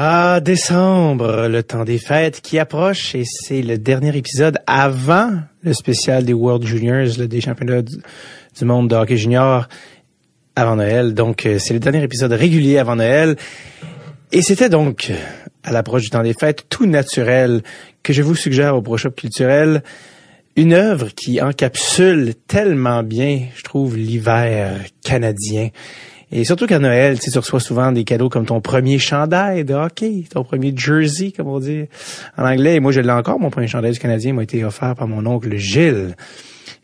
Ah, décembre, le temps des fêtes qui approche et c'est le dernier épisode avant le spécial des World Juniors, des championnats du, monde de hockey junior avant Noël. Donc, euh, c'est le dernier épisode régulier avant Noël. Et c'était donc, à l'approche du temps des fêtes, tout naturel que je vous suggère au Pro culturel une œuvre qui encapsule tellement bien, je trouve, l'hiver canadien. Et surtout qu'à Noël, tu reçois souvent des cadeaux comme ton premier chandail de hockey, ton premier jersey, comme on dit en anglais. Et moi, je l'ai encore, mon premier chandail du Canadien m'a été offert par mon oncle Gilles.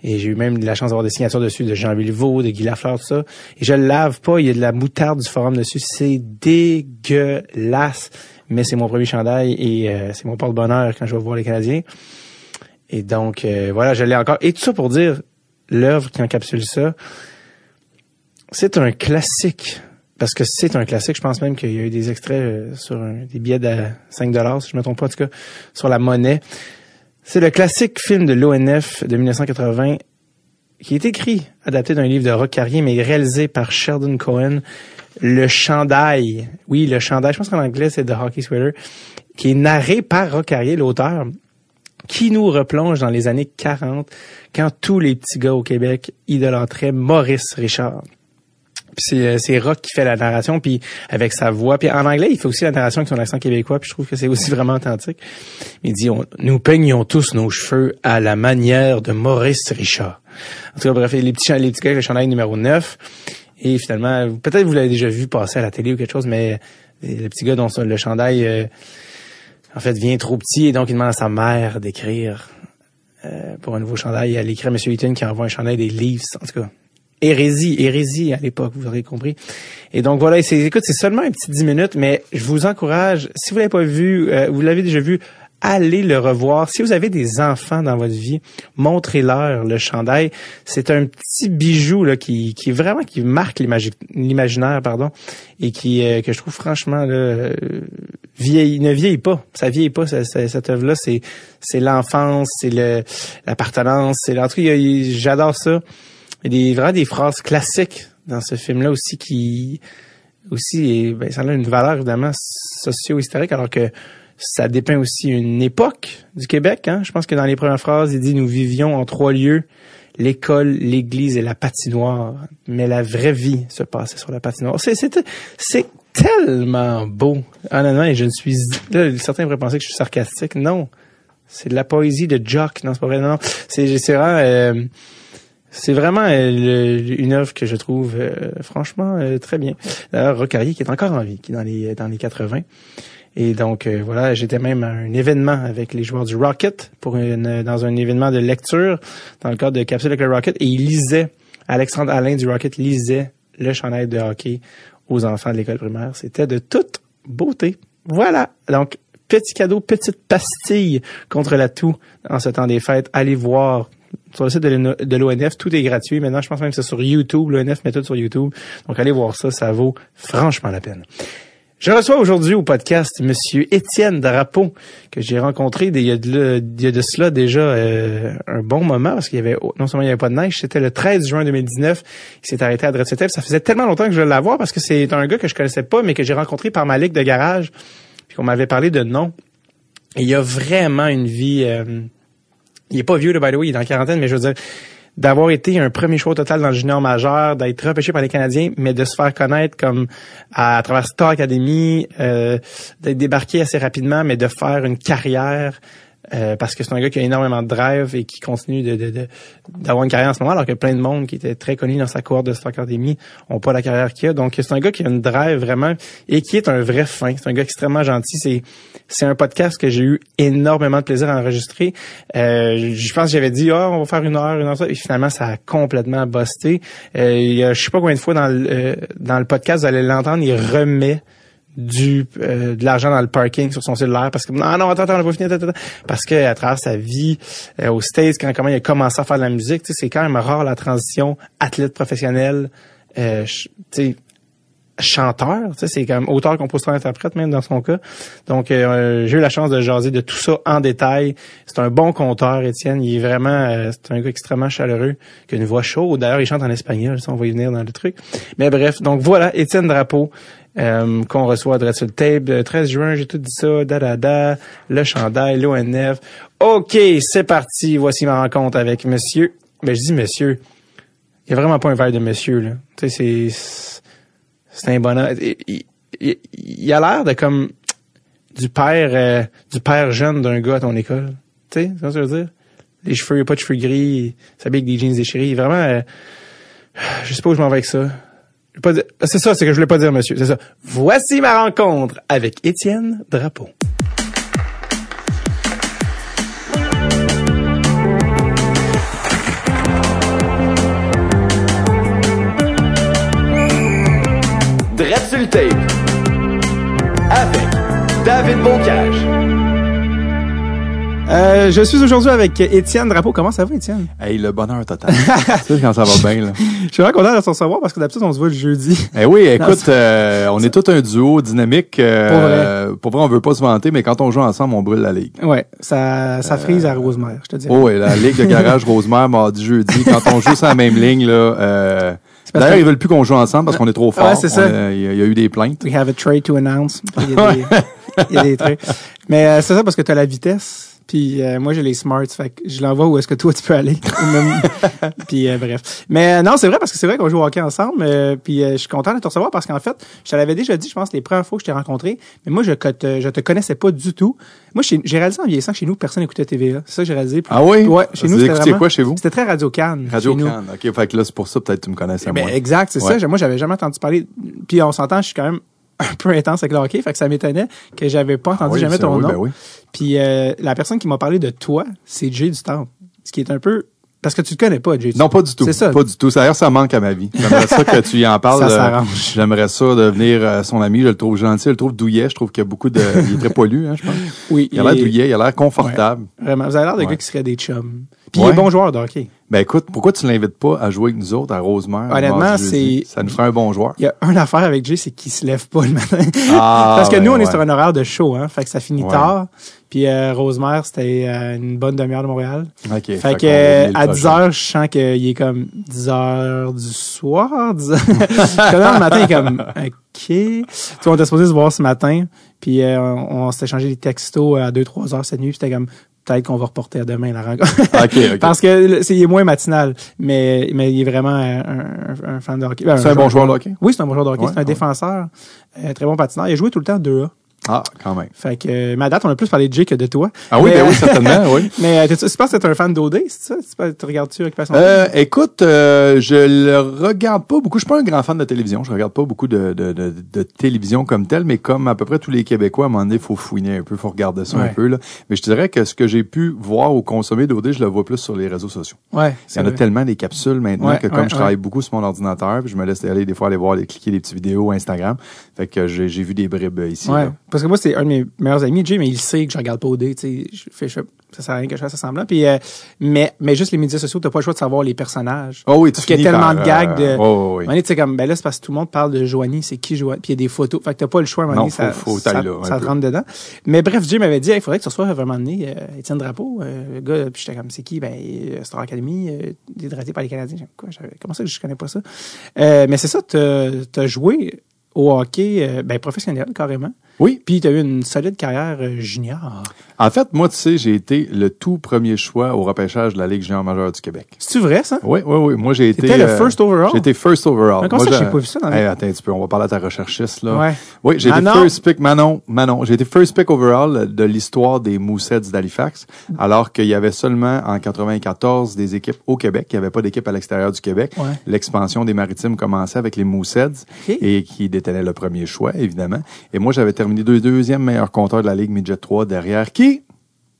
Et j'ai eu même la chance d'avoir des signatures dessus de Jean Villevaux, de Guy Lafleur, tout ça. Et je le lave pas, il y a de la moutarde du forum dessus. C'est dégueulasse. Mais c'est mon premier chandail et euh, c'est mon porte-bonheur quand je vais voir les Canadiens. Et donc, euh, voilà, je l'ai encore. Et tout ça pour dire l'œuvre qui encapsule ça c'est un classique. Parce que c'est un classique. Je pense même qu'il y a eu des extraits euh, sur des billets de 5 dollars, si je me trompe pas, en tout cas, sur la monnaie. C'est le classique film de l'ONF de 1980 qui est écrit, adapté d'un livre de Rock mais réalisé par Sheldon Cohen. Le chandail. Oui, le chandail. Je pense qu'en anglais, c'est The Hockey Sweater. Qui est narré par Rock Carrier, l'auteur qui nous replonge dans les années 40, quand tous les petits gars au Québec idolâtraient Maurice Richard c'est euh, c'est Rock qui fait la narration puis avec sa voix. Puis en anglais il fait aussi la narration avec son accent québécois puis je trouve que c'est aussi vraiment authentique. Il dit nous peignons tous nos cheveux à la manière de Maurice Richard. En tout cas bref les petits les petits gars le chandail numéro 9 et finalement peut-être vous l'avez déjà vu passer à la télé ou quelque chose mais euh, le petit gars dont le chandail euh, en fait vient trop petit et donc il demande à sa mère d'écrire pour un nouveau chandail. Elle écrit à Monsieur Eaton qui envoie un chandail des Leafs en tout cas hérésie, hérésie à l'époque, vous aurez compris. Et donc voilà, c'est, écoute, c'est seulement un petit 10 minutes, mais je vous encourage, si vous l'avez pas vu, euh, vous l'avez déjà vu, allez le revoir. Si vous avez des enfants dans votre vie, montrez-leur le chandail. C'est un petit bijou là qui, qui vraiment qui marque l'imaginaire, pardon, et qui euh, que je trouve franchement là, euh, vieille, ne vieillit pas. Ça vieillit pas cette œuvre-là. C'est c'est l'enfance, c'est le l'appartenance, c'est en tout j'adore ça. Il y a des, vraiment des phrases classiques dans ce film-là aussi qui aussi ben, ça a une valeur évidemment socio-historique alors que ça dépeint aussi une époque du Québec. Hein? Je pense que dans les premières phrases, il dit nous vivions en trois lieux l'école, l'église et la patinoire. Mais la vraie vie se passait sur la patinoire. C'est, c'est, tellement beau. Honnêtement, et je ne suis, là, certains pourraient penser que je suis sarcastique. Non. C'est de la poésie de Jock. Non, c'est pas vrai. Non, C'est, c'est vraiment, euh, c'est vraiment euh, une œuvre que je trouve euh, franchement euh, très bien. D'ailleurs, qui est encore en vie, qui est dans les dans les 80. Et donc voilà, j'étais même à un événement avec les joueurs du Rocket pour une, dans un événement de lecture dans le cadre de Capsule avec le Rocket et il lisait Alexandre Alain du Rocket lisait le chandail de hockey aux enfants de l'école primaire. C'était de toute beauté. Voilà. Donc petit cadeau, petite pastille contre la toux en ce temps des fêtes. Allez voir sur le site de l'ONF, tout est gratuit. Maintenant, je pense même que c'est sur YouTube. L'ONF met tout sur YouTube. Donc, allez voir ça. Ça vaut franchement la peine. Je reçois aujourd'hui au podcast Monsieur Étienne Drapeau, que j'ai rencontré il y, a de, cela déjà euh, un bon moment, parce qu'il y avait non seulement il n'y avait pas de neige, c'était le 13 juin 2019, il s'est arrêté à Dretsetef. Ça faisait tellement longtemps que je voulais l'avoir, parce que c'est un gars que je connaissais pas, mais que j'ai rencontré par ma ligue de garage, puis qu'on m'avait parlé de nom. Il y a vraiment une vie... Euh, il est pas vieux, le by the way, il est en quarantaine, mais je veux dire, d'avoir été un premier choix total dans le junior majeur, d'être repêché par les Canadiens, mais de se faire connaître comme à, travers Star Academy, euh, d'être débarqué assez rapidement, mais de faire une carrière euh, parce que c'est un gars qui a énormément de drive et qui continue de, d'avoir une carrière en ce moment, alors que plein de monde qui était très connu dans sa cohorte de Star Academy ont pas la carrière qu'il a. Donc, c'est un gars qui a une drive vraiment et qui est un vrai fin. C'est un gars extrêmement gentil. C'est, c'est un podcast que j'ai eu énormément de plaisir à enregistrer. Euh, je pense que j'avais dit, oh, on va faire une heure, une heure, et finalement, ça a complètement busté. Euh, il y a, je sais pas combien de fois dans le, euh, dans le podcast, vous allez l'entendre, il remet du euh, de l'argent dans le parking sur son cellulaire parce que non non attends attends on va pas fini parce que à travers sa vie euh, au States quand comment il a commencé à faire de la musique tu sais c'est quand même rare la transition athlète professionnel euh, tu sais chanteur, tu sais, c'est quand même auteur, compositeur, interprète même dans son cas. Donc euh, j'ai eu la chance de jaser de tout ça en détail. C'est un bon conteur, Étienne. Il est vraiment, c'est un gars extrêmement chaleureux, qui a une voix chaude. D'ailleurs, il chante en espagnol, ça on va y venir dans le truc. Mais bref, donc voilà, Étienne Drapeau. Euh, qu'on reçoit direct sur le tape. Le 13 juin, j'ai tout dit ça, da da da, le chandail, l'ONF. OK, c'est parti. Voici ma rencontre avec monsieur. Ben, je dis monsieur. Il y a vraiment pas un verre de monsieur, là. Tu sais, c'est, c'est un bonheur. Il, il, il a l'air de comme du père, euh, du père jeune d'un gars à ton école. Tu sais, c'est ce que je veux dire? Les cheveux, pas de cheveux gris, il s'habille avec des jeans déchirés. Vraiment, euh, je sais pas où je m'en vais avec ça. C'est ça, c'est que je voulais pas dire, monsieur. C'est ça. Voici ma rencontre avec Étienne Drapeau. Tape. Avec David Bocage. Euh, je suis aujourd'hui avec Étienne Drapeau. Comment ça va, Étienne? Hey, le bonheur total. tu sais quand ça va bien, là. Je suis vraiment content de te recevoir parce que d'habitude, on se voit le jeudi. Eh oui, écoute, euh, on est tout un duo dynamique. euh, pour, vrai. on veut pas se vanter, mais quand on joue ensemble, on brûle la ligue. Ouais, ça, ça frise à Rosemère, je te dis. Oh oui, la ligue de garage Rosemère, mardi, jeudi. Quand on joue sur la même ligne, là... Euh, D'ailleurs, ils veulent plus qu'on joue ensemble parce qu'on est trop fort. Ouais, c'est ça. Il y, a- il y a eu des plaintes. We have a trade to announce. Il y a des, il y a des. Mais euh, c'est ça parce que tu as la vitesse. Puis euh, moi j'ai les smarts, fait que je l'envoie où est-ce que toi tu peux aller. Puis euh, bref. Mais euh, non, c'est vrai parce que c'est vrai qu'on joue au hockey ensemble. euh, puis euh, je suis content de te recevoir parce qu'en fait, je te l'avais déjà dit, je pense les premières fois que je t'ai rencontré, mais moi je que te, je te connaissais pas du tout. Moi j'ai réalisé en vieillissant que chez nous personne n'écoutait TVA. C'est ça que j'ai réalisé. Puis- Ah oui? Ouais, chez nous Vous c'était écoutiez vraiment- quoi chez vous? C'était très Radio Cannes. Radio chez nous. Can. OK, fait que là, c'est pour ça, peut-être tu me connaissais Ben, moins. exact, c'est Ouais. ça. Moi, j'avais jamais entendu parler. Puis on s'entend, je suis quand même un peu intense avec le hockey, fait que ça m'étonnait que j'avais pas entendu Ah oui, jamais ton oui, nom. ben oui. Puis euh, la personne qui m'a parlé de toi, c'est Jay du Temple. Ce qui est un peu parce que tu le connais pas, Jay. Non, pas du tout. C'est ça. Pas du tout. D'ailleurs, ça manque à ma vie. J'aimerais ça que tu y en parles. Ça euh, s'arrange. J'aimerais ça devenir euh, son ami. Je le trouve gentil. Je le trouve douillet. Je trouve qu'il y a beaucoup de... Il est très poilu, hein, je pense. Oui, Il a l'air douillet. Il a l'air confortable. Vraiment, vous avez l'air de Ouais. gars qui serait des chums. Puis il est bon joueur de hockey. Ben écoute, pourquoi tu l'invites pas à jouer avec nous autres à Rosemère? Honnêtement, c'est- Ça nous ferait un bon joueur. Il y a une affaire avec Jay, c'est qu'il se lève pas le matin. Ah, Parce que nous, on est ouais. sur un horaire de show, hein. Fait que ça finit Ouais. tard. Puis euh, Rosemère, c'était euh, une bonne demi-heure de Montréal. OK. Fait, que euh, à 10 prochain. heures, je sens qu'il est comme 10 heures du soir. 10 heures. Le matin, il est comme OK. Tu vois, on était supposé se voir ce matin, puis euh, on, on s'est échangé des textos à 2-3 heures cette nuit, puis c'était comme peut-être qu'on va reporter à demain la rencontre. OK, OK. Parce que c'est, il est moins matinal, mais, mais il est vraiment euh, un, un fan de hockey. Ben, C'est un bon joueur de hockey? Oui, c'est un bon joueur de hockey. Ouais, c'est un ouais. défenseur, euh, très bon patineur. Il a joué tout le temps 2A. Ah, quand même. Fait que, euh, à date, on a plus parlé de Jay que de toi. Ah oui, Mais, ben euh, oui, certainement, oui. Mais euh, tu penses que t'es un fan d'OD, c'est ça? Tu, regardes-tu Occupation Euh, écoute, euh, je le regarde pas beaucoup. Je suis pas un grand fan de télévision. Je regarde pas beaucoup de, de, de, de télévision comme telle, mais comme à peu près tous les Québécois, à un moment donné, il faut fouiner un peu, faut regarder ça Ouais. un peu. Là. Mais je te dirais que ce que j'ai pu voir ou consommer d'OD, je le vois plus sur les réseaux sociaux. Ouais, Il y en a tellement des capsules maintenant Ouais, que comme ouais, je travaille beaucoup sur mon ordinateur, puis je me laisse aller des fois aller voir, aller cliquer des petites vidéos Instagram. Fait que j'ai vu des bribes euh, ici. Ouais, là. Parce que moi, c'est un de mes meilleurs amis, Jay, mais il sait que je regarde pas OD, tu sais. Je fais, je fais- ça sert à rien que je fasse semblant. Puis, euh, mais, mais juste les médias sociaux, t'as pas le choix de savoir les personnages. Oh oui, tu Parce qu'il y a tellement par, de gags de. euh, oh, oh, oui. Un tu sais, comme, ben là, c'est parce que tout le monde parle de Joanie, c'est qui Joanie, puis il y a des photos. Fait que t'as pas le choix, à un moment Non, donné, ça, faut- ça, là, un ça rentre dedans. Mais bref, Jay m'avait dit, il faudrait que tu reçoives vraiment donné, euh, Étienne Drapeau, euh, le gars, puis j'étais comme, c'est qui? Ben, Star Academy, hydraté par les Canadiens. Quoi, comment ça que je connais pas ça? Mais c'est ça, t'as as joué au hockey, ben, professionnel, carrément. Oui, Puis tu as eu une solide carrière euh, junior. En fait, moi, tu sais, j'ai été le tout premier choix au repêchage de la Ligue junior majeure du Québec. C'est-tu vrai, ça? Oui, oui, oui. Moi, j'ai été. Le euh, first overall? J'ai été first overall. Mais comment Moi, ça, j'ai pas vu ça dans Hey, attends un petit peu, on va parler à ta recherchiste, là. Ouais. Oui, j'ai été first pick, Manon, Manon. J'ai été first pick overall de l'histoire des Moussets d'Halifax, alors qu'il y avait seulement en 94 des équipes au Québec. Il n'y avait pas d'équipe à l'extérieur du Québec. Ouais. L'expansion des maritimes commençait avec les Moussets Ok. et qui détenaient le premier choix, évidemment. Et moi, j'avais terminé deux, deuxième meilleur compteur de la Ligue Midget 3 derrière qui?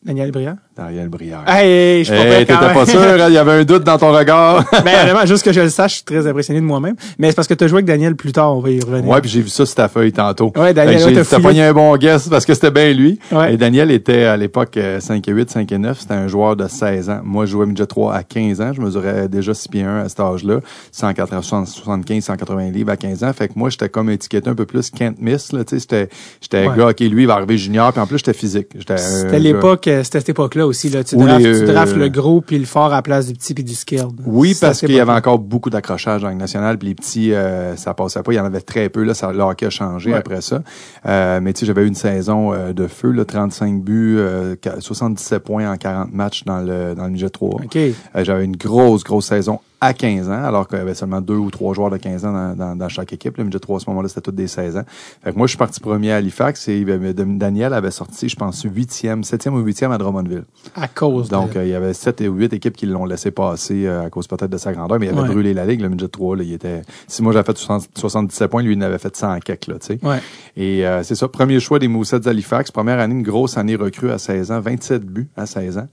Daniel Briand? Daniel Brière. Hey, je suis pas Hey, quand t'étais pas sûr, hein? il y avait un doute dans ton regard. ben, vraiment, juste que je le sache, je suis très impressionné de moi-même. Mais c'est parce que tu as joué avec Daniel plus tard, on va y revenir. Ouais, puis j'ai vu ça sur ta feuille tantôt. Ouais, Daniel, ouais, t'as t'as pogné un bon guess parce que c'était bien lui. Ouais. Et Daniel était à l'époque euh, 5 et 8, 5 et 9. C'était un joueur de 16 ans. Moi, je jouais midget 3 à 15 ans. Je mesurais déjà 6 pieds 1 à cet âge-là. 180, 75, 180 livres à 15 ans. Fait que moi, j'étais comme étiqueté un peu plus can't miss, là. Tu sais, j'étais, j'étais Ouais. gars, OK, lui, il va arriver junior. Puis en plus, j'étais physique. C'était gars- l'époque, euh, c'était cette époque-là là aussi. Là. Tu, les, tu drafts euh, le gros puis le fort à la place du petit puis du skilled. Oui, parce qu'il y avait encore beaucoup d'accrochages en Ligue nationale, puis les petits, euh, ça passait pas. Il y en avait très peu. Là, ça, le hockey a changé Ouais. après ça. Euh, mais tu sais, j'avais eu une saison euh, de feu, là, 35 buts, euh, qua- 77 points en 40 matchs dans le dans le midget 3. OK. Euh, j'avais une grosse, grosse saison à 15 ans, alors qu'il y avait seulement deux ou trois joueurs de 15 ans dans, dans, dans chaque équipe. Le midget 3, à ce moment-là, c'était toutes des 16 ans. Fait que moi, je suis parti premier à Halifax et euh, Daniel avait sorti, je pense, huitième, septième ou huitième à Drummondville. À cause Donc, de... euh, il y avait sept et huit équipes qui l'ont laissé passer euh, à cause peut-être de sa grandeur, mais il avait Ouais. brûlé la ligue, le midget 3. Là, il était, si moi j'avais fait 60 77 points, lui, il en avait fait 100 en quelques, là, tu sais. Ouais. Et euh, c'est ça, premier choix des Moussets d'Halifax. Première année, une grosse année recrue à 16 ans, 27 buts à 16 ans.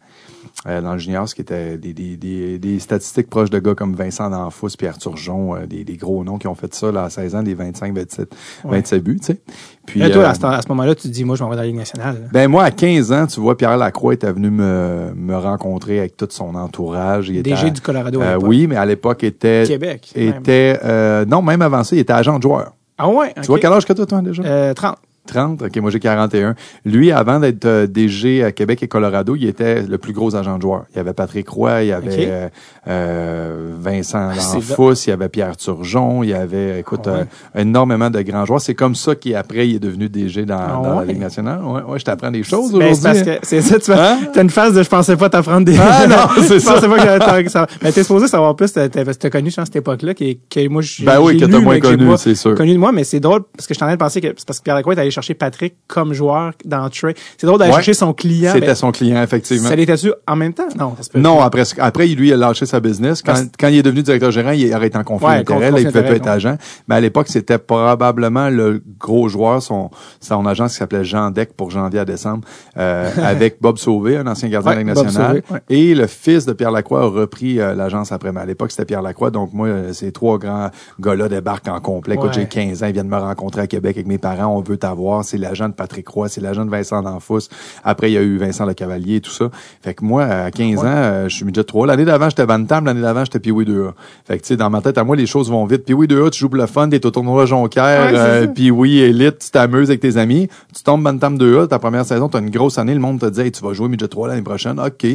Euh, dans le junior, ce qui était des, des, des, des statistiques proches de gars comme Vincent D'Anfous, Pierre Turgeon, euh, des, des gros noms qui ont fait ça là, à 16 ans, des 25, 27, Ouais. 27 buts, tu sais. Puis, Là, toi, euh, à ce, moment-là, tu te dis, moi, je m'en vais dans la Ligue nationale. là. ben moi, à 15 ans, tu vois, Pierre Lacroix était venu me, me rencontrer avec tout son entourage. Il était DG à- du Colorado à euh, oui, mais à l'époque était Québec. était non même avant ça, il était agent de joueur. Ah ouais? Tu vois quel âge que toi, toi déjà? Euh, 30. 30. Ok, moi j'ai 41. Lui, avant d'être euh, DG à Québec et Colorado, il était le plus gros agent de joueur. Il y avait Patrick Roy, il y avait euh, euh, Vincent c'est Lanfous, il y avait Pierre Turgeon, il y avait, écoute, Ah ouais. euh, énormément de grands joueurs. C'est comme ça qu'après il est devenu DG dans, Ah dans ouais. la Ligue nationale. Ouais, ouais, je t'apprends des choses Ben, c'est parce aujourd'hui. que c'est ça, tu Hein? as une phase de je pensais pas t'apprendre des. Ah, non, c'est je pensais ça. pas que t'en- ça. Mais t'es supposé savoir plus, t'as t'as connu, je pense, cette époque-là, que, que moi, j'ai. Ben oui, que t'as moins connu, c'est sûr. Connu de moi, mais c'est drôle, parce que je suis en train de penser que parce que Pierre Lacroix est allé chercher Patrick comme joueur dans Trey. C'est drôle d'aller Ouais. chercher son client. C'était Ben, son client, effectivement. ça l'était-tu en même temps? Non, ça se peut Non, après, après, lui, il a lâché sa business. Quand, Parce- quand il est devenu directeur gérant, il aurait été en conflit Ouais, d'intérêt. il pouvait pas être agent. Mais à l'époque, c'était probablement le gros joueur, son, son agent qui s'appelait Jean Deck pour janvier à décembre, euh, avec Bob Sauvé, un ancien gardien Ouais, de la Ligue nationale. Sauvé. Et le fils de Pierre Lacroix a repris euh, l'agence après. Mais à l'époque, c'était Pierre Lacroix. Donc, moi, euh, ces trois grands gars-là débarquent en complet. Ouais. j'ai 15 ans, ils viennent me rencontrer à Québec avec mes parents. On veut t'avoir. C'est l'agent de Patrick Roy, c'est l'agent de Vincent D'Anfous. Après, il y a eu Vincent Le Cavalier et tout ça. Fait que moi, à 15 ans, euh, je suis midget 3. L'année d'avant, j'étais Bantam. L'année d'avant, j'étais Pee-Wee 2A. Fait que, tu sais, dans ma tête, à moi, les choses vont vite. Pee-Wee 2A, tu joues pour le fun, t'es au tournoi Jonquière, Ouais, euh. Pee-Wee Elite, tu t'amuses avec tes amis. Tu tombes Bantam 2A, ta première saison, t'as une grosse année, le monde te dit, hey, tu vas jouer midget 3 l'année prochaine. OK.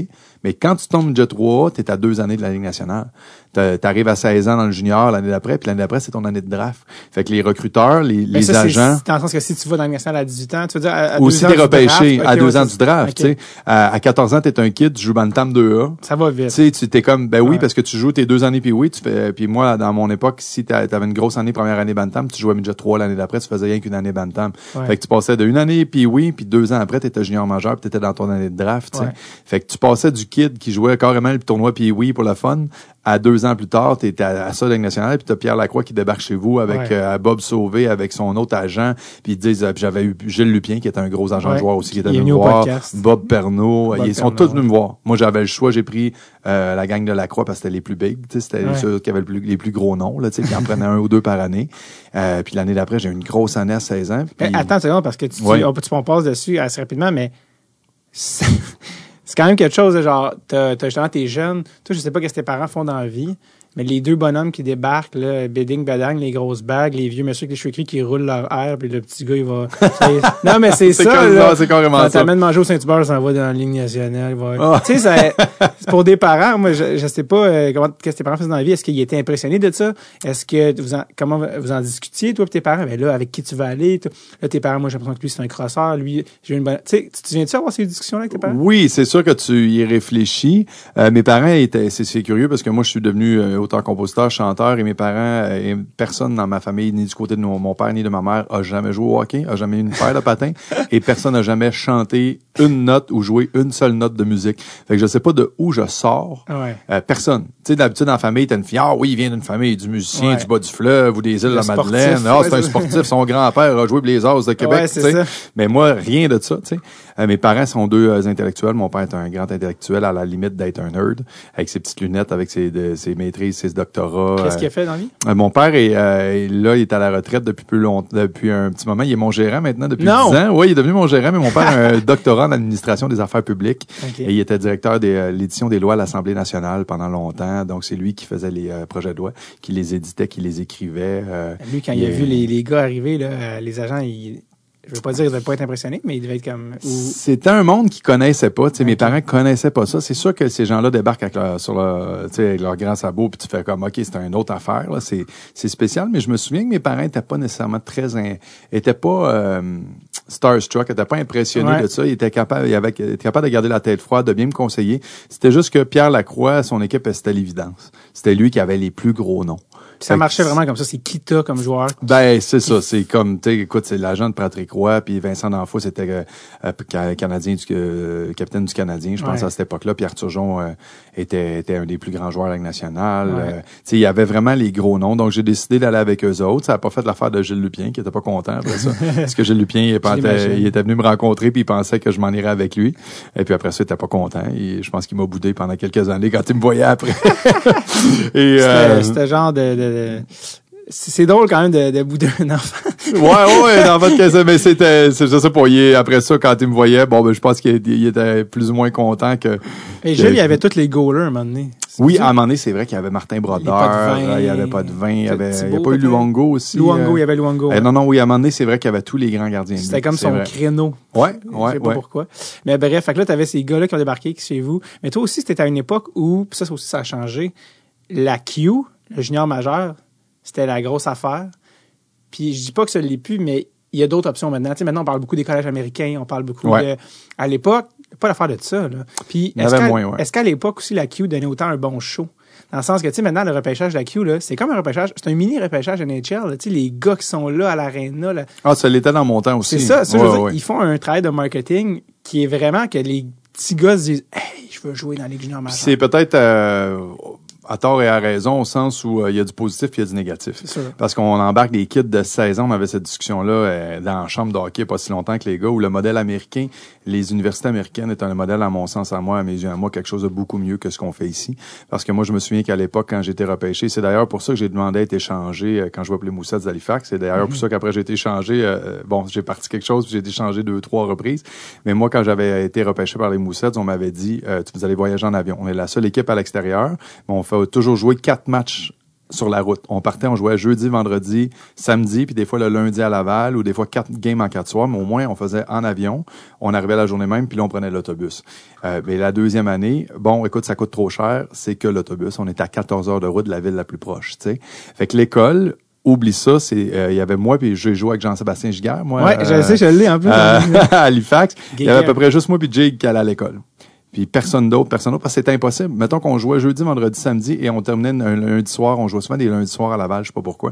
Mais quand tu tombes midget 3, t'es à deux années de la Ligue nationale. T'a- T'arrives à 16 ans dans le junior l'année d'après, puis l'année d'après, c'est ton année de draft. Fait que les recruteurs, les, Mais les ça, c'est- agents, c'est Dans le sens que si tu vas dans la Ligue nationale à 18 ans, tu veux dire, à, à ou deux si ans t'es repêché à deux ans du draft, tu sais. À, à 14 ans, t'es un kid, tu joues Bantam 2A. Ça va vite. tu t'es comme, ben oui, Ouais. parce que tu joues tes deux années puis oui, tu fais, puis moi, dans mon époque, si t'a- t'avais une grosse année, première année Bantam, tu jouais midget 3 l'année d'après, tu faisais rien qu'une année Bantam. Ouais. Fait que tu passais de une année puis oui, puis deux ans après, t'étais junior majeur puis t'étais dans ton année de draft, tu sais. Ouais. Fait que tu passais du kid qui jouait carrément le tournoi puis oui pour le fun, à deux ans plus tard, t'étais à, à ça Ligue nationale puis t'as Pierre Lacroix qui débarque chez vous avec Ouais. euh, Bob Sauvé, avec son autre agent, puis ils disent, euh, j'avais eu Gilles Lupien qui était un gros agent de joueur aussi qui était venu me voir. Bob Pernaud, Bob ils sont Pernaud, tous venus me voir. Moi, j'avais le choix, j'ai pris euh, la gang de la Croix parce que c'était les plus big, tu c'était ceux qui avaient le plus- les plus gros noms, là, tu qui en prenaient un ou deux par année. Puis l'année d'après, j'ai eu une grosse année à 16 ans. Attends une seconde, parce que tu, tu- on, tu- on passe dessus assez rapidement, mais c'est quand même quelque chose, de genre, t'as, justement tes jeunes, toi, je sais pas ce que tes parents font dans la vie, mais les deux bonhommes qui débarquent, là, Bidding, Badang, les grosses bagues, les vieux messieurs avec les cheveux gris qui roulent leur air, puis le petit gars, il va... non, mais c'est ça, ça, c'est carrément Quand ça. t'amènes manger au Saint-Hubert, ça va dans la ligne nationale. va- Ah. Tu sais, ça- c'est pour des parents, moi, je, je sais pas euh, comment, qu'est-ce que tes parents faisaient dans la vie? Est-ce qu'ils étaient impressionnés de ça? Est-ce que vous en, comment vous en discutiez, toi et tes parents? Ben là, avec qui tu vas aller? Toi, Là, tes parents, moi, j'ai l'impression que lui, c'est un crosseur. Lui, j'ai une bonne, tu sais, tu te souviens-tu avoir ces discussions-là avec tes parents? Oui, c'est sûr que tu y réfléchis. Euh, mes parents étaient, c'est curieux parce que moi, je suis devenu euh, auteur-compositeur, chanteur, et mes parents, euh, et personne dans ma famille, ni du côté de mon, père ni de ma mère, a jamais joué au hockey, a jamais eu une paire de patins, et personne n'a jamais chanté une note ou joué une seule note de musique. Fait que je sais pas de où je sors. Ouais. Euh, personne. Tu sais, d'habitude, dans la famille, t'as une fille, ah oui, il vient d'une famille du musicien Ouais. du bas du fleuve ou des îles de la sportif, Madeleine. Ah, c'est un sportif. Son grand-père a joué pour les As de Québec. Ouais. Mais moi, rien de ça, tu sais. Euh, mes parents sont deux euh, intellectuels. Mon père est un grand intellectuel à la limite d'être un nerd, avec ses petites lunettes, avec ses, de- ses maîtrises, ses doctorats. Qu'est-ce euh, qu'il a fait dans la vie? euh, mon père est euh, là, il est à la retraite depuis plus longtemps, depuis un petit moment. Il est mon gérant maintenant depuis Non! 10 ans. Oui, il est devenu mon gérant, mais mon père a un doctorat en administration des affaires publiques. Ok. Et il était directeur de euh, l'édition des lois à l'Assemblée nationale pendant longtemps. Donc, c'est lui qui faisait les euh, projets de loi, qui les éditait, qui les écrivait. euh, Lui, quand il a vu les, les gars arriver, là, euh, les agents, ils, je veux pas dire qu'il devait pas être impressionné, mais il devait être comme. ou- C'était un monde qui connaissait pas. Mes parents connaissaient pas ça. C'est sûr que ces gens-là débarquent avec leur, sur leur, tu sais, avec leur grand sabot, puis tu fais comme, OK, c'est une autre affaire. là. C'est c'est spécial. Mais je me souviens que mes parents étaient pas nécessairement très... in- étaient pas euh, starstruck, étaient pas impressionnés Ouais. de ça. Ils étaient capables, ils avaient- ils étaient capables de garder la tête froide, de bien me conseiller. C'était juste que Pierre Lacroix, son équipe, c'était l'évidence. C'était lui qui avait les plus gros noms. Ça marchait vraiment comme ça. C'est Kita comme joueur. ben, c'est ça. C'est comme, tu sais, écoute, c'est l'agent de Patrick Roy, puis Vincent D'Anfos, c'était euh, euh, ca- Canadien du, euh, capitaine du Canadien, je pense, Ouais. à cette époque-là. Puis Arthur Jon euh, était, était un des plus grands joueurs de la Ligue nationale. Ouais. Euh, tu sais, il y avait vraiment les gros noms. Donc, j'ai décidé d'aller avec eux autres. Ça n'a pas fait l'affaire de Gilles Lupien, qui était pas content après ça. parce que Gilles Lupien, il, pensait- l'imagine. il était venu me rencontrer, puis il pensait que je m'en irais avec lui. Et puis après ça, il était pas content. Et je pense qu'il m'a boudé pendant quelques années quand il me voyait après. Euh, c'était genre de. de- de- C'est drôle quand même de, de bouder un enfant. Ouais, ouais, dans votre cas, mais c'était, c'est juste ça pour y, après ça, quand il me voyait, bon, ben, je pense qu'il il était plus ou moins content que, Et Gilles, il y avait tous les goalers à un moment donné. Oui, à un moment donné, c'est vrai qu'il y avait Martin Brodeur, il y avait pas de vin, il y avait, il y a Thibaut, pas eu? Luongo aussi. Luongo, euh, il y avait Luongo. eh, non, non, oui, à un moment donné, c'est vrai qu'il y avait tous les grands gardiens. C'était comme son créneau. Ouais, je ouais, sais pas ouais. pourquoi. Mais bref, fait que là, t'avais ces gars-là qui ont débarqué chez vous. Mais toi aussi, c'était à une époque où, puis ça aussi, ça a changé. La Q, le junior majeur, c'était la grosse affaire. Puis je dis pas que ça l'est plus, mais il y a d'autres options maintenant. Tu sais, maintenant, on parle beaucoup des collèges américains, on parle beaucoup Ouais. de... À l'époque, pas l'affaire de ça, là. Puis est-ce qu'à ouais. l'époque aussi, la Q donnait autant un bon show? Dans le sens que, tu sais, maintenant, le repêchage de la Q, là, c'est comme un repêchage, c'est un mini repêchage NHL. Tu sais, les gars qui sont là à l'aréna, là, Ah, ça l'était dans mon temps aussi. c'est ça, ça je Ouais, veux dire, ils font un travail de marketing qui est vraiment que les petits gars se disent Hey, je veux jouer dans Ligue junior c'est peut-être, euh, à tort et à raison, au sens où euh, il y a du positif et il y a du négatif. Parce qu'on embarque des kids de 16 ans, on avait cette discussion-là euh, dans la chambre de hockey pas si longtemps que les gars, où le modèle américain, les universités américaines est un modèle, à mon sens, à moi, à mes yeux, à moi, quelque chose de beaucoup mieux que ce qu'on fait ici. Parce que moi, je me souviens qu'à l'époque, quand j'étais repêché, c'est d'ailleurs pour ça que j'ai demandé à être échangé euh, quand je vois les Moussets d'Halifax. C'est d'ailleurs pour ça qu'après j'ai été échangé, euh, bon, j'ai parti quelque chose, j'ai été échangé deux, trois reprises. Mais moi, quand j'avais été repêché par les Moussets, on m'avait dit, euh, tu vous allez voyager en avion. On est la seule équipe à l'extérieur, mais on fait toujours jouer quatre matchs sur la route. On partait, on jouait jeudi, vendredi, samedi, puis des fois le lundi à Laval, ou des fois quatre games en quatre soirs, mais au moins on faisait en avion. On arrivait la journée même, puis là on prenait l'autobus. Euh, mais la deuxième année, bon, écoute, ça coûte trop cher, c'est que l'autobus. On est à 14 heures de route de la ville la plus proche, tu sais. Fait que l'école, oublie ça, c'est euh, il y avait moi, puis j'ai joué avec Jean-Sébastien Giguère, moi. Ouais, je euh, sais, je l'ai en plus. euh, à Halifax. Il y avait à peu près juste moi puis Jake qui allait à l'école. Puis personne d'autre, personne d'autre, parce que c'était impossible. Mettons qu'on jouait jeudi, vendredi, samedi, et on terminait un lundi soir. On jouait souvent des lundis soirs à Laval, je sais pas pourquoi.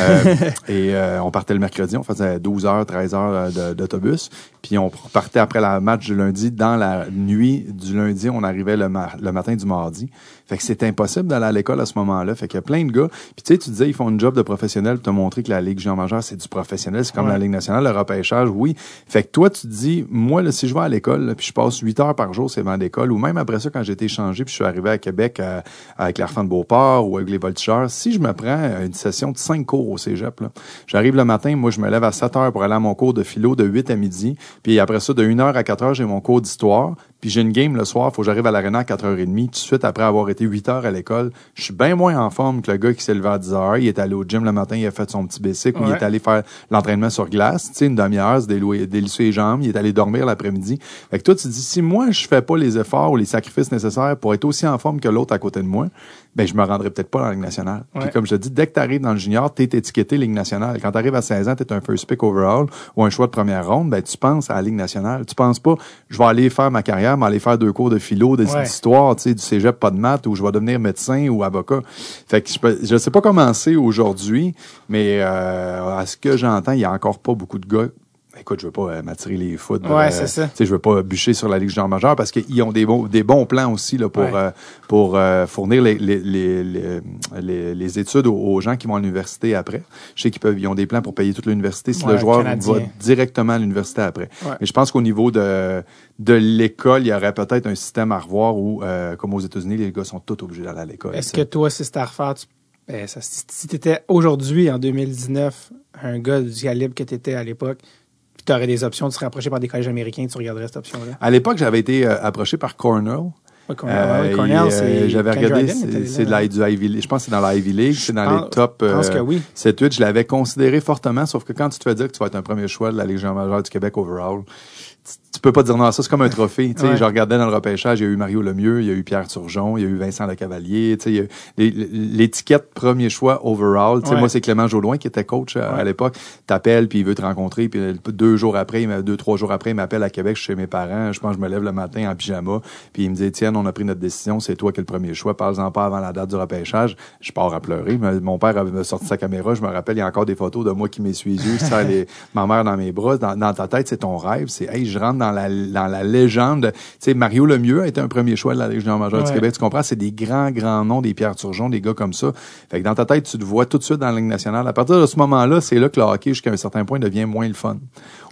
Euh, et euh, on partait le mercredi, on faisait 12 heures, 13 heures euh, d'autobus. Puis on partait après la match du lundi. Dans la nuit du lundi, on arrivait le, ma- le matin du mardi. Fait que c'était impossible d'aller à l'école à ce moment-là. Fait qu'il y a plein de gars. Puis tu sais, tu disais, ils font une job de professionnel pour te montrer que la Ligue junior majeure, c'est du professionnel. C'est comme Ouais. la Ligue nationale, le repêchage, oui. Fait que toi, tu te dis, moi, là, si je vais à l'école, puis je passe 8 heures par jour, c'est avant d'école, ou même après ça, quand j'ai été échangé, puis je suis arrivé à Québec euh, avec l'Arfan de Beauport ou avec les Voltigeurs, si je me prends une session de 5 cours au cégep, là, j'arrive le matin, moi, je me lève à 7 heures pour aller à mon cours de philo de 8 à midi, puis après ça, de 1 heure à 4 heures, j'ai mon cours d'histoire, puis j'ai une game le soir, faut que j'arrive à l'aréna à 4h30, tout de suite après avoir été 8 heures à l'école. Je suis bien moins en forme que le gars qui s'est levé à 10 heures. Il est allé au gym le matin, il a fait son petit bicycle, ou il est allé faire l'entraînement sur glace, tu sais, une demi-heure, se délouer- délisser les jambes, il est allé dormir l'après-midi. Fait que toi, tu te dis, si moi, je fais pas les efforts ou les sacrifices nécessaires pour être aussi en forme que l'autre à côté de moi, ben, je me rendrai peut-être pas dans la Ligue nationale. Puis comme je te dis, dès que tu arrives dans le junior, tu es étiqueté Ligue nationale. Quand tu arrives à 16 ans, tu es un first pick overall ou un choix de première ronde, ben, tu penses à la Ligue nationale. Tu penses pas, je vais aller faire ma carrière, mais aller faire deux cours de philo, des- Ouais. d'histoire, tu sais, du cégep, pas de maths, ou je vais devenir médecin ou avocat. Fait que je, peux- je sais pas comment c'est aujourd'hui, mais euh, à ce que j'entends, il y a encore pas beaucoup de gars Écoute, je veux pas euh, m'attirer les foot. Ouais, c'est ça. Tu sais, je veux pas bûcher sur la Ligue junior majeure parce qu'ils ont des bons, des bons plans aussi là, pour, Ouais. euh, pour euh, fournir les, les, les, les, études aux, gens qui vont à l'université après. Je sais qu'ils peuvent, ils ont des plans pour payer toute l'université si Ouais, le joueur Canadien. va directement à l'université après. Mais je pense qu'au niveau de, de l'école, il y aurait peut-être un système à revoir où, euh, comme aux États-Unis, les gars sont tous obligés d'aller à l'école. Est-ce tu que toi, si c'était à refaire, tu, ben, ça, si, si t'étais aujourd'hui, en 2019, un gars du calibre que t'étais à l'époque, puis t'aurais des options de se rapprocher par des collèges américains, tu regarderais cette option-là? À l'époque, j'avais été euh, approché par Cornell. Ouais, Cornell, ouais, Cornell, euh, c'est J'avais regardé, c'est de la, du Ivy League. Je pense que c'est dans la Ivy League, c'est dans pense- les top je pense que euh, oui. 7-8. Je l'avais considéré fortement, sauf que quand tu te fais dire que tu vas être un premier choix de la Légion majeure du Québec overall, tu, peux pas dire non à ça, c'est comme un trophée. Tu sais, Ouais. Je regardais dans le repêchage, il y a eu Mario Lemieux, il y a eu Pierre Turgeon, il y a eu Vincent Lecavalier. Tu sais, L'étiquette premier choix overall, tu sais, Ouais. moi c'est Clément Jaudoin qui était coach à, à l'époque. T'appelles puis il veut te rencontrer puis euh, deux jours après, deux trois jours après, il m'appelle à Québec je suis chez mes parents. Je pense que je me lève le matin en pyjama puis il me dit tiens, on a pris notre décision, c'est toi qui es le premier choix. Parle-en pas avant la date du repêchage. Je pars à pleurer. Mon père avait sorti sa caméra. Je me rappelle, il y a encore des photos de moi qui m'essuie les yeux, qui les- ma mère dans mes bras. Dans, dans ta tête, c'est ton rêve. C'est hey, je rentre dans la dans la légende. Tu sais, Mario Lemieux a été un premier choix de la Légion majeure du. Québec. Tu comprends? C'est des grands, grands noms, des Pierre Turgeon, des gars comme ça. Fait que dans ta tête, tu te vois tout de suite dans la Ligue nationale. À partir de ce moment-là, c'est là que le hockey, jusqu'à un certain point, devient moins le fun.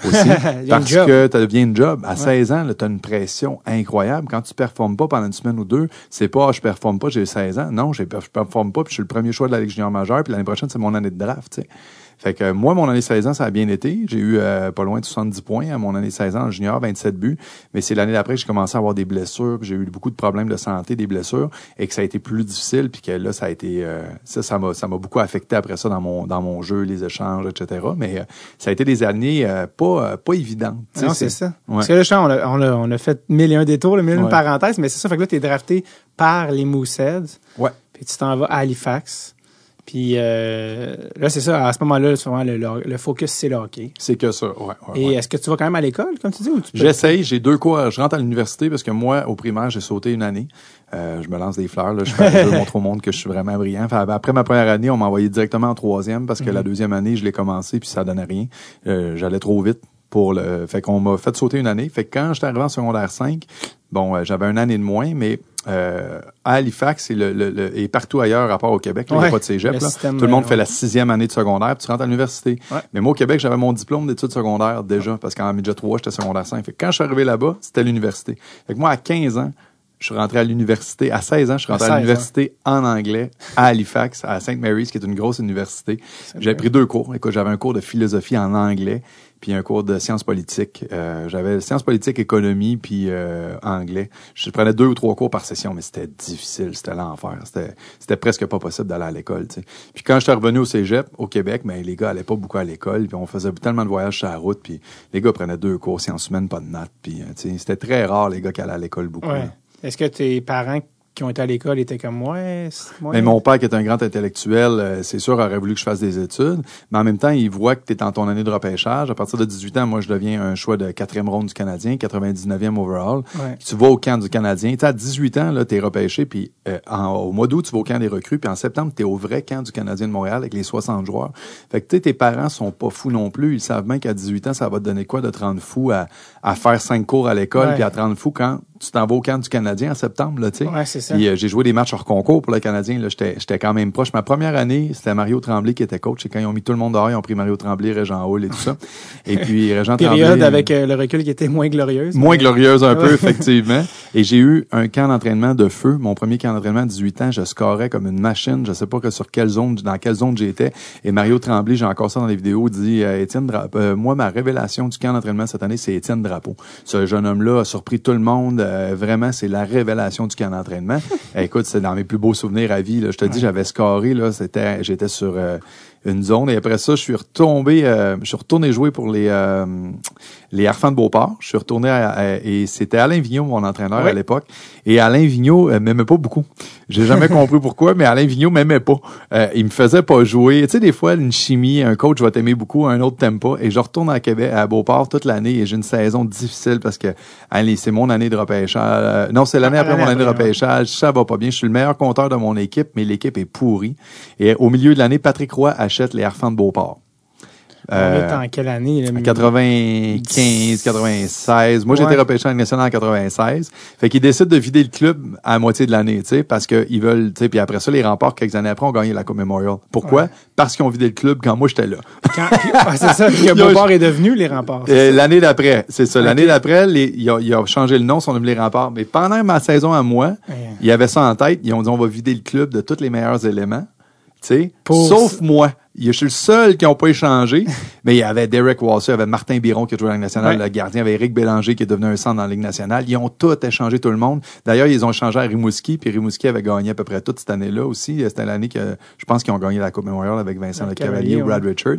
Aussi. Parce que tu deviens une job. À 16 ans, tu as une pression incroyable. Quand tu performes pas pendant une semaine ou deux, c'est pas, ah, je performe pas, j'ai 16 ans. Non, je performe pas, puis je suis le premier choix de la Ligue junior majeure, puis l'année prochaine, c'est mon année de draft, tu sais. Fait que moi, mon année 16 ans, ça a bien été. J'ai eu euh, pas loin de 70 points à mon année 16 ans en junior, 27 buts. Mais c'est l'année d'après que j'ai commencé à avoir des blessures, j'ai eu beaucoup de problèmes de santé, des blessures, et que ça a été plus difficile, puis que là, ça a été euh, ça, ça m'a ça m'a beaucoup affecté après ça dans mon dans mon jeu, les échanges, etc. Mais euh, ça a été des années pas pas évidentes. Non, c'est ça. Ouais. Parce que là, je on a, on a, on a fait mille et un détours, le mille et une Ouais. parenthèses, mais c'est ça. Fait que là, t'es drafté par les Mooseheads, Ouais. puis tu t'en vas à Halifax. Puis euh, là, c'est ça. À ce moment-là, souvent, le, le, focus, c'est le hockey. C'est que ça, ouais. ouais, Et ouais. est-ce que tu vas quand même à l'école, comme tu dis, ou tu peux... J'essaye, j'ai deux cours. Je rentre à l'université parce que moi, au primaire, j'ai sauté une année. Euh, je me lance des fleurs. Là. Je, fais, montrer au monde que je suis vraiment brillant. Enfin, après ma première année, on m'a envoyé directement en troisième parce que la deuxième année, je l'ai commencé puis ça donnait rien. Euh, J'allais trop vite pour le. Fait qu'on m'a fait sauter une année. Fait que quand j'étais arrivé en secondaire 5, bon, euh, j'avais un année de moins, mais euh, à Halifax et, le, le- le- et partout ailleurs, à part au Québec, il n'y a pas de cégep. là. Tout le monde fait la sixième année de secondaire, puis tu rentres à l'université. Ouais. Mais moi, au Québec, j'avais mon diplôme d'études secondaires déjà, parce qu'en midget 3, j'étais secondaire 5. Fait que quand je suis arrivé là-bas, c'était l'université. Fait que moi, à 15 ans, je suis rentré à l'université. À 16 ans, je suis rentré À à, 16, l'université en anglais à Halifax, à St. Mary's, qui est une grosse université. J'ai pris deux cours. Écoute, j'avais un cours de philosophie en anglais, puis un cours de sciences politiques. Euh, j'avais sciences politiques, économie, puis euh, anglais. Je prenais deux ou trois cours par session, mais c'était difficile, c'était l'enfer. C'était, c'était presque pas possible d'aller à l'école. Puis quand j'étais revenu au cégep, au Québec, mais les gars allaient pas beaucoup à l'école, puis on faisait tellement de voyages sur la route, puis les gars prenaient deux cours sciences humaines, pas de notes, puis euh, c'était très rare les gars qui allaient à l'école beaucoup. Est-ce que tes parents qui ont été à l'école étaient comme moi? moi Mais mon père, qui est un grand intellectuel, euh, c'est sûr, aurait voulu que je fasse des études. Mais en même temps, il voit que tu es dans ton année de repêchage. À partir de 18 ans, moi, je deviens un choix de quatrième ronde du Canadien, 99e overall. Ouais. Tu vas au camp du Canadien. Tu à 18 ans, là, t'es repêché, puis euh, en- au mois d'août, tu vas au camp des recrues, puis en septembre, t'es au vrai camp du Canadien de Montréal avec les 60 joueurs. Fait que, tu sais, tes parents sont pas fous non plus. Ils savent bien qu'à 18 ans, ça va te donner quoi de te rendre fou à, à faire cinq cours à l'école, puis à te rendre fou quand tu t'en vas au camp du Canadien en septembre, là, tu sais? Ouais, c'est ça. Puis, euh, j'ai joué des matchs hors concours pour le Canadien. Là, j'étais, j'étais quand même proche. Ma première année, c'était Mario Tremblay qui était coach. Et quand ils ont mis tout le monde dehors, ils ont pris Mario Tremblay, Régent Hall et tout ça. Et puis Régent Période Tremblay, avec euh, le recul qui était moins glorieuse. moins glorieuse un peu, effectivement. Et j'ai eu un camp d'entraînement de feu. Mon premier camp d'entraînement à 18 ans, je scorais comme une machine. Je sais pas que sur quelle zone, dans quelle zone j'étais. Et Mario Tremblay, j'ai encore ça dans les vidéos, dit euh, Étienne Dra- euh, moi, ma révélation du camp d'entraînement cette année, c'est Étienne Drapeau. Ce jeune homme-là a surpris tout le monde. Euh, vraiment, c'est la révélation du camp d'entraînement. Écoute, c'est dans mes plus beaux souvenirs à vie. Là. Je te dis, j'avais scoré, là, c'était, j'étais sur euh, une zone. Et après ça, je suis retombé, euh, je suis retourné jouer pour les euh, les Harfans de Beauport. Je suis retourné à- à- et c'était Alain Vigneault, mon entraîneur Oui. à l'époque. Et Alain Vigneault euh, m'aimait pas beaucoup. J'ai jamais compris pourquoi, mais Alain Vigneault m'aimait pas. Euh, il me faisait pas jouer. Tu sais, des fois, une chimie, un coach va t'aimer beaucoup, un autre t'aime pas. Et je retourne à Québec, à Beauport toute l'année et j'ai une saison difficile parce que allez, c'est mon année de repêchage. Euh, non, c'est l'année après mon année de après, repêchage. Ça va pas bien. Je suis le meilleur compteur de mon équipe, mais l'équipe est pourrie. Et au milieu de l'année, Patrick Roy achète les Harfans de Beauport. On Euh, est en quelle année? Là, en 95, 96. Moi, j'ai Ouais. été repêché en Ligue nationale en 96. Fait qu'ils décident de vider le club à la moitié de l'année, tu sais, parce qu'ils veulent, tu sais, puis après ça, les remparts, quelques années après, ont gagné la Coupe Memorial. Pourquoi? Ouais. Parce qu'ils ont vidé le club quand moi, j'étais là. Ah, c'est ça, Ils ont- Beauport est devenu les remparts. Euh, l'année d'après, c'est ça. L'année d'après, ils ont, ils changé le nom, ils sont devenus les remparts. Mais pendant ma saison à moi, Ouais. il y avait ça en tête. Ils ont dit, on va vider le club de tous les meilleurs éléments. Tu sais, sauf moi. Je suis le seul qui n'a pas échangé. mais il y avait Derek Walser, il y avait Martin Biron qui a joué dans la Ligue nationale, Ouais. le gardien, il y avait Eric Bélanger qui est devenu un centre dans la Ligue nationale. Ils ont tout échangé, tout le monde. D'ailleurs, ils ont échangé à Rimouski, puis Rimouski avait gagné à peu près toute cette année-là aussi. C'était l'année que je pense qu'ils ont gagné la Coupe Memorial avec Vincent Le Cavalier, ou Brad Richard.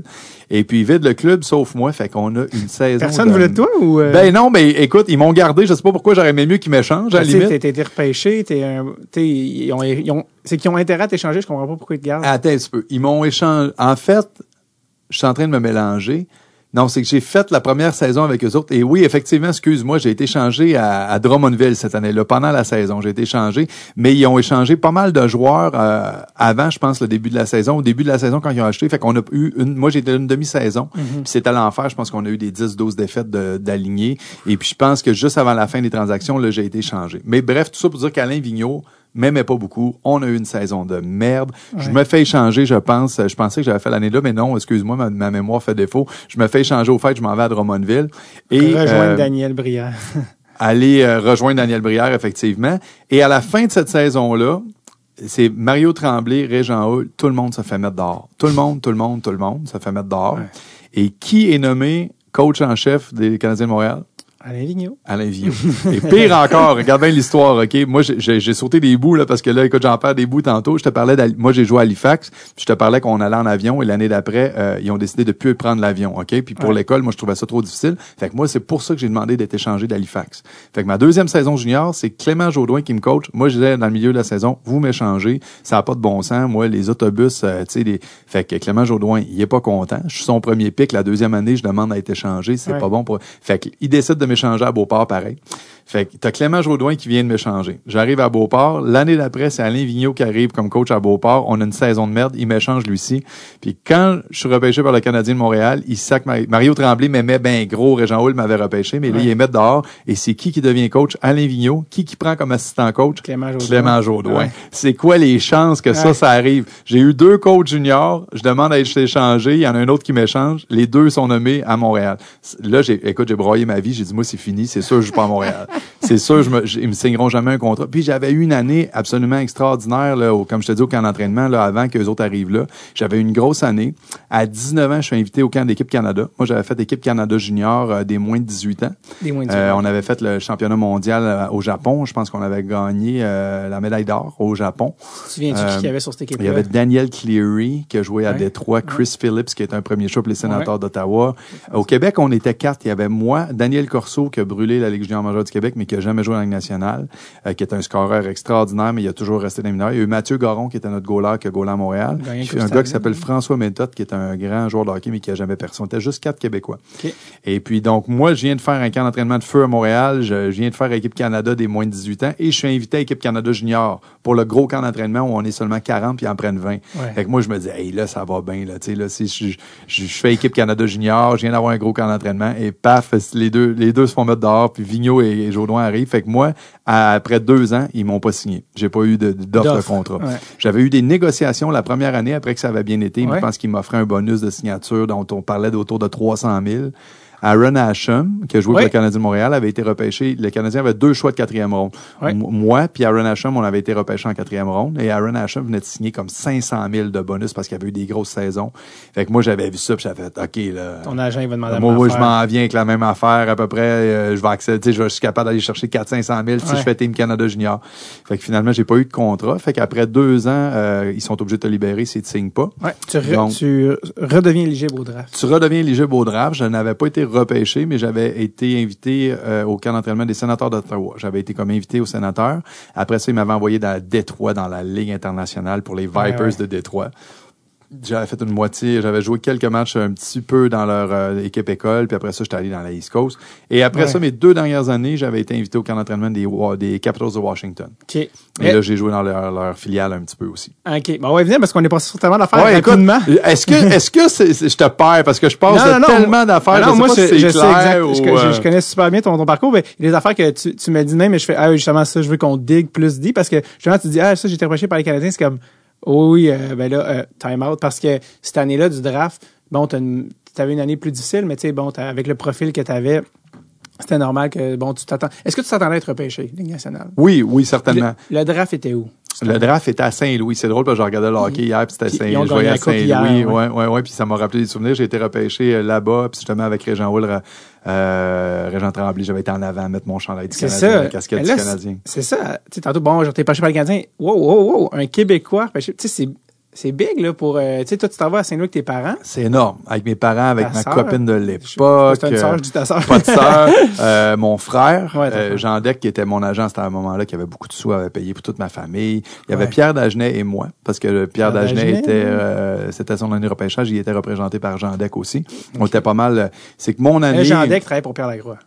Et puis, vident le club, sauf moi, fait qu'on a une saison. Personne voulait toi ou. euh, Ben non, mais écoute, ils m'ont gardé. Je sais pas pourquoi j'aurais aimé mieux qu'ils m'échangent, à la limite. t'es- repêché, t'es un. ils ont- ils ont- C'est qu'ils ont intérêt à t'échanger, je comprends pas pourquoi ils te gardent. Attends un petit peu. Ils m'ont échangé. En fait, je suis en train de me mélanger. Non, c'est que j'ai fait la première saison avec eux autres. Et oui, effectivement, excuse-moi, j'ai été échangé à, à Drummondville cette année-là, pendant la saison. J'ai été échangé. Mais ils ont échangé pas mal de joueurs euh, avant, je pense, le début de la saison. Au début de la saison, quand ils ont acheté, fait qu'on a eu une. Moi, j'ai été une demi-saison. Puis c'était l'enfer. Je pense qu'on a eu des 10-12 défaites d'alignés. Et puis je pense que juste avant la fin des transactions, là, j'ai été échangé. Mais bref, tout ça pour dire qu'Alain Vigneault m'aimait pas beaucoup. On a eu une saison de merde. Je me fais échanger, je pense. Je pensais que j'avais fait l'année là, mais non, excuse-moi, ma, ma mémoire fait défaut. Je me fais échanger au fait, je m'en vais à Drummondville. Et Rejoindre euh, Daniel Brière. aller euh, rejoindre Daniel Brière, effectivement. Et à la fin de cette saison-là, c'est Mario Tremblay, Régent Hull, tout le monde se fait mettre dehors. Tout le monde, tout le monde, tout le monde se fait mettre dehors. Ouais. Et qui est nommé coach en chef des Canadiens de Montréal? Alain Vigneault. Alain Vigneault. Et pire encore, regarde bien l'histoire, OK? Moi, j'ai- sauté des bouts, là, parce que là, écoute, j'en perds des bouts tantôt. Je te parlais moi, j'ai joué à Halifax, puis je te parlais qu'on allait en avion, et l'année d'après, euh, ils ont décidé de plus prendre l'avion, OK? Puis pour Ouais. l'école, moi, je trouvais ça trop difficile. Fait que moi, c'est pour ça que j'ai demandé d'être échangé d'Halifax. Fait que ma deuxième saison junior, c'est Clément Jaudoin qui me coach. Moi, je disais, dans le milieu de la saison, vous m'échangez. Ça n'a pas de bon sens. Moi, les autobus, euh, tu sais, les... fait que Clément Jaudoin, il est pas content. Je suis son premier pic. La deuxième année, je demande à être échangé. C'est Ouais. pas bon pour... Fait qu'il décide de m'échanger à Beauport pareil. Fait que t'as Clément Jaudoin qui vient de m'échanger. J'arrive à Beauport. L'année d'après, c'est Alain Vigneault qui arrive comme coach à Beauport. On a une saison de merde. Il m'échange lui aussi. Puis quand je suis repêché par le Canadien de Montréal, il sac Mario, Mario Tremblay m'aimait ben gros. Régent Hull m'avait repêché, mais là, Ouais. il est dehors. Et c'est qui qui devient coach? Alain Vigneault. Qui qui prend comme assistant coach? Clément Jaudoin. Clément. Ouais. C'est quoi les chances que ça arrive? J'ai eu deux coachs juniors. Je demande à être échangé. Il y en a un autre qui m'échange. Les deux sont nommés à Montréal. Là, j'ai, écoute, j'ai broyé ma vie. J'ai dit, moi, c'est fini. C'est sûr, je joue pas à Montréal. c'est sûr, je me, je- ils me signeront jamais un contrat. Puis j'avais eu une année absolument extraordinaire, là, au- comme je te dis, au camp d'entraînement, là, avant que les autres arrivent là. J'avais eu une grosse année. À 19 ans, je suis invité au camp d'équipe Canada. Moi, j'avais fait équipe Canada junior euh, des moins de 18 ans. Des moins de Euh, dix-huit. on avait fait le championnat mondial euh, au Japon. Je pense qu'on avait gagné la médaille d'or au Japon. Tu te souviens-tu euh, qui y avait sur cette équipe Il y avait Daniel Cleary qui a joué à Ouais. Détroit, Chris Phillips qui est un premier choix pour les sénateurs d'Ottawa. Au Québec, on était quatre. Il y avait moi, Daniel Corso qui a brûlé la Ligue junior majeure du Québec, mais qui a jamais joué en Ligue nationale, euh, qui est un scoreur extraordinaire, mais il a toujours resté dans les mineurs. Il y a eu Mathieu Garon qui était notre goaler qui a goalé à Montréal. Un gars qui s'appelle François Méthode qui est un grand joueur de hockey, mais qui a jamais personne. On était juste quatre Québécois. Et puis, donc, moi, je viens de faire un camp d'entraînement de feu à Montréal. Je, je viens de faire équipe Canada des moins de 18 ans et je suis invité à équipe Canada junior pour le gros camp d'entraînement où on est seulement 40 puis ils en prennent 20. Fait que moi, je me dis, hey, là, ça va bien, là, tu sais, là, si je, je, je- je fais équipe Canada junior, je viens d'avoir un gros camp d'entraînement et paf, les deux, les deux se font mettre dehors puis Vigneault et, et Jaudoin arrivent. Fait que moi, après deux ans, ils m'ont pas signé. J'ai pas eu d'offre de, contrat. ouais. J'avais eu des négociations la première année après que ça avait bien été. Ouais. Je pense qu'ils m'offraient un bonus de signature dont on parlait d'autour de 300 000. Aaron Asham, qui a joué pour le Canadien de Montréal, avait été repêché. Le Canadien avait deux choix de quatrième ronde. Moi, puis Aaron Asham, on avait été repêché en quatrième ronde. Et Aaron Asham venait de signer comme 500 000 de bonus parce qu'il avait eu des grosses saisons. Fait que moi, j'avais vu ça, puis j'avais fait, OK, là. Ton agent, il va demander à Moi, moi, je m'en viens avec la même affaire à peu près. euh, je vais accepter, je, suis capable d'aller chercher 400-500 000 si Ouais. je fais Team Canada Junior. Fait que finalement, j'ai pas eu de contrat. Fait qu'après deux ans, euh, ils sont obligés de te libérer si tu signes pas. Ouais, tu, re- Donc- tu redeviens éligible au draft. Tu redeviens éligible au draft. Je n'avais pas été repêché, mais j'avais été invité euh, au camp d'entraînement des sénateurs d'Ottawa. J'avais été comme invité aux sénateurs. Après ça, ils m'avaient envoyé dans Détroit, dans la Ligue internationale pour les Vipers Ouais, ouais. de Détroit. J'avais fait une moitié, j'avais joué quelques matchs un petit peu dans leur euh, équipe école, puis après ça, j'étais allé dans la East Coast. Et après Ouais. ça, mes deux dernières années, j'avais été invité au camp d'entraînement des, Capitals de Washington. OK. Et là, j'ai joué dans leur, leur filiale un petit peu aussi. OK. Bon, ouais, viens, parce qu'on est passé sur tellement d'affaires Ouais, rapidement. est-ce que, est-ce que c'est- je te perds parce que je passe Non, non, non, tellement d'affaires, Ah je non, sais moi, si je, clair sais exact. ou, je, je- euh, connais super bien ton, ton parcours. Mais il y a des affaires que tu, dis même, mais je fais, ah, justement, ça, je veux qu'on digue plus dit parce que, justement, tu dis, ah, ça, j'ai été repêché par les Canadiens. C'est comme, oh oui, euh, ben là, euh, time out. Parce que cette année-là du draft, bon, tu avais une année plus difficile, mais tu sais, bon, avec le profil que tu avais, c'était normal que, bon, tu t'attends. Est-ce que tu t'attendais à être repêché, Ligue nationale? Oui, oui, certainement. Le, le draft était où? Le draft était à Saint-Louis. C'est drôle parce que je regardais le hockey hier, puis c'était Puis Saint- ils ont je voyais à hier, Saint-Louis. ouais. Ouais. Puis ça m'a rappelé des souvenirs. J'ai été repêché euh, là-bas, puis justement avec Régent Hull, euh, Régent Tremblay, j'avais été en avant mettre mon chandail du C'est Canadien, ça. la casquette du Canadien. C'est ça. Tu sais, tantôt, bon, je t'ai pêché par le Canadien. Wow, wow, wow. Un Québécois. repêché. Tu sais, c'est, big, là, pour, euh, tu sais, toi, tu t'en vas à Saint-Louis avec tes parents? C'est énorme. Avec mes parents, avec Ta ma copine de l'époque. Une sœur, euh, je dis ta sœur. pas de sœur. Euh, mon frère, Ouais, euh. Jean Deck, qui était mon agent, c'était à un moment-là, qui avait beaucoup de sous, avait payé pour toute ma famille. Il y avait Ouais. Pierre Dagenet et moi, parce que Pierre Dagenet Dagenet, était, c'était son année repêchage, il était représenté par Jean Deck aussi. On était pas mal. C'est que mon année. Jean Deck travaille pour Pierre Lacroix.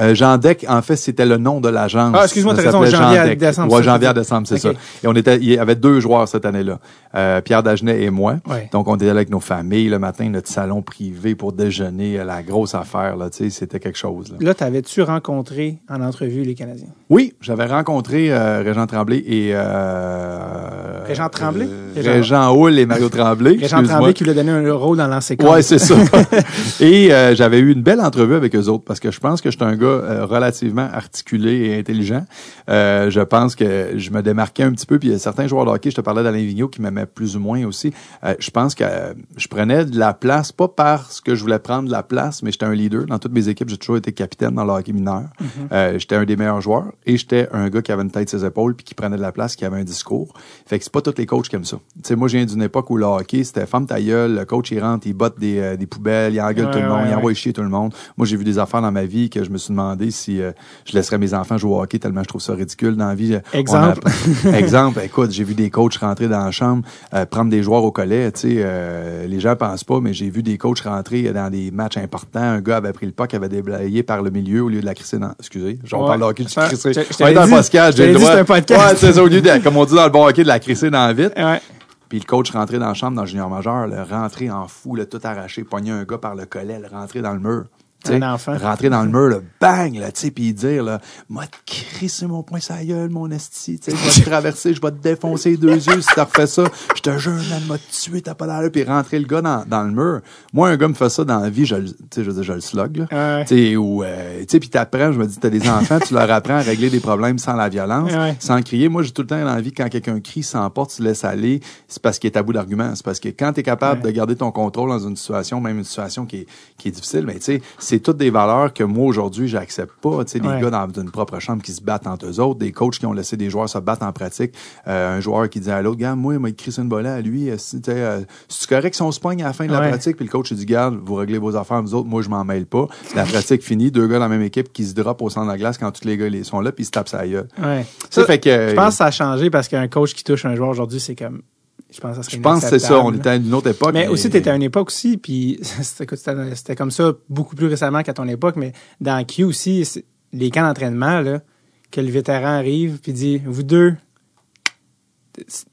Euh, Jean Deck, en fait, c'était le nom de l'agence. Ah, excuse-moi, t'as raison, janvier décembre, Ouais, janvier à décembre, c'est ça. Et on était, il y avait deux joueurs cette année-là. Euh, Pierre Dagenet et moi. Ouais. Donc, on était là avec nos familles le matin, notre salon privé pour déjeuner, la grosse affaire, là, tu sais, c'était quelque chose, là. Là, t'avais-tu rencontré en entrevue les Canadiens? Oui, j'avais rencontré euh, Régent Tremblay et euh, Régent Tremblay? euh, Régent- Régent Hull et Mario Tremblay. Régent. Tremblay qui lui a donné un rôle dans l'ancien Ouais, c'est ça. et euh, j'avais eu une belle entrevue avec eux autres parce que je pense que j'étais un gars euh, relativement articulé et intelligent. Euh, je pense que je me démarquais un petit peu. Puis il y a certains joueurs de hockey, je te parlais d'Alain Vigneault qui m'aimait plus ou moins aussi. Euh, je pense que je prenais de la place, pas parce que je voulais prendre de la place, mais j'étais un leader. Dans toutes mes équipes, j'ai toujours été capitaine dans le hockey mineur. Euh, j'étais un des meilleurs joueurs et j'étais un gars qui avait une tête sur ses épaules puis qui prenait de la place, qui avait un discours. Fait que c'est pas tous les coachs qui aiment ça. Tu sais, moi, je viens d'une époque où le hockey, c'était femme ta gueule, le coach, il rentre, il botte des, euh, des poubelles, il engueule Ouais, tout le monde, ouais, il envoie chier tout le monde. Moi, j'ai vu des affaires dans ma vie que je me suis demandé si euh, je laisserais mes enfants jouer au hockey tellement je trouve ça ridicule dans la vie. On Exemple. a- exemple, écoute, j'ai vu des coachs rentrer dans la chambre, euh, prendre des joueurs au collet, tu sais, euh, les gens pensent pas, mais j'ai vu des coachs rentrer dans des matchs importants. Un gars avait pris le puck, avait déblayé par le milieu au lieu de la crisser dans... Excusez, j'en Ouais. parle de hockey, du Ça, crisser. On est dans dit- podcast, j'ai le dit, droit. c'est un podcast. Ouais, c'est ça, au lieu de, comme on dit dans le bon hockey, de la crisser dans la vite. Ouais. Puis le coach rentrait dans la chambre dans le junior majeur, le rentrer en fou, le tout arraché, pogner un gars par le collet, le rentrer dans le mur. Un enfant. Rentrer dans le mur, le bang, là, tu sais, puis dire, là, moi, crisser mon poing sa gueule, mon esti, tu sais, je vais te traverser, je vais te défoncer les deux yeux si t'as refait ça. Je te jure, man, m'a tué, t'as pas l'air, puis rentrer le gars dans, dans le mur. Moi, un gars me fait ça dans la vie, je le, tu sais, je dire, je le slug, là. Tu sais, ou, euh, tu sais, puis t'apprends, je me dis, t'as des enfants, tu leur apprends à régler des problèmes sans la violence, Ouais. sans crier. Moi, j'ai tout le temps dans la vie, quand quelqu'un crie, s'emporte, tu laisses aller, c'est parce qu'il est à bout d'arguments. C'est parce que quand tu es capable Ouais. de garder ton contrôle dans une situation, même une situation qui est, qui est difficile, mais tu sais, c'est toutes des valeurs que moi, aujourd'hui, j'accepte pas. Tu sais, des Ouais. gars dans une propre chambre qui se battent entre eux autres, des coachs qui ont laissé des joueurs se battre en pratique, euh, un joueur qui dit à l'autre, gars, moi, il m'a écrit une volée à lui, euh, tu sais, euh, c'est correct si on se pogne à la fin de la Ouais. pratique, puis le coach, il dit, garde, vous réglez vos affaires, vous autres, moi, je m'en mêle pas. La pratique finie, deux gars dans la même équipe qui se drapent au centre de la glace quand tous les gars ils sont là, puis ils se tapent sa gueule. Ouais. Ça fait que- je pense que ça a changé parce qu'un coach qui touche un joueur aujourd'hui, c'est comme. Je pense que ça Je pense que c'est ça. On était à une autre époque. Mais aussi, tu étais à une époque aussi, puis c'était comme ça beaucoup plus récemment qu'à ton époque, mais dans Q aussi, les camps d'entraînement, là, que le vétéran arrive puis dit Vous deux.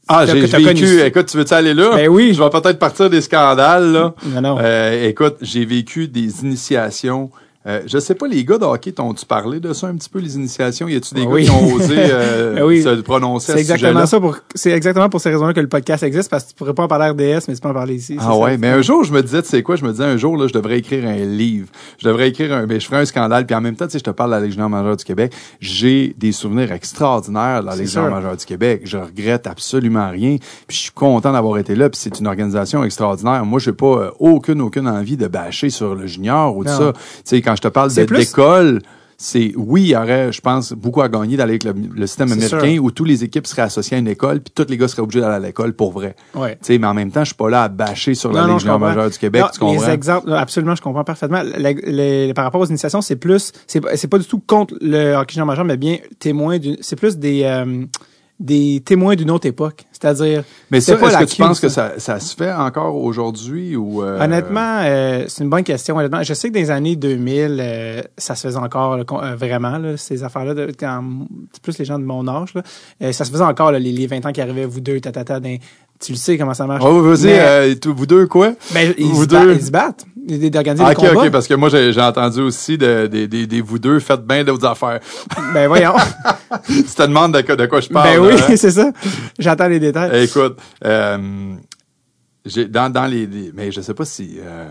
Ah, j'ai vécu. Écoute, tu veux-tu aller là? Ben oui. Je vais peut-être partir des scandales, là. Non, non. Euh, écoute, j'ai vécu des initiations. Euh, je sais pas, les gars de hockey, t'ont-tu parlé de ça un petit peu, les initiations? Y a-tu des gars qui ont osé euh, oui. se prononcer à C'est ce exactement ça pour c'est exactement pour ces raisons-là que le podcast existe parce que tu pourrais pas en parler à RDS mais tu peux en parler ici. Ah ça. ouais, mais un jour, je me disais, tu sais quoi, je me disais, un jour, là, je devrais écrire un livre. Je devrais écrire un, ben, je ferais un scandale, puis en même temps, tu sais, je te parle de la Légion majeure du Québec. J'ai des souvenirs extraordinaires de la Légion majeure du Québec. Je regrette absolument rien. Puis je suis content d'avoir été là, puis c'est une organisation extraordinaire. Moi, j'ai pas euh, aucune, aucune envie de bâcher sur le junior ou de Non. ça. Tu sais, quand je te parle d'école, c'est oui, il y aurait, je pense, beaucoup à gagner d'aller avec le, le système américain sûr. où tous les équipes seraient associées à une école, puis tous les gars seraient obligés d'aller à l'école pour vrai. Ouais. Mais en même temps, je suis pas là à bâcher sur la Non, non, Ligue majeure du Québec, Non, tu comprends? Les exemples, absolument, je comprends parfaitement. Les- les- par rapport aux initiations, c'est plus, c'est pas- c'est pas du tout contre le hockey junior majeur, mais bien témoin d'une, c'est plus des, euh, des témoins d'une autre époque. C'est-à-dire, Mais ça, est-ce que tu Q, penses que ça, ça se fait encore aujourd'hui ou euh, Honnêtement, euh, c'est une bonne question. Honnêtement, je sais que dans les années 2000, euh, ça se faisait encore là, euh, vraiment là, ces affaires-là. Quand plus les gens de mon âge, là, euh, ça se faisait encore là, les, les 20 ans qui arrivaient, vous deux, tatata, dans- tu le sais comment ça marche. Oh, vas-y, euh, vous deux quoi? ben, ils, vous se battent, deux? ils se battent, Ils- d'organiser Ah, des ok, combats. ok, parce que moi j'ai entendu aussi de, des des- des vous deux faites bien d'autres affaires. Ben voyons. tu te demandes de, quoi- de quoi je parle. ben oui, hein? c'est ça. J'entends les détails. Écoute, euh, j'ai dans dans les, les- mais je sais pas si euh,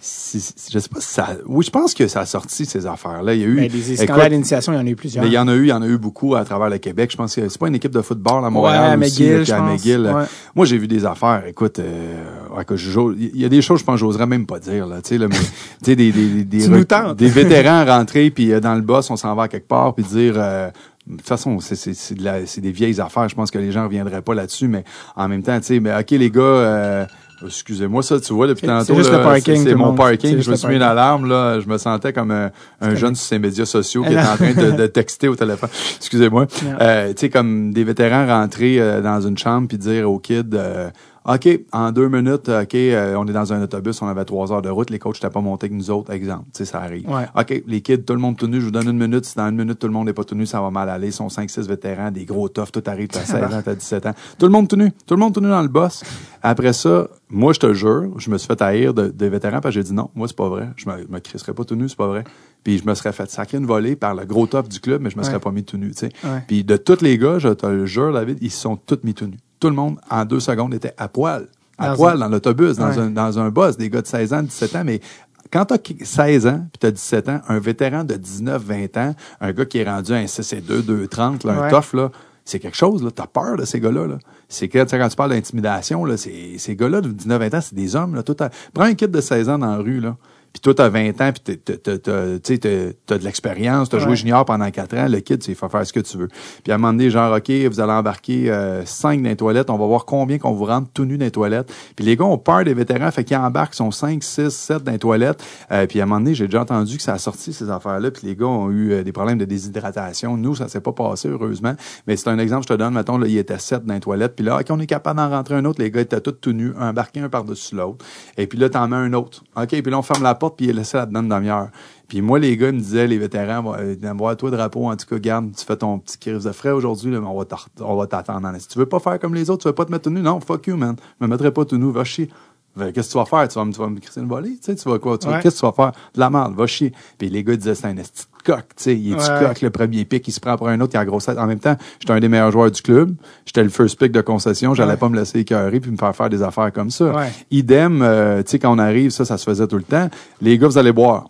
je sais pas si ça. Oui, je pense que ça a sorti ces affaires-là. Il y a eu. Ben, des scandales d'initiation, il y en a eu plusieurs. mais il y en a eu, il y en a eu beaucoup à travers le Québec. Je pense que c'est pas une équipe de football à Montréal Ouais, à McGill, à. Ouais. Moi, j'ai vu des affaires. Écoute, euh, ouais, que il y a des choses, je pense, j'oserais même pas dire là. Tu sais, là, mais tu sais, des des des, des, des vétérans rentrer puis euh, dans le boss, on s'en va à quelque part puis dire. euh, de toute façon, c'est de des vieilles affaires. Je pense que les gens reviendraient pas là-dessus, mais en même temps, tu sais, mais ok les gars. Euh, Excusez-moi, ça, tu vois, depuis tantôt, c'est mon parking. Je me suis mis une alarme, là. Je me sentais comme un, un jeune sur ses médias sociaux qui est en train de, de texter au téléphone. Excusez-moi. Euh, tu sais, comme des vétérans rentrer euh, dans une chambre puis dire aux kids, euh, OK, en deux minutes, OK, euh, on est dans un autobus, on avait trois heures de route, les coachs n'étaient pas montés avec nous autres, exemple. Tu sais, ça arrive. Ouais. OK, les kids, tout le monde tenu, je vous donne une minute. Si dans une minute, tout le monde n'est pas tenu, ça va mal aller. Ils sont 5-6 vétérans, des gros toughs, tout arrive, t'as 16 ans, t'as 17 ans. Tout le monde tenu. Tout le monde tenu dans le boss. Après ça, moi, je te jure, je me suis fait haïr de, de vétérans parce que j'ai dit non, moi, c'est pas vrai. Je me, me crisserais pas tenu, c'est pas vrai. Puis je me serais fait sacrer une volée par le gros top du club, mais je me serais Ouais. pas mis tout nu, tu sais. Ouais. Puis de tous les gars, je te le jure, David, ils se sont tous mis tout nus. Tout le monde, en deux secondes, était à poil. À Dans poil, un- dans l'autobus, dans, Ouais. un, dans un boss, des gars de 16 ans, 17 ans, mais quand t'as 16 ans, puis t'as 17 ans, un vétéran de 19, 20 ans, un gars qui est rendu à un 6 et 2, 2, 30, là, un Ouais. tough, là, c'est quelque chose, là. T'as peur de ces gars-là, là. C'est que, quand tu parles d'intimidation, là, ces gars-là de 19, 20 ans, c'est des hommes, là. Tout à- Prends un kid de 16 ans dans la rue, là. Puis toi, t'as 20 ans, puis t'as- de l'expérience, t'as joué junior pendant 4 ans, le kid, il faut faire ce que tu veux. Puis à un moment donné, genre, OK, vous allez embarquer 5 dans les toilettes, on va voir combien qu'on vous rentre tout nu dans les toilettes. Puis les gars ont peur des vétérans, fait qu'ils embarquent, sont 5, 6, 7 dans les toilettes. Euh, puis à un moment donné, j'ai déjà entendu que ça a sorti ces affaires-là, puis les gars ont eu euh, des problèmes de déshydratation. Nous, ça s'est pas passé, heureusement. Mais c'est un exemple, je te donne, mettons, là, il était 7 dans les toilettes, puis là, OK, on est capable d'en rentrer un autre, les gars étaient tous tout nus, embarqués un par-dessus l'autre. Et puis là, t'en mets un autre. OK, puis là, on ferme la porte, puis il est laissé là-dedans une demi-heure. Puis moi, les gars, ils me disaient, les vétérans, va- euh, voir toi, drapeau, en tout cas, garde, tu fais ton petit crise de frais aujourd'hui, là, mais on va t'attendre. Si tu veux pas faire comme les autres, tu veux pas te mettre tout nu, non, fuck you, man. Je me mettrai pas tout nu, va chier. Fait, Qu'est-ce que tu vas faire? Tu vas me, tu vas me crisser une volée? Tu sais, tu vas quoi? Tu Ouais. Qu'est-ce que tu vas faire? De la merde, va chier. Puis les gars disaient, c'est un esti coq, tu sais. Il est Ouais. coq, le premier pick, il se prend pour un autre, il a grosse tête. En même temps, j'étais un des meilleurs joueurs du club. J'étais le first pick de concession. J'allais Ouais. pas me laisser écœurer puis me faire faire des affaires comme ça. Ouais. Idem, euh, tu sais, quand on arrive, ça, ça se faisait tout le temps. Les gars, vous allez boire.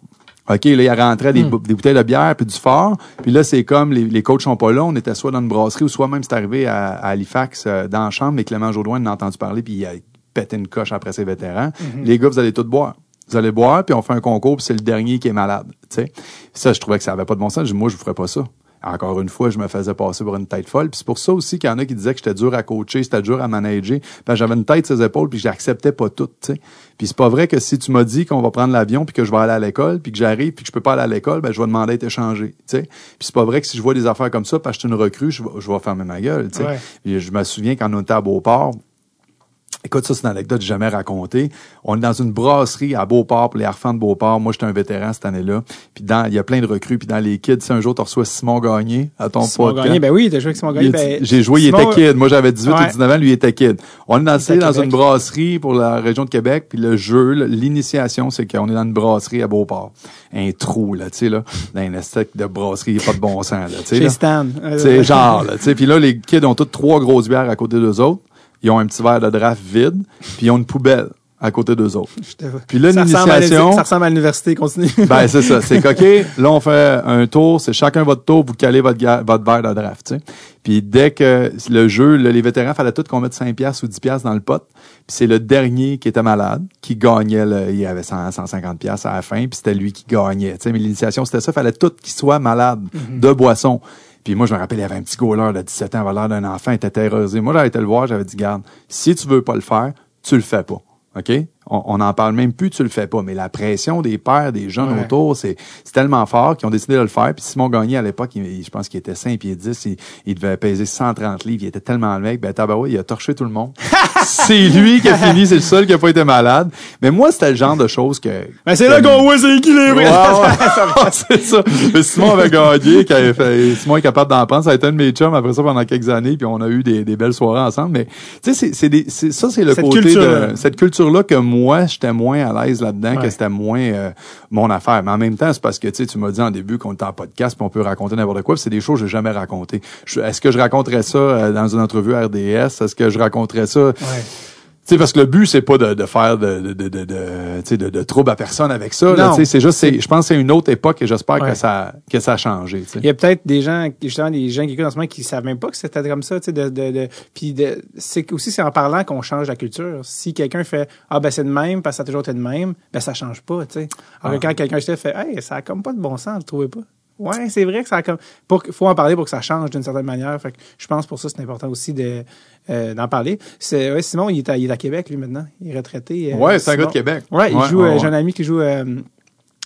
OK, là, il rentrait Hmm. des, bou- des bouteilles de bière puis du fort. Puis là, c'est comme les, les coachs sont pas là. On était soit dans une brasserie ou soit même c'est arrivé à, à Halifax euh, dans la chambre, mais Clément Jodoin en a entendu parler puis il a pété une coche après ses vétérans. Mhm. Les gars, vous allez tous boire. Vous allez boire, puis on fait un concours, puis c'est le dernier qui est malade. Tu sais. Ça, je trouvais que ça avait pas de bon sens. Je dis, moi, je vous ferais pas ça. Encore une fois, je me faisais passer pour une tête folle. Puis c'est pour ça aussi qu'il y en a qui disaient que j'étais dur à coacher, c'était dur à manager. Que j'avais une tête sur les épaules, puis j'acceptais pas tout. tu sais. Puis c'est pas vrai que si tu m'as dit qu'on va prendre l'avion, puis que je vais aller à l'école, puis que j'arrive, puis que je peux pas aller à l'école, ben je vais demander à être échangé. Puis c'est pas vrai que si je vois des affaires comme ça, parce que je suis une recrue, je vais, je vais fermer ma gueule. Ouais. Je me souviens quand on était à Beauport, Écoute, ça, c'est une anecdote jamais racontée. On est dans une brasserie à Beauport, pour les Harfans de Beauport. Moi, j'étais un vétéran cette année-là. Puis dans, il y a plein de recrues. Puis dans les kids, si un jour tu reçois Simon Gagné à ton Simon podcast, Gagné, ben oui, t'as joué avec Simon Gagné. ben, J'ai joué, il était kid. Moi, j'avais 18 ou Ouais. 19 ans, lui, il était kid. On est dans, une brasserie pour la région de Québec, puis le jeu, l'initiation, c'est qu'on est dans une brasserie à Beauport. Un trou, là, tu sais, là, dans une esthétique de brasserie, il n'y a pas de bon sens, là, tu sais. Chez. Stan. C'est genre, là, tu sais. Puis là, les kids ont toutes trois grosses bières à côté d'eux autres. Ils ont un petit verre de draft vide, puis ils ont une poubelle à côté d'eux autres. Puis là, l'initiation- Ça ressemble à l'université, continue. Ben, c'est ça. C'est coquet. Là, on fait un tour. C'est chacun votre tour. Vous calez votre, verre de draft, tu sais. Puis dès que le jeu, là, les vétérans, fallait tout qu'on mette 5 piastres ou 10 piastres dans le pot. Puis c'est le dernier qui était malade, qui gagnait, le- il y avait 100, 150 piastres à la fin, puis c'était lui qui gagnait. Tu sais, mais l'initiation, c'était ça. Fallait tout qu'il soit malade de boisson. Puis moi, je me rappelle, il y avait un petit goaler de 17 ans, avait l'air d'un enfant, il était terrorisé. Moi, j'avais été le voir, j'avais dit, garde, si tu veux pas le faire, tu le fais pas. OK? On n'en parle même plus, tu le fais pas. Mais la pression des pères, des jeunes Ouais. autour, c'est c'est tellement fort qu'ils ont décidé de le faire. Puis Simon Gagné, à l'époque, je pense qu'il était 5 pieds 10, il, il devait peser 130 livres, il était tellement le mec, ben tabarouette, il a torché tout le monde. c'est lui qui a fini, c'est le seul qui a pas été malade. Mais moi, c'était le genre de choses que... Ben, c'est là qu'on voit c'est équilibré. C'est ça. Mais Simon avait gagné, qui avait fait, Simon est capable d'en prendre. Ça a été un de mes chums après ça pendant quelques années, puis on a eu des, des belles soirées ensemble. Mais, tu sais, c'est, ça, c'est le Cette côté de, cette culture-là que moi, j'étais moins à l'aise là-dedans, Ouais. que c'était moins euh, mon affaire. Mais en même temps, c'est parce que, tu sais, tu m'as dit en début qu'on était en podcast, puis on peut raconter n'importe quoi, c'est des choses que j'ai jamais racontées. Est-ce que je raconterais ça euh, dans une entrevue RDS? Est-ce que je raconterais ça? Ouais. Sais, parce que le but, c'est pas de, de faire de, de, de, de, de, de, de trouble à personne avec ça. là, c'est juste, c'est- je pense que c'est une autre époque et j'espère Ouais. que ça, que ça a changé. Il y a peut-être des gens, justement, des gens qui écoutent en ce moment qui savent même pas que c'était comme ça, tu sais, de, de, de, puis de, c'est aussi, c'est en parlant qu'on change la culture. Si quelqu'un fait, ah, ben, c'est de même, parce que ça a toujours été de même, ben, ça change pas, tu sais. Alors que quand quelqu'un fait, hey, ça a comme pas de bon sens, vous le trouvez pas? Ouais, c'est vrai que ça a comme, pour, faut en parler pour que ça change d'une certaine manière. Fait que je pense pour ça, c'est important aussi de, euh, d'en parler. C'est, ouais, Simon, il est à, il est à Québec, lui, maintenant. Il est retraité. euh, Ouais, c'est un gars de Québec. Ouais, il Ouais, joue, ouais, euh, j'ai un ami qui joue, euh,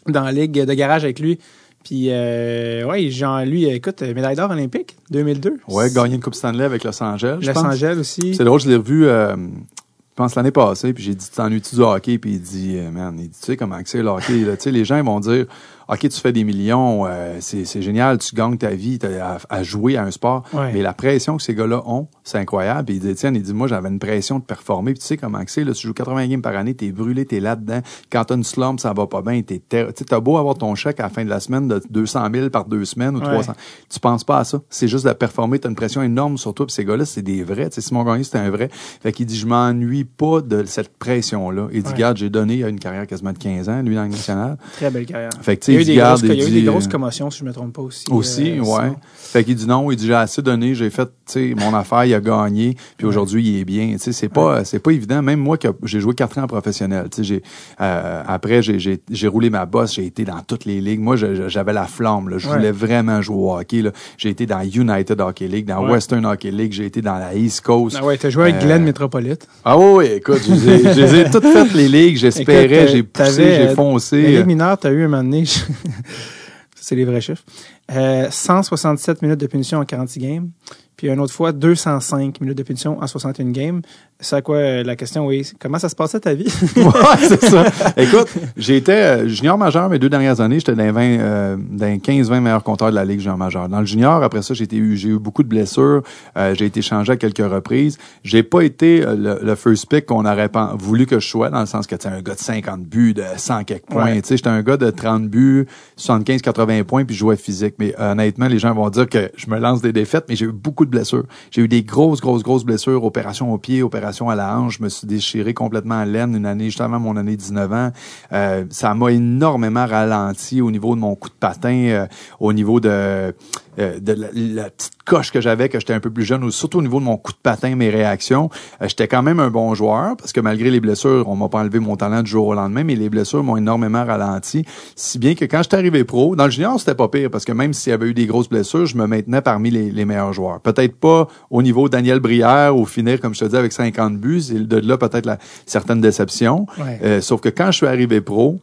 dans la ligue de garage avec lui. Puis, euh, ouais, genre, lui, écoute, médaille d'or olympique, 2002. Ouais, gagné une Coupe Stanley avec Los Angeles, je Los. Angeles aussi. C'est drôle, je l'ai revu, euh, je pense l'année passée, puis j'ai dit, t'ennuies-tu du hockey? Puis il dit, man, il dit, tu sais comment que c'est le hockey? là? Tu sais, les gens ils vont dire, OK, tu fais des millions, euh, c'est c'est génial, tu gagnes ta vie à, à jouer à un sport. Ouais. Mais la pression que ces gars-là ont, c'est incroyable. Puis il dit, tiens, il dit, moi, j'avais une pression de performer. Puis tu sais comment que c'est, là, tu joues 80 games par année, t'es brûlé, t'es là-dedans. Quand t'as une slump, ça va pas bien. T'es ter- tu sais, t'as beau avoir ton chèque à la fin de la semaine de 200 000 par deux semaines ou Ouais. 300. Tu penses pas à ça. C'est juste de performer. T'as une pression énorme sur toi. Puis ces gars-là, c'est des vrais. Tu sais, Simon Gagné, c'était un vrai. Fait qu'il dit, je m'ennuie pas de cette pression-là. Il dit, Ouais. regarde, j'ai donné une carrière quasiment de 15 ans, lui, dans le national. Très belle carrière. Fait que, Il y a eu des, grosses, garde, il y a eu il des dit, grosses euh, commotions, si je me trompe pas aussi. aussi, euh, ouais. Simon. Fait qu'il dit non, il dit j'ai assez donné, j'ai fait, tu sais, mon affaire, il a gagné, puis aujourd'hui il est bien. Tu sais, c'est pas, c'est pas évident. Même moi, que j'ai joué quatre ans en professionnel. Tu sais, j'ai, euh, après j'ai, j'ai, j'ai roulé ma bosse, j'ai été dans toutes les ligues. Moi, j'avais la flamme. Là. Je Ouais. voulais vraiment jouer au hockey. J'ai été dans United Hockey League, dans Ouais. Western Hockey League, j'ai été dans la East Coast. Ah ouais, t'as joué avec Euh, Glenn Metropolite. Ah oui, écoute, je les ai, je les ai toutes faites les ligues. J'espérais, j'ai poussé, j'ai foncé. La Ligue mineure, t'as eu un moment donné, je- c'est les vrais chiffres, euh, 167 minutes de punition en 46 games, puis une autre fois 205 minutes de punition en 61 games. C'est à quoi euh, la question, oui, comment ça se passait ta vie? ouais, c'est ça. Écoute, j'ai été euh, junior majeur mes deux dernières années. J'étais dans les 20, euh, dans les 15-20 meilleurs compteurs de la Ligue junior majeur. Dans le junior, après ça, j'ai eu, beaucoup de blessures. Euh, j'ai été changé à quelques reprises. J'ai pas été euh, le, le first pick qu'on aurait voulu que je sois, dans le sens que tu un gars de 50 buts, de 100 quelques points. Ouais. Tu sais, j'étais un gars de 30 buts, 75-80 points, puis je jouais physique. Mais honnêtement, les gens vont dire que je me lance des défaites, mais j'ai eu beaucoup de blessures. J'ai eu des grosses, grosses, grosses blessures, opération au pied, à la hanche. Je me suis déchiré complètement à laine une année, juste avant mon année 19 ans. Euh, ça m'a énormément ralenti au niveau de mon coup de patin, euh, au niveau de, euh, la, petite coche que j'avais quand j'étais un peu plus jeune, ou surtout au niveau de mon coup de patin, mes réactions. J'étais quand même un bon joueur, parce que malgré les blessures, on m'a pas enlevé mon talent du jour au lendemain, mais les blessures m'ont énormément ralenti. Si bien que quand j'étais arrivé pro, dans le junior, c'était pas pire, parce que même s'il y avait eu des grosses blessures, je me maintenais parmi les, les meilleurs joueurs. Peut-être pas au niveau Daniel Brière, ou finir, comme je te dis, avec 50 buts, et de là peut-être la, certaines déceptions. Ouais. Euh, sauf que quand je suis arrivé pro,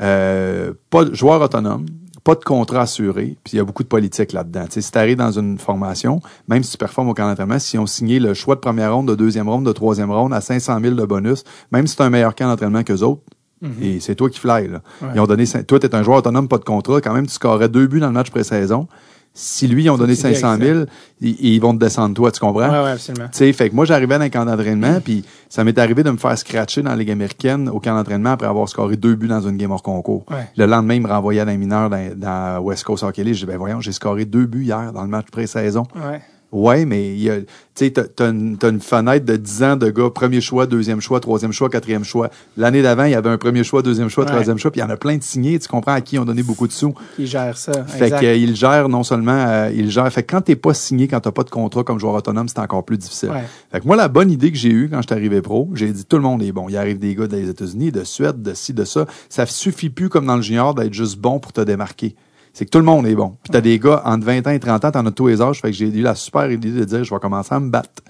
euh, pas de joueur autonome, pas de contrat assuré, puis il y a beaucoup de politique là-dedans. Si tu arrives dans une formation, même si tu performes au camp d'entraînement, si on signé le choix de première ronde, de deuxième ronde, de troisième ronde à 500 000 de bonus, même si tu as un meilleur camp d'entraînement qu'eux autres, et c'est toi qui fly. Là. Ouais. Ils ont donné, toi, tu es un joueur autonome, pas de contrat, quand même, tu scorerais deux buts dans le match pré-saison. Si lui, ils ont donné C'est direct, 500 000, ils, ils vont te descendre toi, tu comprends? Ouais, ouais, absolument. Tu sais, fait que moi, j'arrivais dans un camp d'entraînement, puis ça m'est arrivé de me faire scratcher dans la Ligue américaine au camp d'entraînement après avoir scoré deux buts dans une game hors concours. Ouais. Le lendemain, il me renvoyait dans les mineurs dans, dans West Coast Hockey League. Je dis, ben voyons, j'ai scoré deux buts hier dans le match pré-saison. Ouais. Ouais, mais tu sais, t'as, une, une fenêtre de 10 ans de gars, premier choix, deuxième choix, troisième choix, quatrième choix. L'année d'avant, il y avait un premier choix, deuxième choix, Ouais. troisième choix, puis il y en a plein de signés, tu comprends, à qui ils ont donné beaucoup de sous. Qui gère ça. Fait exact. qu'il gère non seulement, euh, il gère. Fait que quand t'es pas signé, quand t'as pas de contrat comme joueur autonome, c'est encore plus difficile. Ouais. Fait que moi, la bonne idée que j'ai eue quand je suis arrivé pro, j'ai dit tout le monde est bon. Il arrive des gars des États-Unis, de Suède, de ci, de ça. Ça suffit plus comme dans le junior d'être juste bon pour te démarquer. C'est que tout le monde est bon. Puis t'as des gars entre 20 ans et 30 ans, t'en as tous les âges. Fait que j'ai eu la super idée de dire je vais commencer à me battre.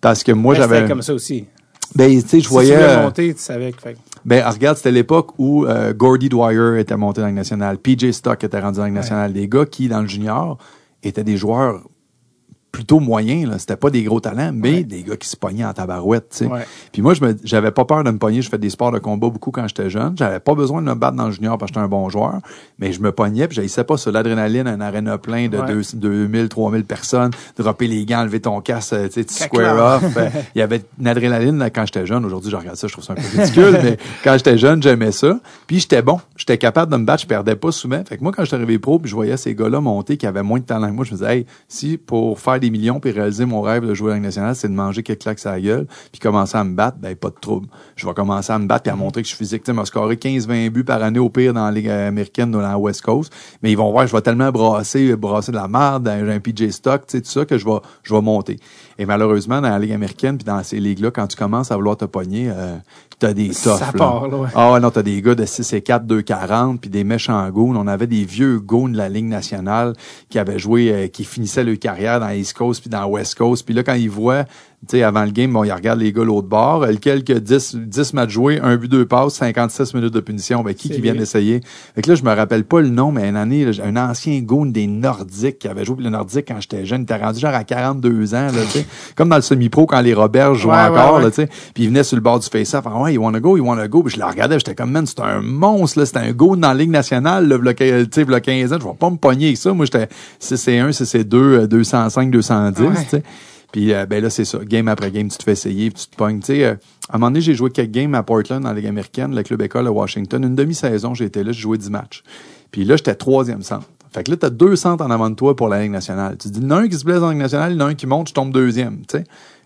Parce que moi, c'était j'avais. comme ça aussi. Ben, tu sais, je Si voyais. tu euh, monter, tu savais que. fait ben, regarde, c'était l'époque où euh, Gordy Dwyer était monté dans la nationale, PJ Stock était rendu dans la nationale, des gars qui, dans le junior, étaient des joueurs plutôt moyens, là. C'était pas des gros talents, mais Ouais. des gars qui se pognaient en tabarouette, tu sais. Ouais. Puis moi, je me, j'avais pas peur de me pogner. Je fais des sports de combat beaucoup quand j'étais jeune. J'avais pas besoin de me battre dans le junior parce que j'étais un bon joueur. Mais je me pognais puis j'haïssais pas ça. L'adrénaline, un aréna plein de Ouais. deux- 2000, 3000 personnes, dropper les gants, enlever ton casque, euh, tu square off. Il y avait une adrénaline là, quand j'étais jeune. Aujourd'hui, je regarde ça, je trouve ça un peu ridicule. mais quand j'étais jeune, j'aimais ça. Puis j'étais bon. J'étais capable de me battre. Je perdais pas souvent. Fait que moi, quand je suis arrivé pro puis je voyais ces gars-là monter qui avaient moins de talent que moi, je me disais, hey, si pour faire des millions puis réaliser mon rêve de jouer à la Ligue nationale, c'est de manger quelques claques à la gueule puis commencer à me battre, ben pas de trouble. Je vais commencer à me battre puis à montrer que je suis physique. Tu sais, m'a scoré 15-20 buts par année au pire dans la Ligue américaine dans la West Coast, mais ils vont voir, je vais tellement brasser, brasser de la merde, j'ai un PJ Stock, tu sais, tout ça que je vais, je vais monter. Et malheureusement, dans la Ligue américaine puis dans ces ligues-là, quand tu commences à vouloir te pogner, euh, t'as des toughs. Ça là. part, là, ouais. Ah ouais, non, t'as des gars de 6 et 4, 2, 40, puis des méchants goons. On avait des vieux goons de la Ligue nationale qui avaient joué, euh, qui finissaient leur carrière dans East Coast puis dans West Coast. Puis là, quand ils voient, tu sais, avant le game, bon, ils regardent les gars l'autre bord. Euh, Quelques 10, 10 matchs joués, un but, deux passes, 56 minutes de punition. Ben, qui qui vient d'essayer? Fait que là, je me rappelle pas le nom, mais une année, là, un ancien goon des Nordiques qui avait joué pour le Nordique quand j'étais jeune. Il était rendu genre à 42 ans, là, tu sais. Comme dans le semi-pro quand les Robert jouaient Ouais, ouais, encore, ouais. là, tu sais. Puis il venait sur le bord du face-off. Ah ouais, you wanna go, you wanna go. Puis je le regardais, j'étais comme, man, c'est un monstre, là. C'était un goon dans la Ligue nationale, là, v'là que- tu sais, v'là 15 ans. Je vais pas me pogner avec ça. Moi, j'étais CC1, CC2, euh, 205, 210, Ouais. tu sais. Puis euh, ben là, c'est ça. Game après game, tu te fais essayer, puis tu te pognes. Tu euh, à un moment donné, j'ai joué quelques games à Portland dans la Ligue américaine, le club école à Washington. Une demi-saison, été là, j'ai joué 10 matchs. Puis là, j'étais troisième centre. Fait que là, t'as deux centres en avant de toi pour la Ligue nationale. Tu dis, il en a un qui se blesse la Ligue nationale, il y en a un qui monte, je tombe deuxième. Tu.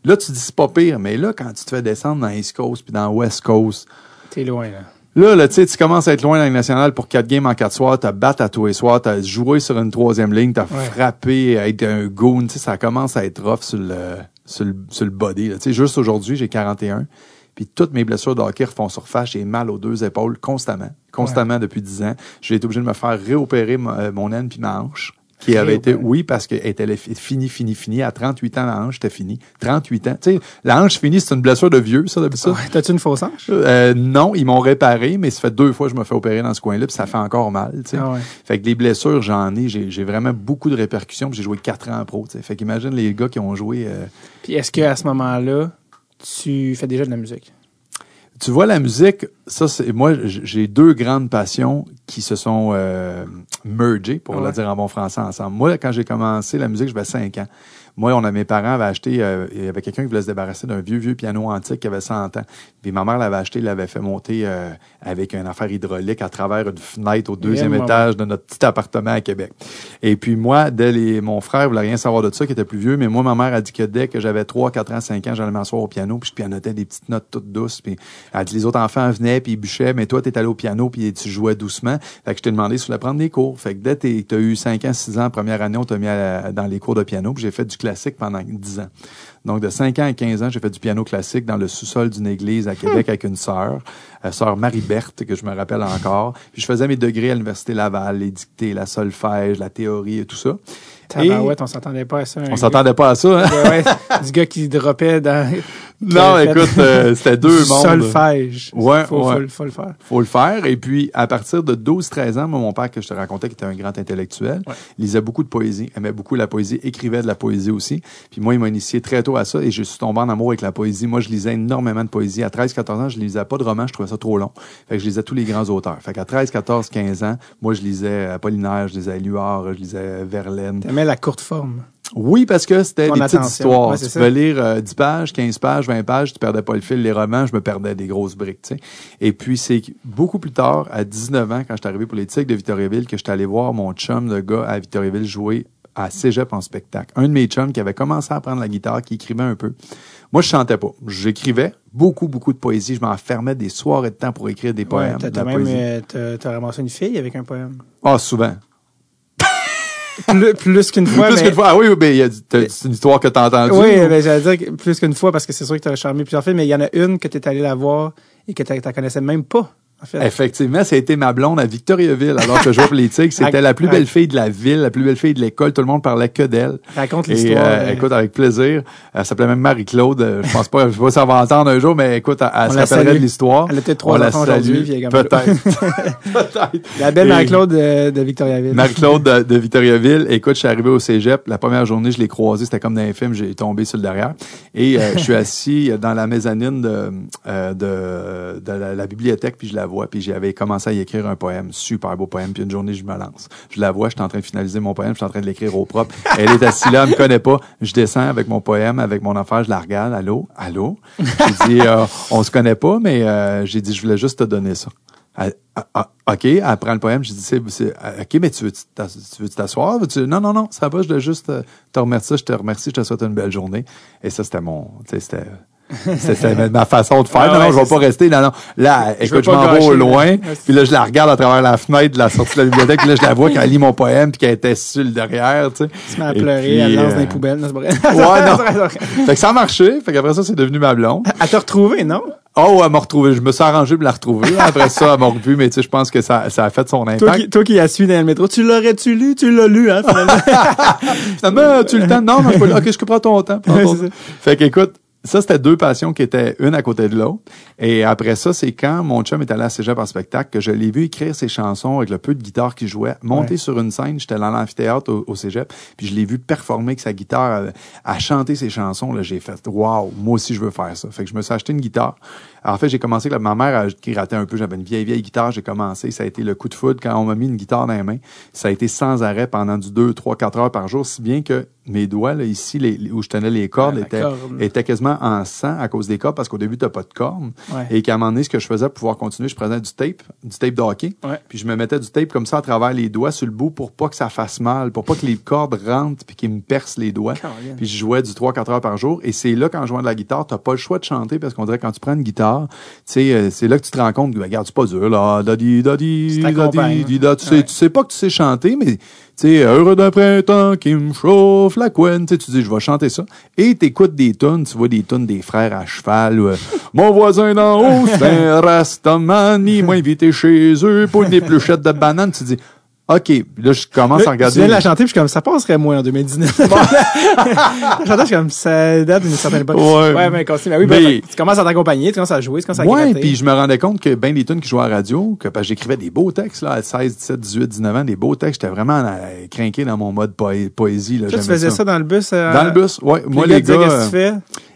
Là, tu dis, c'est pas pire. Mais là, quand tu te fais descendre dans East Coast puis dans West Coast, T'es loin, là. Là, là, tu sais, tu commences à être loin dans la Ligue nationale pour quatre games en quatre soirs, t'as battu à tous les soirs, t'as joué sur une troisième ligne, t'as Ouais. frappé, à être un goon, tu sais, ça commence à être rough sur le, sur le, sur le body, là. Tu sais, juste aujourd'hui, j'ai 41, puis toutes mes blessures de hockey refont surface, j'ai mal aux deux épaules constamment, constamment depuis 10 ans. J'ai été obligé de me faire réopérer mon, euh, mon aine puis ma hanche. Qui avait été, oui, parce qu'elle était fini, fini, fini. À 38 ans, la hanche était finie. 38 ans. Tu sais, la hanche finie, c'est une blessure de vieux, ça, depuis ça. Ouais, T'as-tu une fausse hanche? Euh, non, ils m'ont réparé, mais ça fait deux fois que je me fais opérer dans ce coin-là, puis ça fait encore mal. tu sais. Ah ouais. Fait que les blessures, j'en ai, j'ai vraiment beaucoup de répercussions. J'ai joué quatre ans en pro. tu sais. Fait qu'imagine les gars qui ont joué. euh, Puis est-ce qu'à ce moment-là, tu fais déjà de la musique? Tu vois, la musique, ça, c'est moi, j'ai deux grandes passions qui se sont euh, mergées, pour Ouais. le dire en bon français, ensemble. Moi, quand j'ai commencé la musique, j'avais cinq ans. Moi, on a, mes parents avaient acheté, euh, il y avait quelqu'un qui voulait se débarrasser d'un vieux, vieux piano antique qui avait 100 ans. Puis ma mère l'avait acheté, l'avait fait monter euh, avec une affaire hydraulique à travers une fenêtre au deuxième étage de notre petit appartement à Québec. Et puis moi, dès les, mon frère voulait rien savoir de ça, qui était plus vieux, mais moi, ma mère a dit que dès que j'avais 3, 4 ans, 5 ans, j'allais m'asseoir au piano, puis je pianotais des petites notes toutes douces, puis elle dit, les autres enfants venaient, puis ils bûchaient, mais toi, t'es allé au piano, puis tu jouais doucement. Fait que je t'ai demandé si tu voulais prendre des cours. Fait que dès que t'as eu 5 ans, 6 ans, première année, on t'a mis à- dans les cours de piano, puis j'ai fait du classique pendant 10 ans. Donc, de 5 ans à 15 ans, j'ai fait du piano classique dans le sous-sol d'une église à Québec avec une sœur, euh, sœur Marie-Berthe, que je me rappelle encore. Puis je faisais mes degrés à l'Université Laval, les dictées, la solfège, la théorie et tout ça. Tabarouette, on s'entendait pas à ça. On s'attendait pas à ça, hein? Ouais, ouais, du gars qui dropait dans. Non, écoute, euh, c'était deux mondes. Solfège. Ouais, faut, ouais. Faut, le- faut le faire. faut le faire. Et puis, à partir de 12-13 ans, moi, mon père, que je te racontais, qui était un grand intellectuel, Ouais. lisait beaucoup de poésie, aimait beaucoup la poésie, écrivait de la poésie aussi. Puis moi, il m'a initié très tôt à ça et je suis tombé en amour avec la poésie. Moi, je lisais énormément de poésie. À 13-14 ans, je lisais pas de romans, je trouvais ça trop long. Fait que je lisais tous les grands auteurs. Fait qu'à 13, 14, 15 ans, moi, je lisais Apollinaire, je lisais Éluard, je lisais Verlaine. T'aimais la courte forme. Oui, parce que c'était des petites histoires. Ouais, tu ça. pouvais lire euh, 10 pages, 15 pages, 20 pages, tu perdais pas le fil. Les romans, je me perdais des grosses briques, tu sais. Et puis, c'est beaucoup plus tard, à 19 ans, quand je suis arrivé pour les Tigres de Victoriaville, que je suis allé voir mon chum de gars à Victoriaville jouer à Cégep en spectacle. Un de mes chums qui avait commencé à apprendre la guitare, qui écrivait un peu. Moi, je chantais pas. J'écrivais beaucoup, beaucoup de poésie. Je m'enfermais des soirées de temps pour écrire des Ouais, poèmes, t'as de t'as même euh, t'as ramassé une fille avec un poème. Ah, souvent. Plus, plus qu'une fois. Plus mais... qu'une fois. Ah oui, oui, ben, il y a c'est une histoire que t'as entendue. Oui, ou- ben, j'allais dire que plus qu'une fois parce que c'est sûr que t'as charmé plusieurs filles, mais il y en a une que t'es allé la voir et que t'as- t'as connaissais même pas. En fait. Effectivement, ça a été ma blonde à Victoriaville, alors que je jouais pour les Tigres. C'était la plus belle fille de la ville, la plus belle fille de l'école. Tout le monde parlait que d'elle. Raconte l'histoire. euh, euh, écoute, avec plaisir. Elle s'appelait même Marie-Claude. Euh, Je pense pas, je sais pas si elle va entendre un jour, mais écoute, elle, elle se rappellerait de l'histoire. Elle a peut-être On trois enfants aujourd'hui, Peut-être. Peut-être. la belle Marie-Claude de, de Victoriaville. Marie-Claude de, de Victoriaville. Écoute, je suis arrivé au cégep. La première journée, je l'ai croisée. C'était comme dans un film. J'ai tombé sur le derrière. Et euh, je suis assis dans la mezzanine de, euh, de, de la, la bibliothèque, puis je la Puis j'avais commencé à y écrire un poème. Super beau poème. Puis une journée, je me lance. Je la vois, je suis en train de finaliser mon poème. Je suis en train de l'écrire au propre. Elle est assise là, elle me connaît pas. Je descends avec mon poème, avec mon affaire. Je la regarde. Allô? Allô? J'ai dit, euh, on se connaît pas, mais euh, j'ai dit, je voulais juste te donner ça. Elle- ah, ah, OK, elle prend le poème. Je dis, c'est, ah, OK, mais tu veux tu veux t'asseoir? Veux-tu- Non, non, non, ça va, je dois juste euh, te remercier, je te remercie, je te souhaite une belle journée. Et ça, c'était mon, c'était, c'était ma- façon de faire. Ah non, je vais c'est pas rester. Non, non. Là, Je écoute, je m'en vais au loin. C'est- Puis là, je la regarde à travers la fenêtre de la sortie de la bibliothèque. Puis là, je la vois quand elle lit mon poème puis qu'elle était sur le derrière, tu sais. À Et pleurer, puis, elle lance euh, dans les poubelles. Non, c'est. Ouais, non. Fait que ça a marché. Fait qu'après ça, c'est devenu ma blonde. Elle t'a retrouvé, non? Oh, elle m'a retrouvé. Je me suis arrangé pour la retrouver. Après ça, elle m'a revu, mais tu sais, je pense que ça, ça a fait son Toi impact. qui, toi qui as su dans le métro, tu l'aurais-tu lu? Tu l'as lu, hein, finalement? Finalement, tu le temps? Non, non, je peux ok, je prends ton temps. prends ton c'est temps. Fait qu'écoute, ça, c'était deux passions qui étaient une à côté de l'autre. Et après ça, c'est quand mon chum est allé à Cégep en spectacle que je l'ai vu écrire ses chansons avec le peu de guitare qu'il jouait, monter Ouais. sur une scène. J'étais dans l'amphithéâtre au, au Cégep, puis je l'ai vu performer avec sa guitare, euh, à chanter ses chansons. Là, j'ai fait, waouh, moi aussi, je veux faire ça. Fait que je me suis acheté une guitare. En fait, j'ai commencé avec ma mère a- qui ratait un peu. J'avais une vieille, vieille guitare. J'ai commencé. Ça a été le coup de foudre quand on m'a mis une guitare dans les mains. Ça a été sans arrêt pendant du 2, 3, 4 heures par jour, si bien que mes doigts, là, ici, les- les- où je tenais les cordes, Ah, étaient, corde. étaient quasiment en sang à cause des cordes parce qu'au début, t'as pas de cordes. Ouais. Et qu'à un moment donné, ce que je faisais pour pouvoir continuer, je prenais du tape, du tape de hockey. Ouais. Puis je me mettais du tape comme ça à travers les doigts sur le bout pour pas que ça fasse mal, pour pas que les cordes rentrent puis qu'ils me percent les doigts. Puis je jouais du 3-4 heures par jour. Et c'est là, quand je jouais de la guitare, t'as pas le choix de chanter parce qu'on dirait quand tu prends une guitare, euh, c'est là que tu te rends compte que, ben, regarde, c'est pas dur, là. Dadi, Tu t'accompagnes. dadi, dida. Tu sais, Ouais. tu sais pas que tu sais chanter, mais, tu sais, heureux d'un printemps qui me chauffe la couenne. Tu dis, je vais chanter ça. Et t'écoutes des tunes, tu vois des tunes des frères à cheval, ou, euh, mon voisin d'en haut, c'est un rastaman, il m'a invité chez eux pour une épluchette de banane. Tu dis, OK, là, je commence à regarder. Tu viens de la chanter, puis je suis comme, ça passerait moins en 2019. la chantais, je suis comme, ça date d'une certaine époque. Ouais. ouais mais continue. Ben oui, Mais- ben, tu commences à t'accompagner, tu commences à jouer, tu commences à Ouais, puis je me rendais compte que ben des tunes qui jouaient à la radio, que parce que j'écrivais des beaux textes là, à 16, 17, 18, 19 ans, des beaux textes, j'étais vraiment euh, crinqué dans mon mode poé- poésie là, Toi, tu faisais ça. dans le bus. euh, Dans le bus, ouais. Moi les les gars, qu'est-ce que tu fais?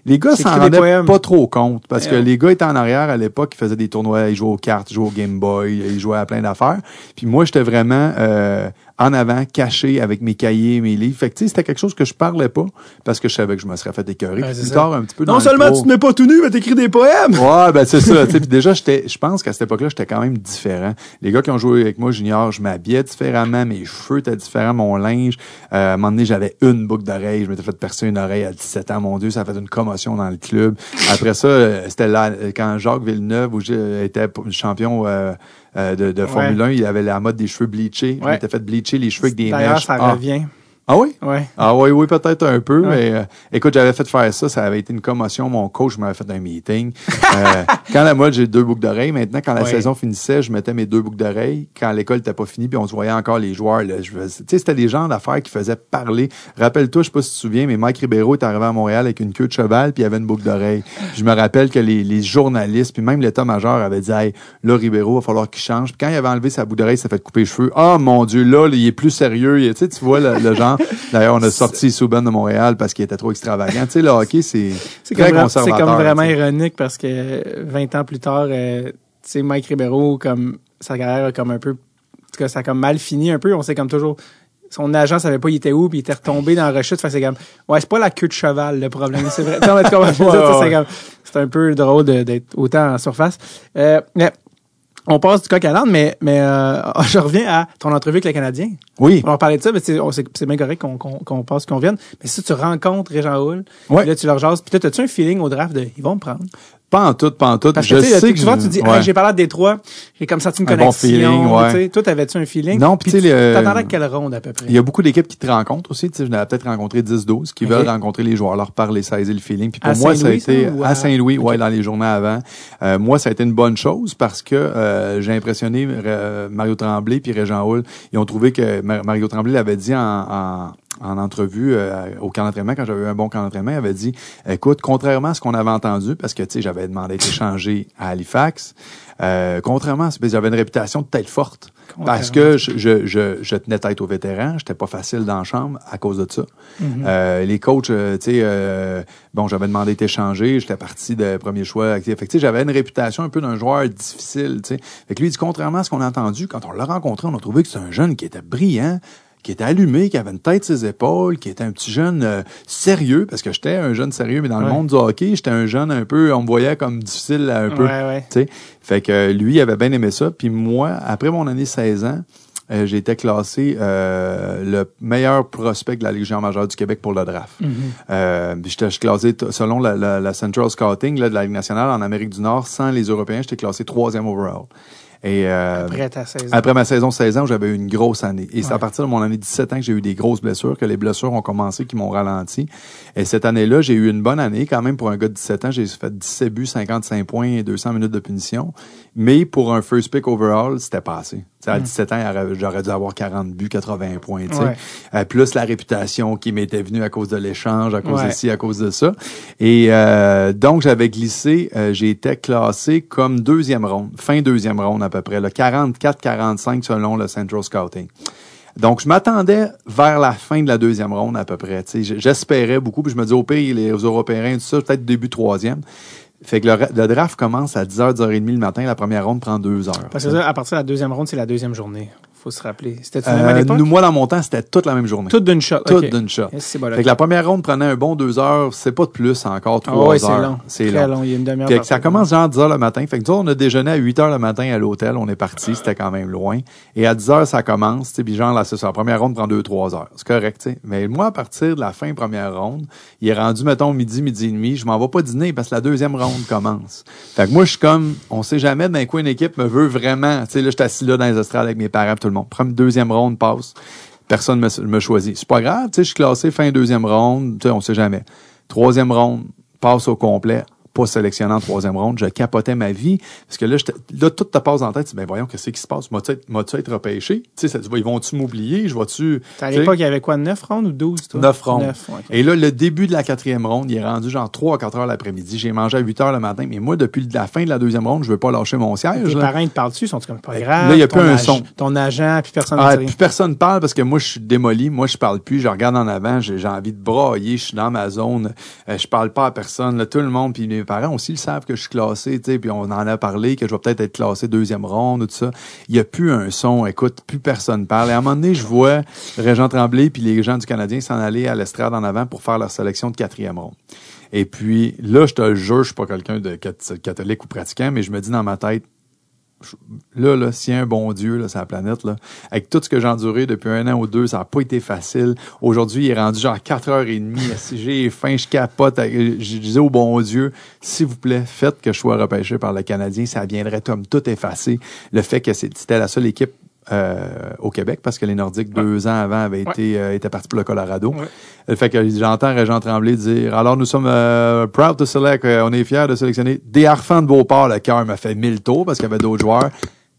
Les gars s'en rendaient pas trop compte parce que les gars étaient en arrière à l'époque, ils faisaient des tournois, ils jouaient aux cartes, ils jouaient au Game Boy, ils jouaient à plein d'affaires. Puis moi, j'étais vraiment euh, en avant, caché avec mes cahiers, mes livres. Fait que tu sais, c'était quelque chose que je parlais pas parce que je savais que je me serais fait écœurer. Ouais, Puis c'est plus ça. tard, un petit peu Non le seulement tu te mets pas tout nu, mais t'écris des poèmes. Ouais, ben c'est ça. Puis déjà, j'étais, je pense qu'à cette époque-là, j'étais quand même différent. Les gars qui ont joué avec moi junior, je m'habillais différemment, mes cheveux étaient différents, mon linge. Euh, à un moment donné, j'avais une boucle d'oreille. Je m'étais fait percer une oreille à 17 ans. Mon Dieu, ça a fait une commotion dans le club. Après ça, euh, c'était là quand Jacques Villeneuve, où j'étais champion euh, euh, de, de Formule 1, il avait la mode des cheveux bleachés. Je Ouais. m'étais fait bleacher les cheveux avec des D'ailleurs, mèches. ça ah. revient. Ah oui? Ouais. Ah oui, oui, peut-être un peu, Ouais. mais euh, écoute, j'avais fait faire ça, ça avait été une commotion. Mon coach m'avait fait un meeting. Euh, quand la mode, j'ai deux boucles d'oreilles. Maintenant, quand la Ouais. saison finissait, je mettais mes deux boucles d'oreilles. Quand l'école n'était pas finie, puis on se voyait encore les joueurs. Tu sais, c'était des gens d'affaires qui faisaient parler. Rappelle-toi, je sais pas si tu te souviens, mais Mike Ribeiro est arrivé à Montréal avec une queue de cheval, puis il avait une boucle d'oreille. Je me rappelle que les, les journalistes, puis même l'état-major avait dit, hey, là, Ribeiro, va falloir qu'il change. Puis quand il avait enlevé sa boucle d'oreille, il s'est fait couper les cheveux. Ah, mon Dieu, là, il est plus sérieux. Tu sais, tu vois le, le genre. D'ailleurs, on a sorti Souben de Montréal parce qu'il était trop extravagant. Tu sais, le hockey, c'est très comme, vra- c'est conservateur. comme vraiment ironique parce que euh, 20 ans plus tard, euh, tu sais, Mike Ribeiro, comme sa carrière a comme un peu, en tout cas, ça a comme mal fini un peu. On sait comme toujours, son agent savait pas il était où, puis il était retombé dans la rechute. Fait c'est comme, ouais, c'est pas la queue de cheval le problème, c'est vrai. C'est un peu drôle d'être autant en surface. Euh, mais on passe du coq à l'âne, mais, mais euh, je reviens à ton entrevue avec le Canadien. Oui. On va parler de ça, mais c'est on- c'est- c'est bien correct qu'on qu'on qu'on passe, qu'on vienne. Mais si tu rencontres Régent Houle, Ouais. là, tu leur jases, toi, as-tu un feeling au draft de, ils vont me prendre? Pas en tout, pas en tout. Parce je que, tu sais, que vois, je- tu dis, ouais. Hey, j'ai parlé à Détroit, j'ai comme senti une Un bon connexion. feeling, ouais. Toi, t'avais-tu un feeling? Non, puis tu T'attendais à quelle ronde, à peu près? Il y a beaucoup d'équipes qui te rencontrent aussi. Tu sais, je n'avais peut-être rencontré 10-12 qui veulent rencontrer les joueurs, leur parler, saisir le feeling. Puis pour À moi, ça a été ou à- à Saint-Louis, ouais, dans les journées avant. Euh, moi, ça a été une bonne chose parce que euh, j'ai impressionné euh, Mario Tremblay puis Régent Hull. Ils ont trouvé que Ma- Mario Tremblay l'avait dit en, en en entrevue euh, au camp d'entraînement, quand j'avais eu un bon camp d'entraînement, il avait dit, écoute, contrairement à ce qu'on avait entendu, parce que, tu sais, j'avais demandé d'être échangé à Halifax, euh, contrairement, à ce- j'avais une réputation de tête forte. Parce que je, je, je, je tenais tête aux vétérans, j'étais pas facile dans la chambre à cause de ça. Euh, les coachs, euh, tu sais, euh, bon, j'avais demandé d'être échangé, j'étais parti de premier choix. Fait que, tu sais, j'avais une réputation un peu d'un joueur difficile, tu sais. Fait que lui, il dit, contrairement à ce qu'on a entendu, quand on l'a rencontré, on a trouvé que c'est un jeune qui était brillant, qui était allumé, qui avait une tête sur ses épaules, qui était un petit jeune euh, sérieux, parce que j'étais un jeune sérieux, mais dans le monde du hockey, j'étais un jeune un peu, on me voyait comme difficile un peu. Ouais, ouais. tu sais. Fait que euh, lui, il avait bien aimé ça. Puis moi, après mon année 16 ans, euh, j'ai été classé euh, le meilleur prospect de la Ligue majeure du Québec pour le draft. Euh, puis j'étais classé, selon la, la, la Central Scouting là, de la Ligue nationale en Amérique du Nord, sans les Européens, j'étais classé troisième overall. Et euh, Après ta saison. après ma saison 16 ans, j'avais eu une grosse année. Et c'est à partir de mon année 17 ans que j'ai eu des grosses blessures, que les blessures ont commencé, qui m'ont ralenti. Et cette année-là, j'ai eu une bonne année quand même pour un gars de 17 ans. J'ai fait 17 buts, 55 points et 200 minutes de punition. Mais pour un first pick overall, c'était pas assez. Tu sais, à 17 ans, il aurait- j'aurais dû avoir 40 buts, 80 points. Ouais. Euh, plus la réputation qui m'était venue à cause de l'échange, à cause Ouais. de ci, à cause de ça. Et euh, donc, j'avais glissé, euh, j'ai été classé comme deuxième ronde, fin deuxième ronde à peu près, le 44-45 selon le Central Scouting. Donc, je m'attendais vers la fin de la deuxième ronde à peu près. J'espérais beaucoup, puis je me dis au pire, les Européens, tout ça, peut-être début troisième. Fait que le, le draft commence à 10h, 10h30 le matin. La première ronde prend deux heures. Parce que ça, à partir de la deuxième ronde, c'est la deuxième journée. Faut se rappeler. C'était même à Euh, nous, moi, dans mon temps, c'était toute la même journée. Toute d'une shot. Toute ok. d'une shot. Yes, c'est bon, là. Fait que la première ronde prenait un bon deux heures, c'est pas de plus, encore trois ouais, c'est heures. long. C'est long. long. Il y a une demi-heure. Fait que ça commence genre à 10 heures le matin. Fait que nous on a déjeuné à 8 heures le matin à l'hôtel. On est parti. C'était quand même loin. Et à 10 heures, ça commence. tu sais, Puis genre, là, c'est ça. La première ronde prend 2-3 heures. C'est correct, tu sais. Mais moi, à partir de la fin première ronde, il est rendu, mettons, midi, midi et demi. Je m'en vais pas dîner parce que la deuxième ronde commence. Fait que moi, je suis comme, on sait jamais d'un quoi une équipe me veut vraiment. Tu sais, là, je suis assis là dans les estrades avec mes parents, tout le Première, deuxième ronde passe. Personne me, me choisit. C'est pas grave, tu je suis classé fin deuxième ronde, tu sais, sait jamais. Troisième ronde, passe au complet, pas sélectionné en troisième ronde, je capotais ma vie, parce que là, là tout te passe en tête, ben voyons, qu'est-ce qui se passe? M'as-tu être, repêché? Tu sais, ça- ils vont-tu m'oublier? Je vais-tu... À l'époque, il y avait quoi, 9 rondes ou 12, toi? 9 rondes. Neuf, ouais. Et là, le début de la quatrième ronde, il est rendu genre 3 à 4 heures l'après-midi. J'ai mangé à 8 heures le matin, mais moi, depuis la fin de la deuxième ronde, je veux pas lâcher mon siège. Tes là. parents, ils te parlent dessus, ils sont comme pas grave. Là, il y a plus un son. Ton agent, puis personne ne Ah, dit rien. plus personne parle parce que moi, je suis démoli. Moi, je parle plus. Je regarde en avant. J'ai j'ai envie de brailler. Je suis dans ma zone. Euh, je parle pas à personne. Là, tout le monde, puis parents aussi, ils savent que je suis classé. tu sais, Puis on en a parlé, que je vais peut-être être classé deuxième ronde ou tout ça. Il y a plus un son. Écoute, plus personne parle. Et à un moment donné, je vois Régent Tremblay puis les gens du Canadien s'en aller à l'estrade en avant pour faire leur sélection de quatrième ronde. Et puis là, je te jure, je suis pas quelqu'un de cat- catholique ou pratiquant, mais je me dis dans ma tête, là, là, s'il y a un bon Dieu, là, sur la planète, là, avec tout ce que j'ai enduré depuis un an ou deux, ça n'a pas été facile. Aujourd'hui, il est rendu genre 4h30. Si j'ai faim, je capote. Je disais au bon Dieu, s'il vous plaît, faites que je sois repêché par le Canadien. Ça viendrait comme tout effacer. Le fait que c'était la seule équipe euh, au Québec parce que les Nordiques, deux ans avant, avaient été, euh, étaient partis pour le Colorado. Ouais. Le fait que j'entends Régent Tremblay dire Alors nous sommes euh, proud to select, euh, on est fiers de sélectionner des Harfans de Beauport. Le cœur m'a fait mille tours parce qu'il y avait d'autres joueurs.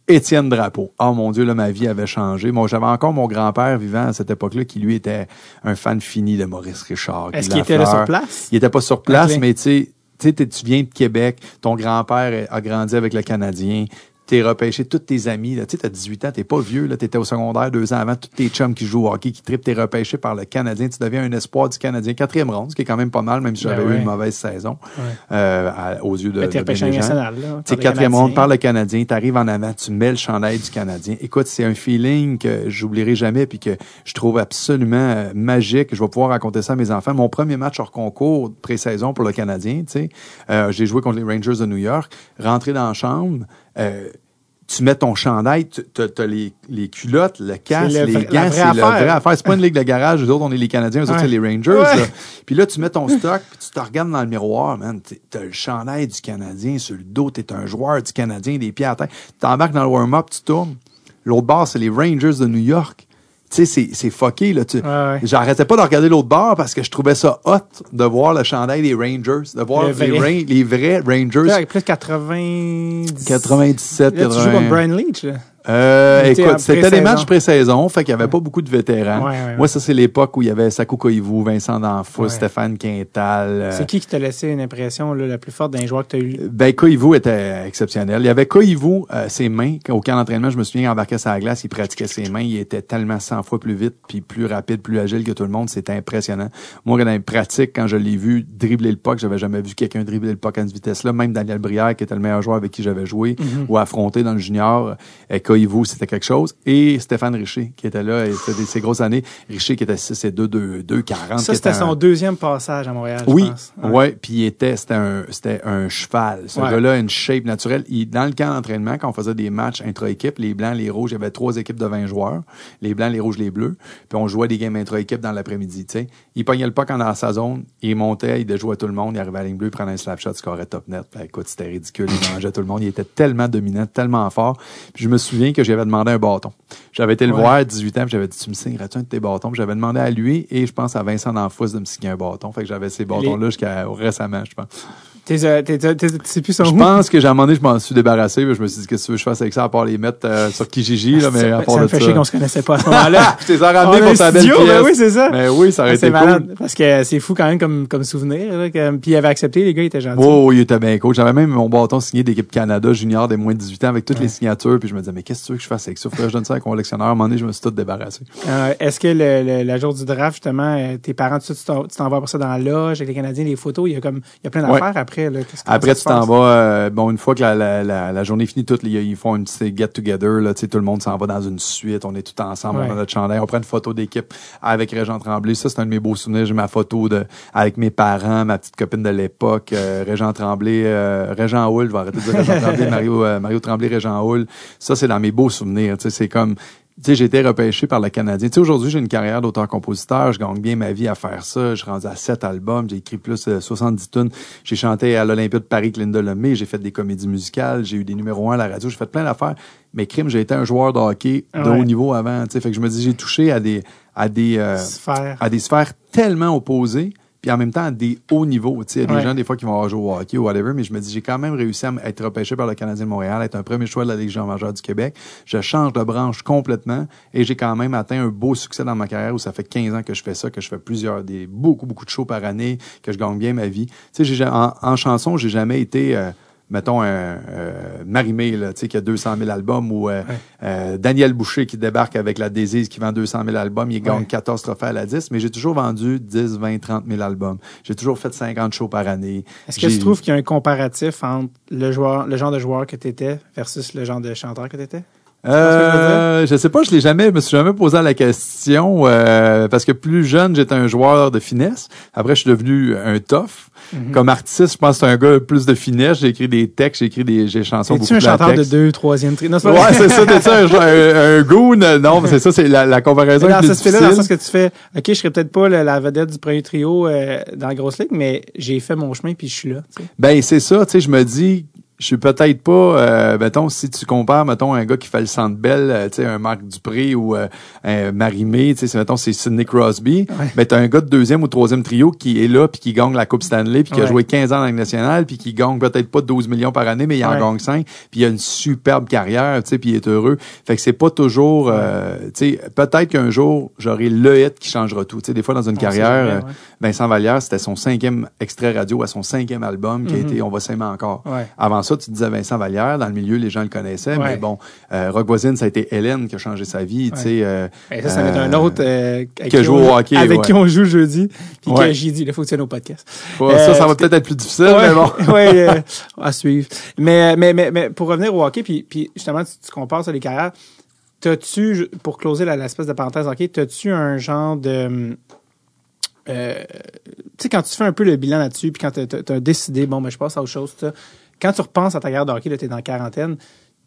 Étienne Drapeau. Oh mon Dieu, là, ma vie avait changé. Moi, j'avais encore mon grand-père vivant à cette époque-là qui, lui, était un fan fini de Maurice Richard. Est-ce qu'il était là sur place? Il était pas sur place, mais tu sais, tu viens de Québec, ton grand-père a grandi avec le Canadien, t'es repêché, tous tes amis, là, tu sais, t'as 18 ans, t'es pas vieux, là, t'étais au secondaire deux ans avant, tous tes chums qui jouent au hockey, qui trippent, t'es repêché par le Canadien, tu deviens un espoir du Canadien, quatrième ronde, ce qui est quand même pas mal, même si Ben j'avais eu ouais. une mauvaise saison, Ouais. euh, à- aux yeux de, Mais t'es repêché national, là. Tu quatrième ronde par le Canadien, t'arrives en avant, tu mets le chandail du Canadien. Écoute, c'est un feeling que j'oublierai jamais puis que je trouve absolument euh, magique. Je vais pouvoir raconter ça à mes enfants. Mon premier match hors concours pré-saison pour le Canadien, tu sais, euh, j'ai joué contre les Rangers de New York. Rentrer dans la chambre, euh, tu mets ton chandail, tu as, les, les culottes, le casque, le les gants, c'est la vraie affaire. C'est pas une ligue de garage, nous autres, on est les Canadiens, eux autres, Ouais. c'est les Rangers. Ouais. là. Puis là, tu mets ton stock, puis tu te regardes dans le miroir, man. T'as le chandail du Canadien sur le dos, t'es un joueur du Canadien, des pieds à terre. Tu t'embarques dans le warm-up, tu tournes. L'autre bord, c'est les Rangers de New York. Tu sais, c'est- c'est fucké, là. Tu- Ouais, ouais. J'arrêtais pas de regarder l'autre bord parce que je trouvais ça hot de voir le chandail des Rangers, de voir Le les, vrai. Ra- les vrais Rangers. Là, avec plus 90... 97, Là, tu joues 80. contre Brian Leach, là. Euh, écoute, c'était des matchs pré-saison, fait qu'il y avait pas beaucoup de vétérans. Ouais, ouais. Moi, ça, c'est l'époque où il y avait Sakou Koivu, Vincent D'Anfous, Ouais. Stéphane Quintal. euh, C'est qui qui t'a laissé une impression là, la plus forte d'un joueur que t'as eu? Ben, Koivu était exceptionnel. Il y avait Koivu, euh, ses mains. Au camp d'entraînement, je me souviens, il embarquait la glace, il pratiquait ses mains. Il était tellement 100 fois plus vite, puis plus rapide, plus agile que tout le monde. C'était impressionnant. Moi, dans les pratiques, quand je l'ai vu dribbler le puck, j'avais jamais vu quelqu'un dribbler le puck à cette vitesse-là. Même Daniel Brière, qui était le meilleur joueur avec qui j'avais joué, Mhm. ou affronté dans le junior. Euh, Koivu c'était quelque chose. Et Stéphane Richer, qui était là, c'était ces grosses années. Richer, qui était 6 et 2, 2, 2 40. Ça, c'était était son deuxième passage à Montréal, je oui, pense. ouais. Puis il était, c'était un, c'était un cheval. Ce Ouais. gars-là une shape naturelle. Il, dans le camp d'entraînement, quand on faisait des matchs intra-équipe, les blancs, les rouges, il y avait trois équipes de 20 joueurs. Les blancs, les rouges, les bleus. Puis on jouait des games intra-équipe dans l'après-midi, tu sais. Il pognait le puck en dans sa zone. Il montait, il déjouait tout le monde. Il arrivait à la ligne bleue, il prenait un slap shot, scorait top net. Ben, écoute, c'était ridicule. Il mangeait tout le monde. Il était tellement dominant, tellement fort. Puis je me souviens que j'avais demandé un bâton. J'avais été le Ouais. voir à 18 ans, j'avais dit, tu me signerais-tu un de tes bâtons? J'avais demandé à lui et je pense à Vincent D'Anfous de me signer un bâton. Fait que j'avais ces bâtons-là jusqu'à récemment, je pense. T'es, euh, plus son Je pense que j'ai un moment donné, je m'en suis débarrassé. Je me suis dit, qu'est-ce que tu veux que je fasse avec ça, à part les mettre euh, sur Kijiji, là, mais à part ça me fait chier qu'on se connaissait pas à ce moment-là. Je t'ai ramené pour ta belle studio, pièce. ben oui, c'est ça. Mais oui, ça aurait Ah, c'est été malade, cool. parce que c'est fou quand même comme, comme souvenir. Là, que- puis il avait accepté, les gars, ils étaient gentils. Oh, il était bien cool. J'avais même mon bâton signé d'équipe Canada junior des moins de 18 ans avec toutes les signatures. Puis je me disais, mais qu'est-ce que tu veux que je fasse avec ça? Faudrait que je donne ça à un collectionneur. À un moment donné, je me suis tout débarrassé. Euh, Est-ce que le, le, la jour du draft, justement, tes parents, tu t'en- vas pour ça dans la loge avec les Canadiens, les photos, il y a comme il y a plein d'affaires après? Là. Qu'est-ce- Après, tu t'en vas, euh, bon, une fois que la, la, la, la journée finie, toutes, les- ils font une petite get-together, là, tu sais, tout le monde s'en va dans une suite, on est tout ensemble, Ouais. on a notre chandail, on prend une photo d'équipe avec Régent Tremblay. Ça, c'est un de mes beaux souvenirs. J'ai ma photo de, avec mes parents, ma petite copine de l'époque, euh, Régent Tremblay, euh, Régent Houle, je vais arrêter de dire Régent Tremblay, Mario, euh, Mario Tremblay, Régent Houle. Ça, c'est dans mes beaux souvenirs, tu sais, c'est comme, tu sais, j'ai été repêché par le Canadien. Tu sais, aujourd'hui, j'ai une carrière d'auteur-compositeur. Je gagne bien ma vie à faire ça. Je rendu à sept albums. J'ai écrit plus de 70 tunes. J'ai chanté à l'Olympia de Paris avec Linda Lemay. J'ai fait des comédies musicales. J'ai eu des numéros un à la radio. J'ai fait plein d'affaires. Mais crime, j'ai été un joueur de hockey de Ouais. haut niveau avant. Tu sais, fait que je me dis, j'ai touché à des, à des, euh, à des sphères tellement opposées, puis en même temps à des hauts niveaux. Tu sais, Il y a des Ouais. gens, des fois, qui vont avoir joué au hockey ou whatever, mais je me dis, j'ai quand même réussi à être repêché par le Canadien de Montréal, être un premier choix de la Légion majeure du Québec. Je change de branche complètement et j'ai quand même atteint un beau succès dans ma carrière où ça fait 15 ans que je fais ça, que je fais plusieurs, des, beaucoup, beaucoup de shows par année, que je gagne bien ma vie. Tu sais, en, en chanson, j'ai jamais été... euh, mettons un euh, Marimé là, tu sais qui a 200 000 albums ou euh, euh, Daniel Boucher qui débarque avec la Désise qui vend 200 000 albums, il gagne Ouais. 14 trophées à la 10, mais j'ai toujours vendu 10, 20, 30 000 albums. J'ai toujours fait 50 shows par année. Est-ce que tu trouves qu'il y a un comparatif entre le joueur, le genre de joueur que tu étais versus le genre de chanteur que tu étais? Euh, je sais pas, je l'ai jamais, je me suis jamais posé la question euh, parce que plus jeune, j'étais un joueur de finesse. Après, je suis devenu un tough. Mhm. Comme artiste, je pense que c'est un gars plus de finesse. J'ai écrit des textes, j'ai écrit des j'ai chansons beaucoup Es-tu un chanteur de deux, troisième tri? Non, c'est Ouais, c'est ça, t'es ça, un, un, un goon? Non, mais c'est ça, c'est la, la comparaison Mais dans ce aspect-là, dans le sens que tu fais, OK, je serais peut-être pas la, la vedette du premier trio euh, dans la grosse ligue, mais j'ai fait mon chemin puis je suis là. Ben, c'est ça, tu sais, je me dis, je suis peut-être pas, euh, mettons, si tu compares, mettons, un gars qui fait le centre belle, euh, tu sais, un Marc Dupré ou euh, un Marimé, tu sais, c'est, mettons, c'est Sidney Crosby, Ouais. ben, t'as un gars de deuxième ou troisième trio qui est là puis qui gagne la Coupe Stanley puis qui a joué 15 ans dans la nationale puis qui gagne peut-être pas 12 millions par année, mais il en Ouais. gagne 5 puis il a une superbe carrière, tu sais, puis il est heureux. Fait que c'est pas toujours, euh, tu sais, peut-être qu'un jour, j'aurai le hit qui changera tout. Tu sais, des fois, dans une On carrière, euh. Vincent Vallière, c'était son cinquième extrait radio à son cinquième album qui a Mhm. été On va s'aimer encore. Avant ça, tu disais Vincent Vallière, dans le milieu, les gens le connaissaient, Ouais. mais bon, euh, Rock Voisine, ça a été Hélène qui a changé sa vie, tu sais. euh, Et ça, ça va être un euh, autre euh, avec qui on- au hockey, avec ouais. qui on joue jeudi, puis que j'ai dit, il faut que tu au podcast. ça, ça va peut-être être plus difficile, mais bon. euh, à suivre. Mais, mais, mais, mais pour revenir au hockey, puis, puis justement, tu, tu compares ça les carrières. T'as-tu, pour closer la- l'espèce de parenthèse hockey, t'as-tu un genre de. euh, tu sais, quand tu fais un peu le bilan là-dessus, puis quand t'as- t'as t'as décidé, bon, ben, je passe à autre chose, quand tu repenses à ta carrière de hockey, là, t'es dans la quarantaine,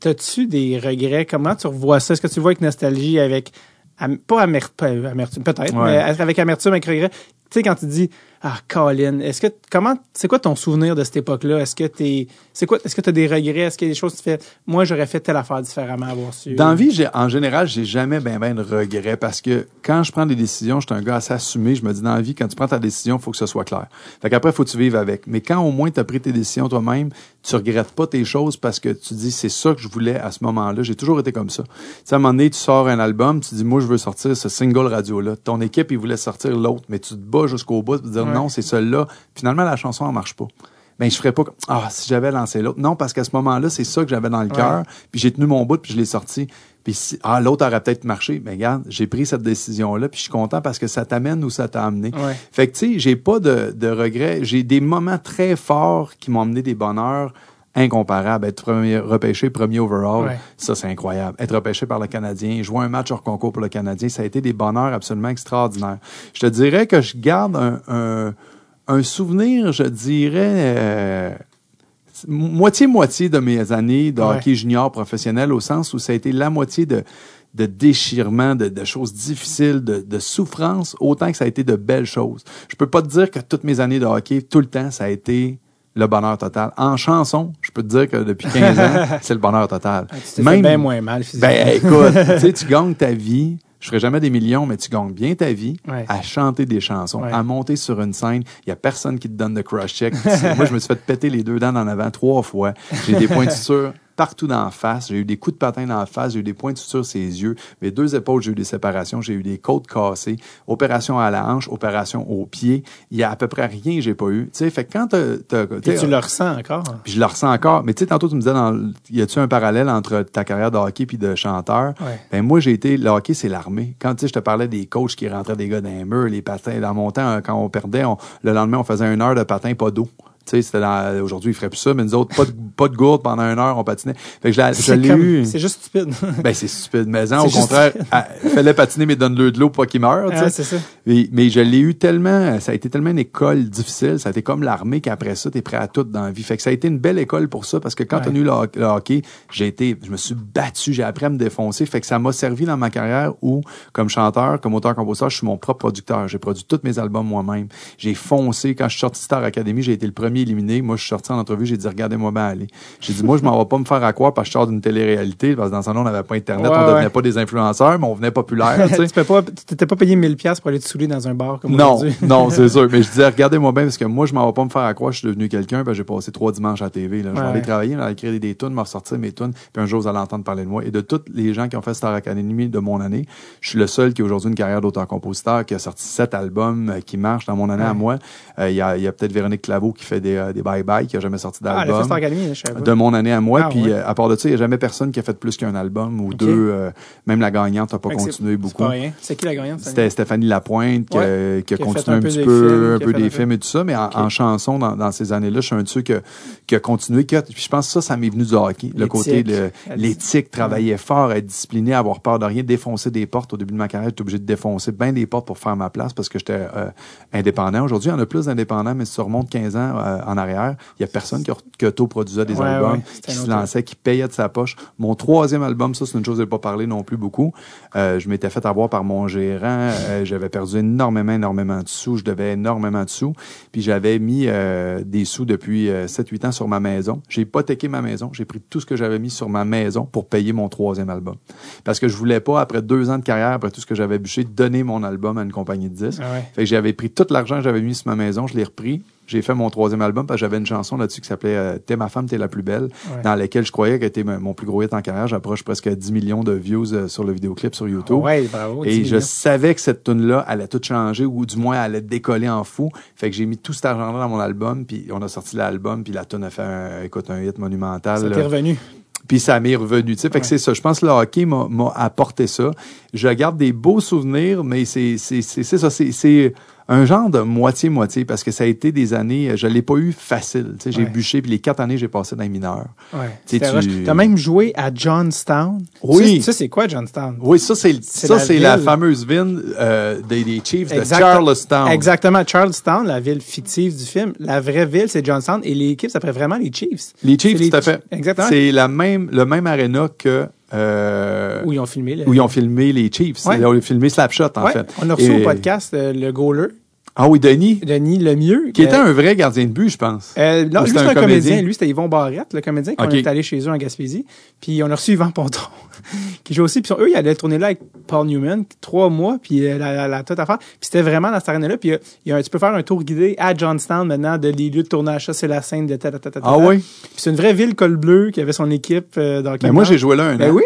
t'as-tu des regrets? Comment tu revois ça? Est-ce que tu le vois avec nostalgie, avec. am- pas amer- pas amertume, peut-être, Ouais. mais avec amertume, avec regret? Tu sais, quand tu dis, ah, Colin, est-ce que, comment, c'est quoi ton souvenir de cette époque-là? Est-ce que t'es, c'est quoi, est-ce que t'as des regrets? Est-ce qu'il y a des choses que tu fais, moi, j'aurais fait telle affaire différemment à avoir su? Dans la vie, j'ai, en général, j'ai jamais ben ben de regrets parce que quand je prends des décisions, je suis un gars assez assumé. Je me dis, dans la vie, quand tu prends ta décision, il faut que ce soit clair. Fait qu'après, faut que tu vives avec. Mais quand au moins tu as pris tes décisions toi-même, tu regrettes pas tes choses parce que tu dis, c'est ça que je voulais à ce moment-là. J'ai toujours été comme ça. Tu sais, à un moment donné, tu sors un album, tu dis, moi, je veux sortir ce single radio-là. Ton équipe, il voulait sortir l'autre, mais tu te bats jusqu'au bout pour dire, Ouais. non, c'est celui-là. Finalement, la chanson, elle marche pas. Ben, je ferais pas ah, si j'avais lancé l'autre. Non, parce qu'à ce moment-là, c'est ça que j'avais dans le cœur. Puis j'ai tenu mon bout, puis je l'ai sorti. Puis si, ah, l'autre aurait peut-être marché. Mais regarde, j'ai pris cette décision-là, puis je suis content parce que ça t'amène où ça t'a amené. Ouais. Fait que, tu sais, j'ai pas de, de regrets. J'ai des moments très forts qui m'ont amené des bonheurs incomparable. Être premier, repêché premier overall, Ouais. ça, c'est incroyable. Être repêché par le Canadien, jouer un match hors concours pour le Canadien, ça a été des bonheurs absolument extraordinaires. Je te dirais que je garde un, un, un souvenir, je dirais, euh, moitié-moitié de mes années de Ouais. hockey junior professionnel, au sens où ça a été la moitié de de déchirement, de, de choses difficiles, de, de souffrance, autant que ça a été de belles choses. Je peux pas te dire que toutes mes années de hockey, tout le temps, ça a été le bonheur total. En chanson, je peux te dire que depuis 15 ans, c'est le bonheur total. Ah, Tu fait bien moins mal physiquement. Ben écoute, tu sais, tu gagnes ta vie. Je ferai jamais des millions, mais tu gagnes bien ta vie Ouais. à chanter des chansons, Ouais. à monter sur une scène. Il y a personne qui te donne de crush check. Moi, je me suis fait péter les deux dents en avant trois fois. J'ai des points de suture partout dans la face. J'ai eu des coups de patin dans la face. J'ai eu des points de suture sur les yeux. Mes deux épaules, j'ai eu des séparations. J'ai eu des côtes cassées. Opération à la hanche, opération au pied. Il y a à peu près rien que j'ai pas eu. Tu sais, fait que quand t'as- tu le ressens encore? puis je le ressens encore. Mais tu sais, tantôt, tu me disais, dans, y a-tu un parallèle entre ta carrière de hockey puis de chanteur? Ouais. Ben, moi, j'ai été, le hockey, c'est l'armée. Quand, tu sais, je te parlais des coachs qui rentraient des gars dans les murs, les patins, dans mon temps, quand on perdait, on- le lendemain, on faisait une heure de patin, pas d'eau. Aujourd'hui, ils feraient plus ça, mais nous autres, pas de, pas de gourde pendant une heure, on patinait. Fait que je l'ai- eu. C'est juste stupide. Ben, c'est stupide. Mais hein, au contraire, il fallait patiner, mais donne-le de l'eau pour qu'il meure. Ah, ça. Mais, mais je l'ai eu tellement, ça a été tellement une école difficile, ça a été comme l'armée qu'après ça, t'es prêt à tout dans la vie. Fait que ça a été une belle école pour ça, parce que quand Ouais. on a eu le, ho- le hockey, j'ai été, je me suis battu, j'ai appris à me défoncer. Fait que ça m'a servi dans ma carrière où, comme chanteur, comme auteur-compositeur, je suis mon propre producteur. J'ai produit tous mes albums moi-même. J'ai foncé. Quand je suis sorti de Star Academy, j'ai été le premier éliminé. Moi, je suis sorti en entrevue, j'ai dit, regardez-moi bien aller. J'ai dit, moi, je m'en vais pas me faire à croire parce que je sors d'une télé-réalité, parce que dans ce temps-là, on n'avait pas Internet, Ouais, on devenait ouais. pas des influenceurs, mais on venait populaire, tu peux pas, tu t'étais pas payé 1000 pièces pour aller te saouler dans un bar comme Non, non, c'est sûr. Mais je disais, regardez-moi bien, parce que moi, je m'en vais pas me faire à croire, je suis devenu quelqu'un, j'ai passé trois dimanches à la TV, là. Je vais aller travailler, aller écrire des, tunes, me ressortir mes tunes, puis un jour, vous allez entendre parler de moi. Et de tous les gens qui ont fait Star Academy de mon année, je suis le seul qui a aujourd'hui une carrière d'auteur-compositeur, qui a sorti sept albums, euh, qui marchent dans mon année à moi. Euh, Il y a, a peut-être Véronique Claveau qui fait des, euh, des bye-bye, qui a jamais sorti Ah, d'album. Pas. de mon année à moi. Ah, puis ouais. euh, à part de ça, il n'y a jamais personne qui a fait plus qu'un album ou deux. euh, même la gagnante n'a pas que continué beaucoup. C'est qui la gagnante? C'était? Stéphanie Lapointe qui, a- Ouais. qui a Qui a continué un petit peu, films, un peu des films et tout ça, mais en, chanson dans, dans ces années-là, je suis un de ceux que- qui a continué. Qui a- puis je pense que ça, ça m'est venu du hockey. Le côté, L'éthique. le- l'éthique, travailler fort, être discipliné, avoir peur de rien, défoncer des portes. Au début de ma carrière, j'étais obligé de défoncer bien des portes pour faire ma place parce que j'étais euh, indépendant. Aujourd'hui, il y en a plus d'indépendants, mais si tu remontes 15 ans en arrière, il y a personne qui, qui autoproduisait des Ouais, albums, ouais, qui se lançait, qui payait de sa poche. Mon troisième album, ça, c'est une chose que je pas parlé non plus beaucoup. Euh, je m'étais fait avoir par mon gérant. Euh, j'avais perdu énormément, énormément de sous. Je devais énormément de sous. Puis j'avais mis euh, des sous depuis euh, 7-8 ans sur ma maison. J'ai hypothéqué ma maison. J'ai pris tout ce que j'avais mis sur ma maison pour payer mon troisième album. Parce que je voulais pas, après deux ans de carrière, après tout ce que j'avais bûché, donner mon album à une compagnie de disques. Ah ouais. Fait que j'avais pris tout l'argent que j'avais mis sur ma maison, je l'ai repris. J'ai fait mon troisième album parce que j'avais une chanson là-dessus qui s'appelait euh, T'es ma femme, t'es la plus belle, Ouais. dans laquelle je croyais qu'elle était mon plus gros hit en carrière. J'approche presque 10 millions de views euh, sur le vidéoclip sur YouTube. Ouais, bravo. Et 10 je millions. savais que cette tune là allait tout changer ou du moins elle allait décoller en fou. Fait que j'ai mis tout cet argent-là dans mon album, puis on a sorti l'album, puis la tune a fait un, écoute, un hit monumental. Ça t'est revenu. Puis ça m'est revenu. Tu sais, fait que c'est ça. Je pense que le hockey m'a apporté ça. Je garde des beaux souvenirs, mais c'est ça. C'est un genre de moitié moitié parce que ça a été des années. Je l'ai pas eu facile. J'ai Ouais. bûché puis les quatre années j'ai passé dans les mineurs. Ouais. Tu. T'as même joué à Johnstown? Oui. Ça, c'est quoi Johnstown? Oui, ça c'est ça la c'est la fameuse ville euh, des, des Chiefs Exact- de Charlestown. Exactement. Charlestown, la ville fictive du film. La vraie ville, c'est Johnstown. Et l'équipe s'appelle vraiment les Chiefs. Les Chiefs, tout à fait. Exactement. C'est la même le même aréna que euh, Où ils ont filmé. le- où ils ont filmé les Chiefs. Ouais. Ils ont filmé Slapshot en Ouais. fait. On a reçu Et- au podcast euh, le goaler, Ah oui, Denis, Denis Lemieux. qui était Euh, un vrai gardien de but, je pense. Euh, non, lui, c'était c'est un comédien. comédien? Lui, c'était Yvon Barrette, le comédien, qu'on Ok. est allé chez eux en Gaspésie. Puis on a reçu Yvan Ponton, qui joue aussi. Puis eux, ils allaient tourner là avec Paul Newman, trois mois, puis euh, la, la, la toute affaire. Puis c'était vraiment dans cette arène-là. Puis euh, il y a un- tu peux faire un tour guidé à Johnstown maintenant de les lieux de tournage. Ça, c'est la scène de ta, ta, ta, ta, Ah oui? Puis c'est une vraie ville col bleu qui avait son équipe euh, dans Ben moi, j'ai joué là un Ben an. oui.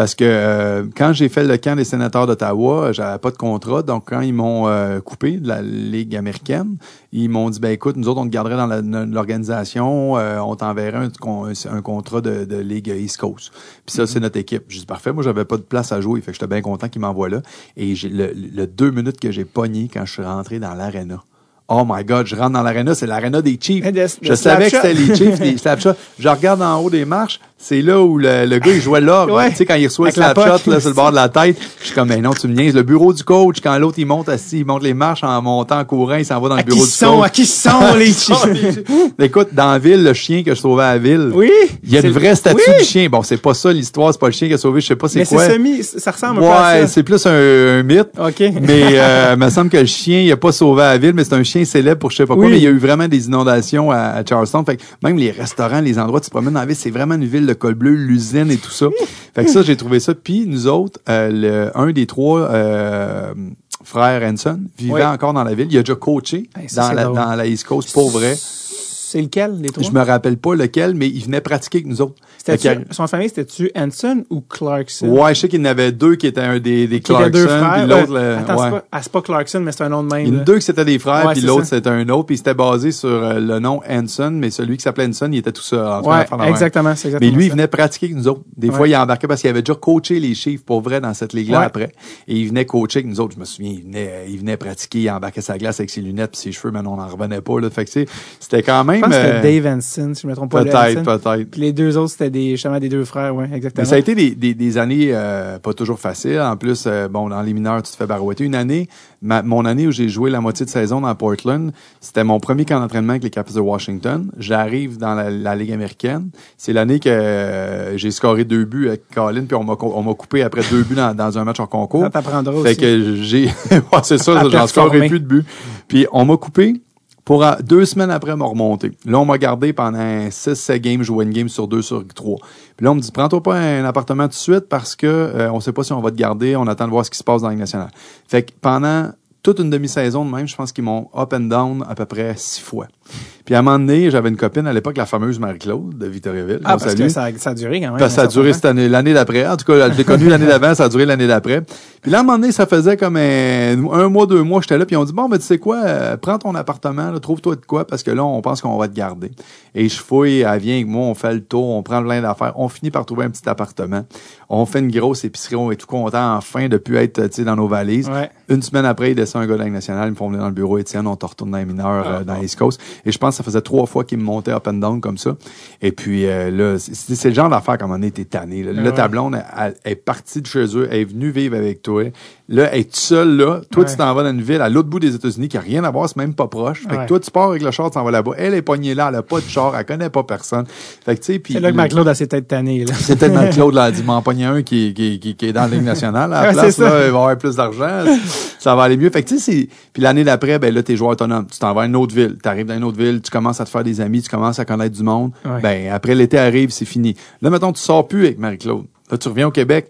Parce que euh, quand j'ai fait le camp des sénateurs d'Ottawa, j'avais pas de contrat. Donc, quand ils m'ont euh, coupé de la Ligue américaine, ils m'ont dit, ben écoute, nous autres, on te garderait dans l'organisation, euh, on t'enverrait un, con- un contrat de, de Ligue East Coast. Puis ça, c'est notre équipe. J'ai dit, parfait, moi, j'avais pas de place à jouer. Fait que j'étais bien content qu'ils m'envoient là. Et le, le deux minutes que j'ai pogné quand je suis rentré dans l'aréna. Oh my God, je rentre dans l'aréna, c'est l'aréna des Chiefs. Et de- de je savais que c'était les Chiefs, des. Je regarde en haut des marches, c'est là où le, le gars, il jouait là. Ouais. Tu sais, quand il reçoit le Slapshot, poche. là, sur le bord de la tête, je suis comme, ben non, tu me niaises. Le bureau du coach, quand l'autre, il monte assis, il monte les marches en montant, en courant, il s'en va dans le À qui bureau du sont, coach. à qui sont les Chiefs? Écoute, dans la ville, le chien que je sauvais à la ville, Oui. il y a une vraie statue oui. du chien. Bon, c'est pas ça l'histoire, c'est pas le chien qui a sauvé, je sais pas c'est Mais quoi. c'est semi, ça ressemble un peu à Ouais, c'est plus un, un mythe. OK. Mais euh, il me semble que le chien, il a pas sauvé la ville, mais c'est un chien célèbre pour je sais pas quoi. Mais il y a eu vraiment des inondations à, à Charleston. Fait que même les restaurants, les endroits, tu te promènes dans la ville, c'est vraiment une ville de col bleu, l'usine et tout ça. fait que ça, j'ai trouvé ça. Puis nous autres, euh, le, un des trois euh, frères Hanson vivait Oui. encore dans la ville. Il a déjà coaché Hey, ça, dans, c'est la, drôle. dans la East Coast pour vrai. C'est lequel, les trois? Je me rappelle pas lequel, mais il venait pratiquer avec nous autres. Qu'il- son famille, c'était-tu Hanson ou Clarkson? Ouais, je sais qu'il y en avait deux qui étaient un des, des Clarkson, deux frères. puis l'autre, Euh, Attends, ouais. c'est, pas, ah, c'est pas Clarkson, mais c'est un nom de même. Il y en a là. deux qui c'était des frères, Ouais, puis l'autre c'était un autre, puis c'était basé sur euh, le nom Hanson, mais celui qui s'appelait Hanson, il était tout seul. en train Ouais, exactement, c'est Mais exactement lui, il venait pratiquer avec nous autres. Des fois, il embarquait parce qu'il avait déjà coaché les Chiefs pour vrai dans cette ligue-là après. Et il venait coacher avec nous autres. Je me souviens, il venait, euh, il venait pratiquer, il embarquait sa glace avec ses lunettes puis ses cheveux, mais on n'en revenait pas. Là. Fait que, c'était quand Je même... pense que c'était euh, Dave Hanson, si je me trompe pas. Peut-être, peut-être. Puis les deux autres, c'était des, justement des deux frères, ouais, exactement. Mais ça a été des, des, des années euh, pas toujours faciles. En plus, euh, bon, dans les mineurs, tu te fais barouetter. Une année, ma- mon année où j'ai joué la moitié de saison dans Portland, c'était mon premier camp d'entraînement avec les Capitals de Washington. J'arrive dans la, la Ligue américaine. C'est l'année que euh, j'ai scoré deux buts avec Colin, puis on m'a on m'a coupé après deux buts dans, dans un match en concours. Ça t'apprendra Fait aussi. que j'ai, ouais, c'est ça, j'en scorerai plus de buts. Puis on m'a coupé pour euh, deux semaines après me remonter. Là, on m'a gardé pendant 6-7 games, jouer une game sur deux sur trois. Puis là, on me dit, prends-toi pas un appartement tout de suite parce que euh, on sait pas si on va te garder, on attend de voir ce qui se passe dans la nationale. Fait que pendant toute une demi-saison de même, je pense qu'ils m'ont up and down à peu près six fois. Puis à un moment donné, j'avais une copine à l'époque, la fameuse Marie-Claude de Victoriaville. ah, parce que ça, ça a duré quand même. Ça a duré cette année, l'année d'après. En tout cas, je l'ai connu l'année d'avant, ça a duré l'année d'après. Puis là, à un moment donné, ça faisait comme un, un mois, deux mois, j'étais là, puis on dit, bon, ben, tu sais quoi, euh, prends ton appartement, là, trouve-toi de quoi, parce que là, on pense qu'on va te garder. Et je fouille, elle vient avec moi, on fait le tour, on prend plein d'affaires, on finit par trouver un petit appartement. On fait une grosse épicerie, on est tout content, enfin, de plus être, tu sais, dans nos valises. Ouais. Une semaine après, il descend un gars de la nationale, ils me font venir dans le bureau, Étienne, on te retourne dans les mineurs, Ah, euh, dans l'East Coast. Et je pense que ça faisait trois fois qu'il me montait up and down comme ça. Et puis euh, là, c'est le genre d'affaire moment donné, t'es tanné. Là, Là, ouais. ta blonde, elle, elle est partie de chez eux, elle est venue vivre avec toi. Là, elle est seule là. Toi, Ouais. tu t'en vas dans une ville à l'autre bout des États-Unis qui a rien à voir, c'est même pas proche. Fait Ouais. que toi, tu pars avec le char, tu t'en vas là-bas. Elle est pognée là, elle a pas de char, elle connaît pas personne. Fait que tu sais, puis C'est là que le- McLeod a ses têtes tannées, là. c'est peut-être Claude là, dit m'en pogner un qui, qui, qui, qui est dans la Ligue nationale. À la Ouais, place, là, il va avoir plus d'argent. Ça va aller mieux. Fait que tu sais, c'est. Puis l'année d'après, ben là, t'es joueur autonome. Tu t'en vas à une autre ville. T'arrives dans une autre ville, tu commences à te faire des amis, tu commences à connaître du monde. Ben après l'été arrive, c'est fini. Là, mettons, tu sors plus avec Marie-Claude. Là, tu reviens au Québec.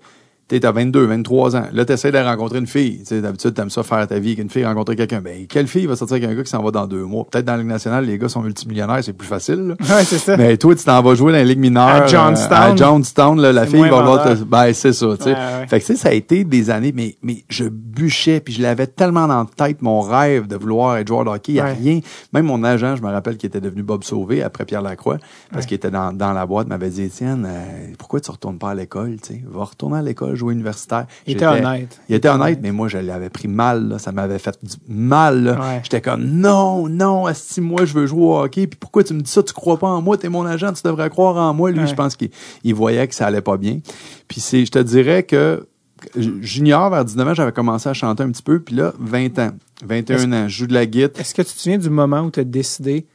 T'es à 22, 23 ans. Là, t'essaies de rencontrer une fille. Tu d'habitude, t'aimes ça faire ta vie avec une fille, rencontrer quelqu'un. Ben, quelle fille va sortir avec un gars qui s'en va dans deux mois? Peut-être dans la Ligue nationale, les gars sont multimillionnaires, c'est plus facile, là. Ouais, c'est ça. Mais toi, tu t'en vas jouer dans la Ligue mineure. À Johnstown. euh, à Johnstown, là, la fille va voir Ben, c'est ça, tu sais. Ouais, ouais. Fait que, tu sais, ça a été des années, mais, mais je bûchais, puis je l'avais tellement dans la tête, mon rêve de vouloir être joueur de hockey. Il y a rien. Même mon agent, je me rappelle, qui était devenu Bob Sauvé après Pierre Lacroix, parce qu'il était dans, dans la boîte, m'avait dit, Étienne, euh, pourquoi tu retournes pas à l'école, tu sais? Va retourner à l'école, jouer universitaire. Il était honnête. Il était honnête, mais moi, je l'avais pris mal, là. Ça m'avait fait du mal. Ouais. J'étais comme, non, non, si moi, je veux jouer au hockey, puis pourquoi tu me dis ça, tu crois pas en moi, t'es mon agent, tu devrais croire en moi. Lui, Ouais. je pense qu'il il voyait que ça allait pas bien. Puis c'est, je te dirais que junior, vers 19 ans, j'avais commencé à chanter un petit peu, puis là, 20 ans, 21 ans, je joue de la guitare. Est-ce que tu te souviens du moment où tu as décidé,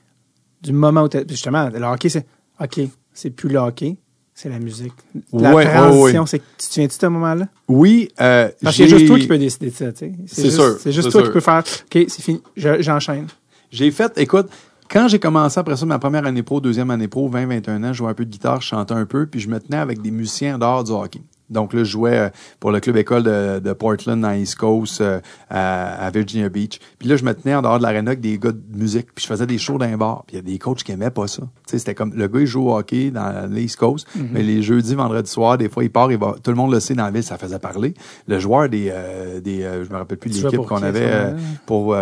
du moment où tu Justement, le hockey, c'est. OK, c'est plus le hockey, c'est la musique. La Ouais, ouais, transition, ouais. c'est. Tu te souviens-tu de ce moment-là? Oui, euh, Parce j'ai- juste toi qui peux décider de ça, tu sais. C'est juste- sûr, C'est juste c'est toi sûr. qui peux faire. OK, c'est fini, je- j'enchaîne. J'ai fait, écoute, quand j'ai commencé après ça, ma première année pro, deuxième année pro, 20, 21 ans, je jouais un peu de guitare, je chantais un peu, puis je me tenais avec des musiciens en dehors du hockey. Donc là, je jouais euh, pour le club école de, de Portland, dans East Coast, euh, à, à Virginia Beach. Puis là, je me tenais en dehors de l'aréna avec des gars de musique, puis je faisais des shows dans un bar. Puis il y a des coachs qui aimaient pas ça. Tu sais, c'était comme, le gars, il joue au hockey dans l'East Coast, mais les jeudis, vendredis soir, des fois, il part, il va, tout le monde le sait dans la ville, ça faisait parler. Le joueur des, euh, des euh, je me rappelle plus de l'équipe qu'on avait pour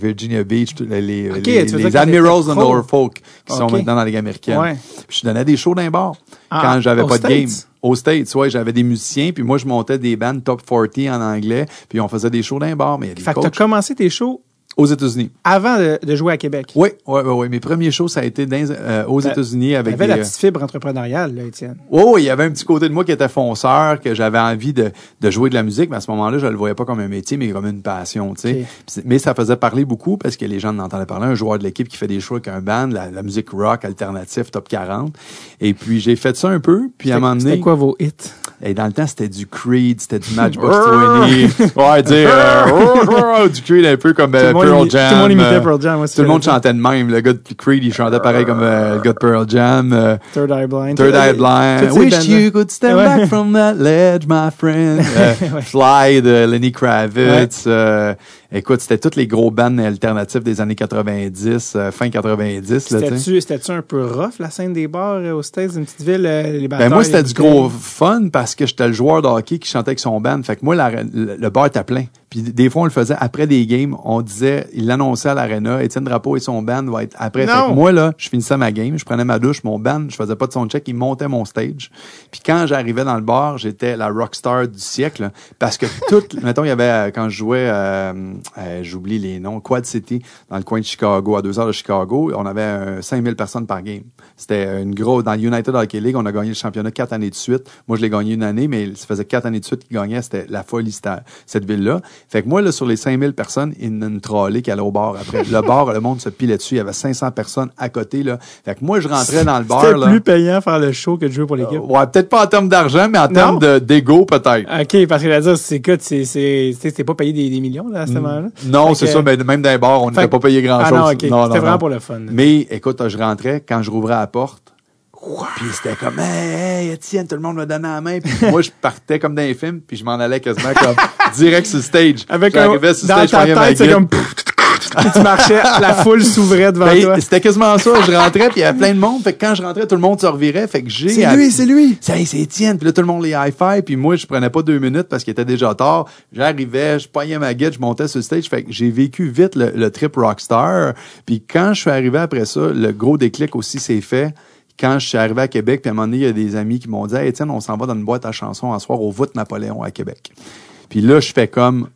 Virginia Beach, les, les, Ok, les- les Admirals de. Norfolk, qui sont maintenant dans la Ligue américaine. Ouais. Puis je donnais des shows dans les bars. Ah, quand j'avais pas de game. Aux States, ouais, j'avais des musiciens, puis moi, je montais des bands top 40 en anglais, puis on faisait des shows les bars, mais il y a des Fait que t'as coachs. commencé tes shows Aux États-Unis. Avant de, de jouer à Québec. Oui, oui, oui, oui. Mes premiers shows, ça a été dans, euh, aux Ben, États-Unis Il y avec avait des... la petite fibre entrepreneuriale, là, Étienne. Oui, oui, il y avait un petit côté de moi qui était fonceur, que j'avais envie de, de jouer de la musique, mais à ce moment-là, je le voyais pas comme un métier, mais comme une passion, tu sais. Mais ça faisait parler beaucoup parce que les gens en entendaient parler. Un joueur de l'équipe qui fait des shows avec un band, la, la musique rock alternative, top 40. Et puis, j'ai fait ça un peu, puis à un moment donné... C'était quoi vos hits? Et dans le temps, c'était du Creed, c'était du Matchbox 20. ouais, dire, euh, du Creed un peu comme euh, Tout le monde Pearl imi- Jam. Tout le monde imitait euh, Pearl Jam. tout le monde chantait de même. Le gars de Creed, il chantait pareil comme euh, le gars de Pearl Jam. euh, Third Eye Blind. Third Eye Blind. Wish you could stand Ouais. back from that ledge, my friend. Euh. Fly de Lenny Kravitz. euh, écoute, c'était toutes les gros bands alternatifs des années 90, euh, fin 90. Là, tu sais. C'était-tu un peu rough, la scène des bars euh, aux States, une petite ville, euh, les Ben moi, c'était du gros fun parce que j'étais le joueur de hockey qui chantait avec son band. Fait que moi, la- le, le bar était plein. Puis des fois, on le faisait après des games. On disait, il l'annonçait à l'arena, Étienne Drapeau et son band va être après. Fait Non. que moi, là, je finissais ma game, je prenais ma douche, mon band, je faisais pas de soundcheck, il montait mon stage. Puis quand j'arrivais dans le bar, j'étais la rockstar du siècle. parce que tout, mettons, il y avait, euh, quand je jouais, euh, euh, j'oublie les noms, Quad City, dans le coin de Chicago, à deux heures de Chicago, on avait euh, 5000 personnes par game. C'était une grosse, dans United Hockey League, on a gagné le championnat quatre années de suite. Moi, je l'ai gagné une année, mais ça faisait quatre années de suite qu'il gagnait. C'était la folie, cette ville-là. Fait que moi, là, sur les 5000 personnes, il y en a une trolley qui allait au bar après. Le bar, le monde se pilait dessus. Il y avait 500 personnes à côté, là. Fait que moi, je rentrais dans le bar, C'était plus payant faire le show que de jouer pour l'équipe? Ouais, peut-être pas en termes d'argent, mais en termes de- d'ego, peut-être. OK, parce que là, c'est que c'est c'est pas payé des, des millions là à ce moment-là? Non, c'est que- ça, mais même dans les bars, on n'était pas payé grand-chose. Ah non. Non, non, C'était vraiment non. pour le fun. Mais écoute, je rentrais, quand je rouvrais la porte, puis c'était comme Hey, hey, Étienne, tout le monde me donnait la main. Puis moi, je partais comme dans les films, puis je m'en allais quasiment comme direct sur le stage. Avec un, sur dans stage, ta tête, c'est comme puis tu marchais, la foule s'ouvrait devant Ben, toi. C'était quasiment ça. Je rentrais, puis il y avait plein de monde. Fait que quand je rentrais, tout le monde se revirait. Fait que j'ai. C'est lui, c'est lui. C'est c'est Étienne. Puis là, tout le monde les high-five. Puis moi, je prenais pas deux minutes parce qu'il était déjà tard. J'arrivais, je pognais ma guide, je montais sur le stage. Fait que j'ai vécu vite le, le trip rockstar. Puis quand je suis arrivé après ça, le gros déclic aussi s'est fait. Quand je suis arrivé à Québec, puis à un moment donné, il y a des amis qui m'ont dit hey, Étienne, on s'en va dans une boîte à chansons en soir au voûte Napoléon à Québec. Puis là, je fais comme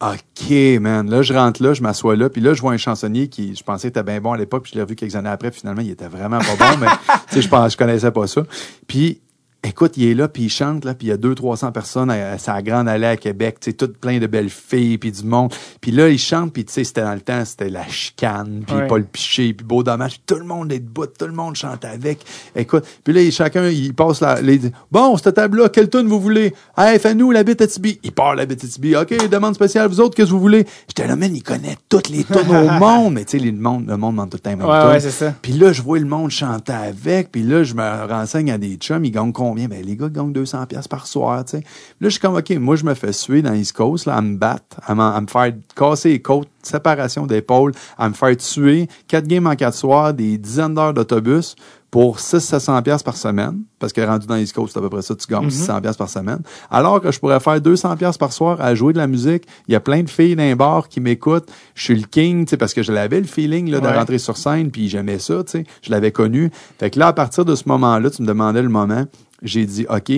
OK, man. Là, je rentre là, je m'assois là, puis là, je vois un chansonnier qui, je pensais était bien bon à l'époque, puis je l'ai revu quelques années après, puis finalement, il était vraiment pas bon, mais tu sais, je pense, je connaissais pas ça. Puis, écoute, il est là, puis il chante, là, puis il y a 200-300 personnes à, sa grande allée à Québec, tu sais, toutes plein de belles filles, puis du monde. Puis là, il chante, puis tu sais, c'était dans le temps, c'était la chicane, puis Ouais. Paul Piché, puis Beau Dommage, tout le monde est debout, tout le monde chante avec. Écoute, puis là, chacun, il passe la, les, bon, cette table-là, quelle tune vous voulez? Hey, fais-nous la bite à Tibi. Il part la bite à Tibi. OK, demande spéciale, vous autres, qu'est-ce que vous voulez? J'étais là, man, il connaît toutes les tunes au monde, mais tu sais, le monde, le monde demande tout le temps ouais, c'est ça. Puis là, je vois le monde chanter avec. Puis là, je me renseigne à des chums. Ils gagnent Ben, les gars gagnent 200 pièces par soir, là, je suis comme, OK, moi, je me fais suer dans East Coast, là, à me battre, à, à me faire casser les côtes, séparation d'épaule, à me faire tuer, quatre games en quatre soirs, des dizaines d'heures d'autobus pour 600-700 pièces par semaine. Parce que rendu dans East Coast, c'est à peu près ça, tu gagnes 600 pièces par semaine. Alors que je pourrais faire 200 pièces par soir à jouer de la musique. Il y a plein de filles d'un bar qui m'écoutent. Je suis le king, tu sais, parce que je l'avais le feeling, là, de Ouais. rentrer sur scène, puis j'aimais ça, tu sais. Je l'avais connu. Fait que là, à partir de ce moment-là, tu me demandais le moment, j'ai dit, OK,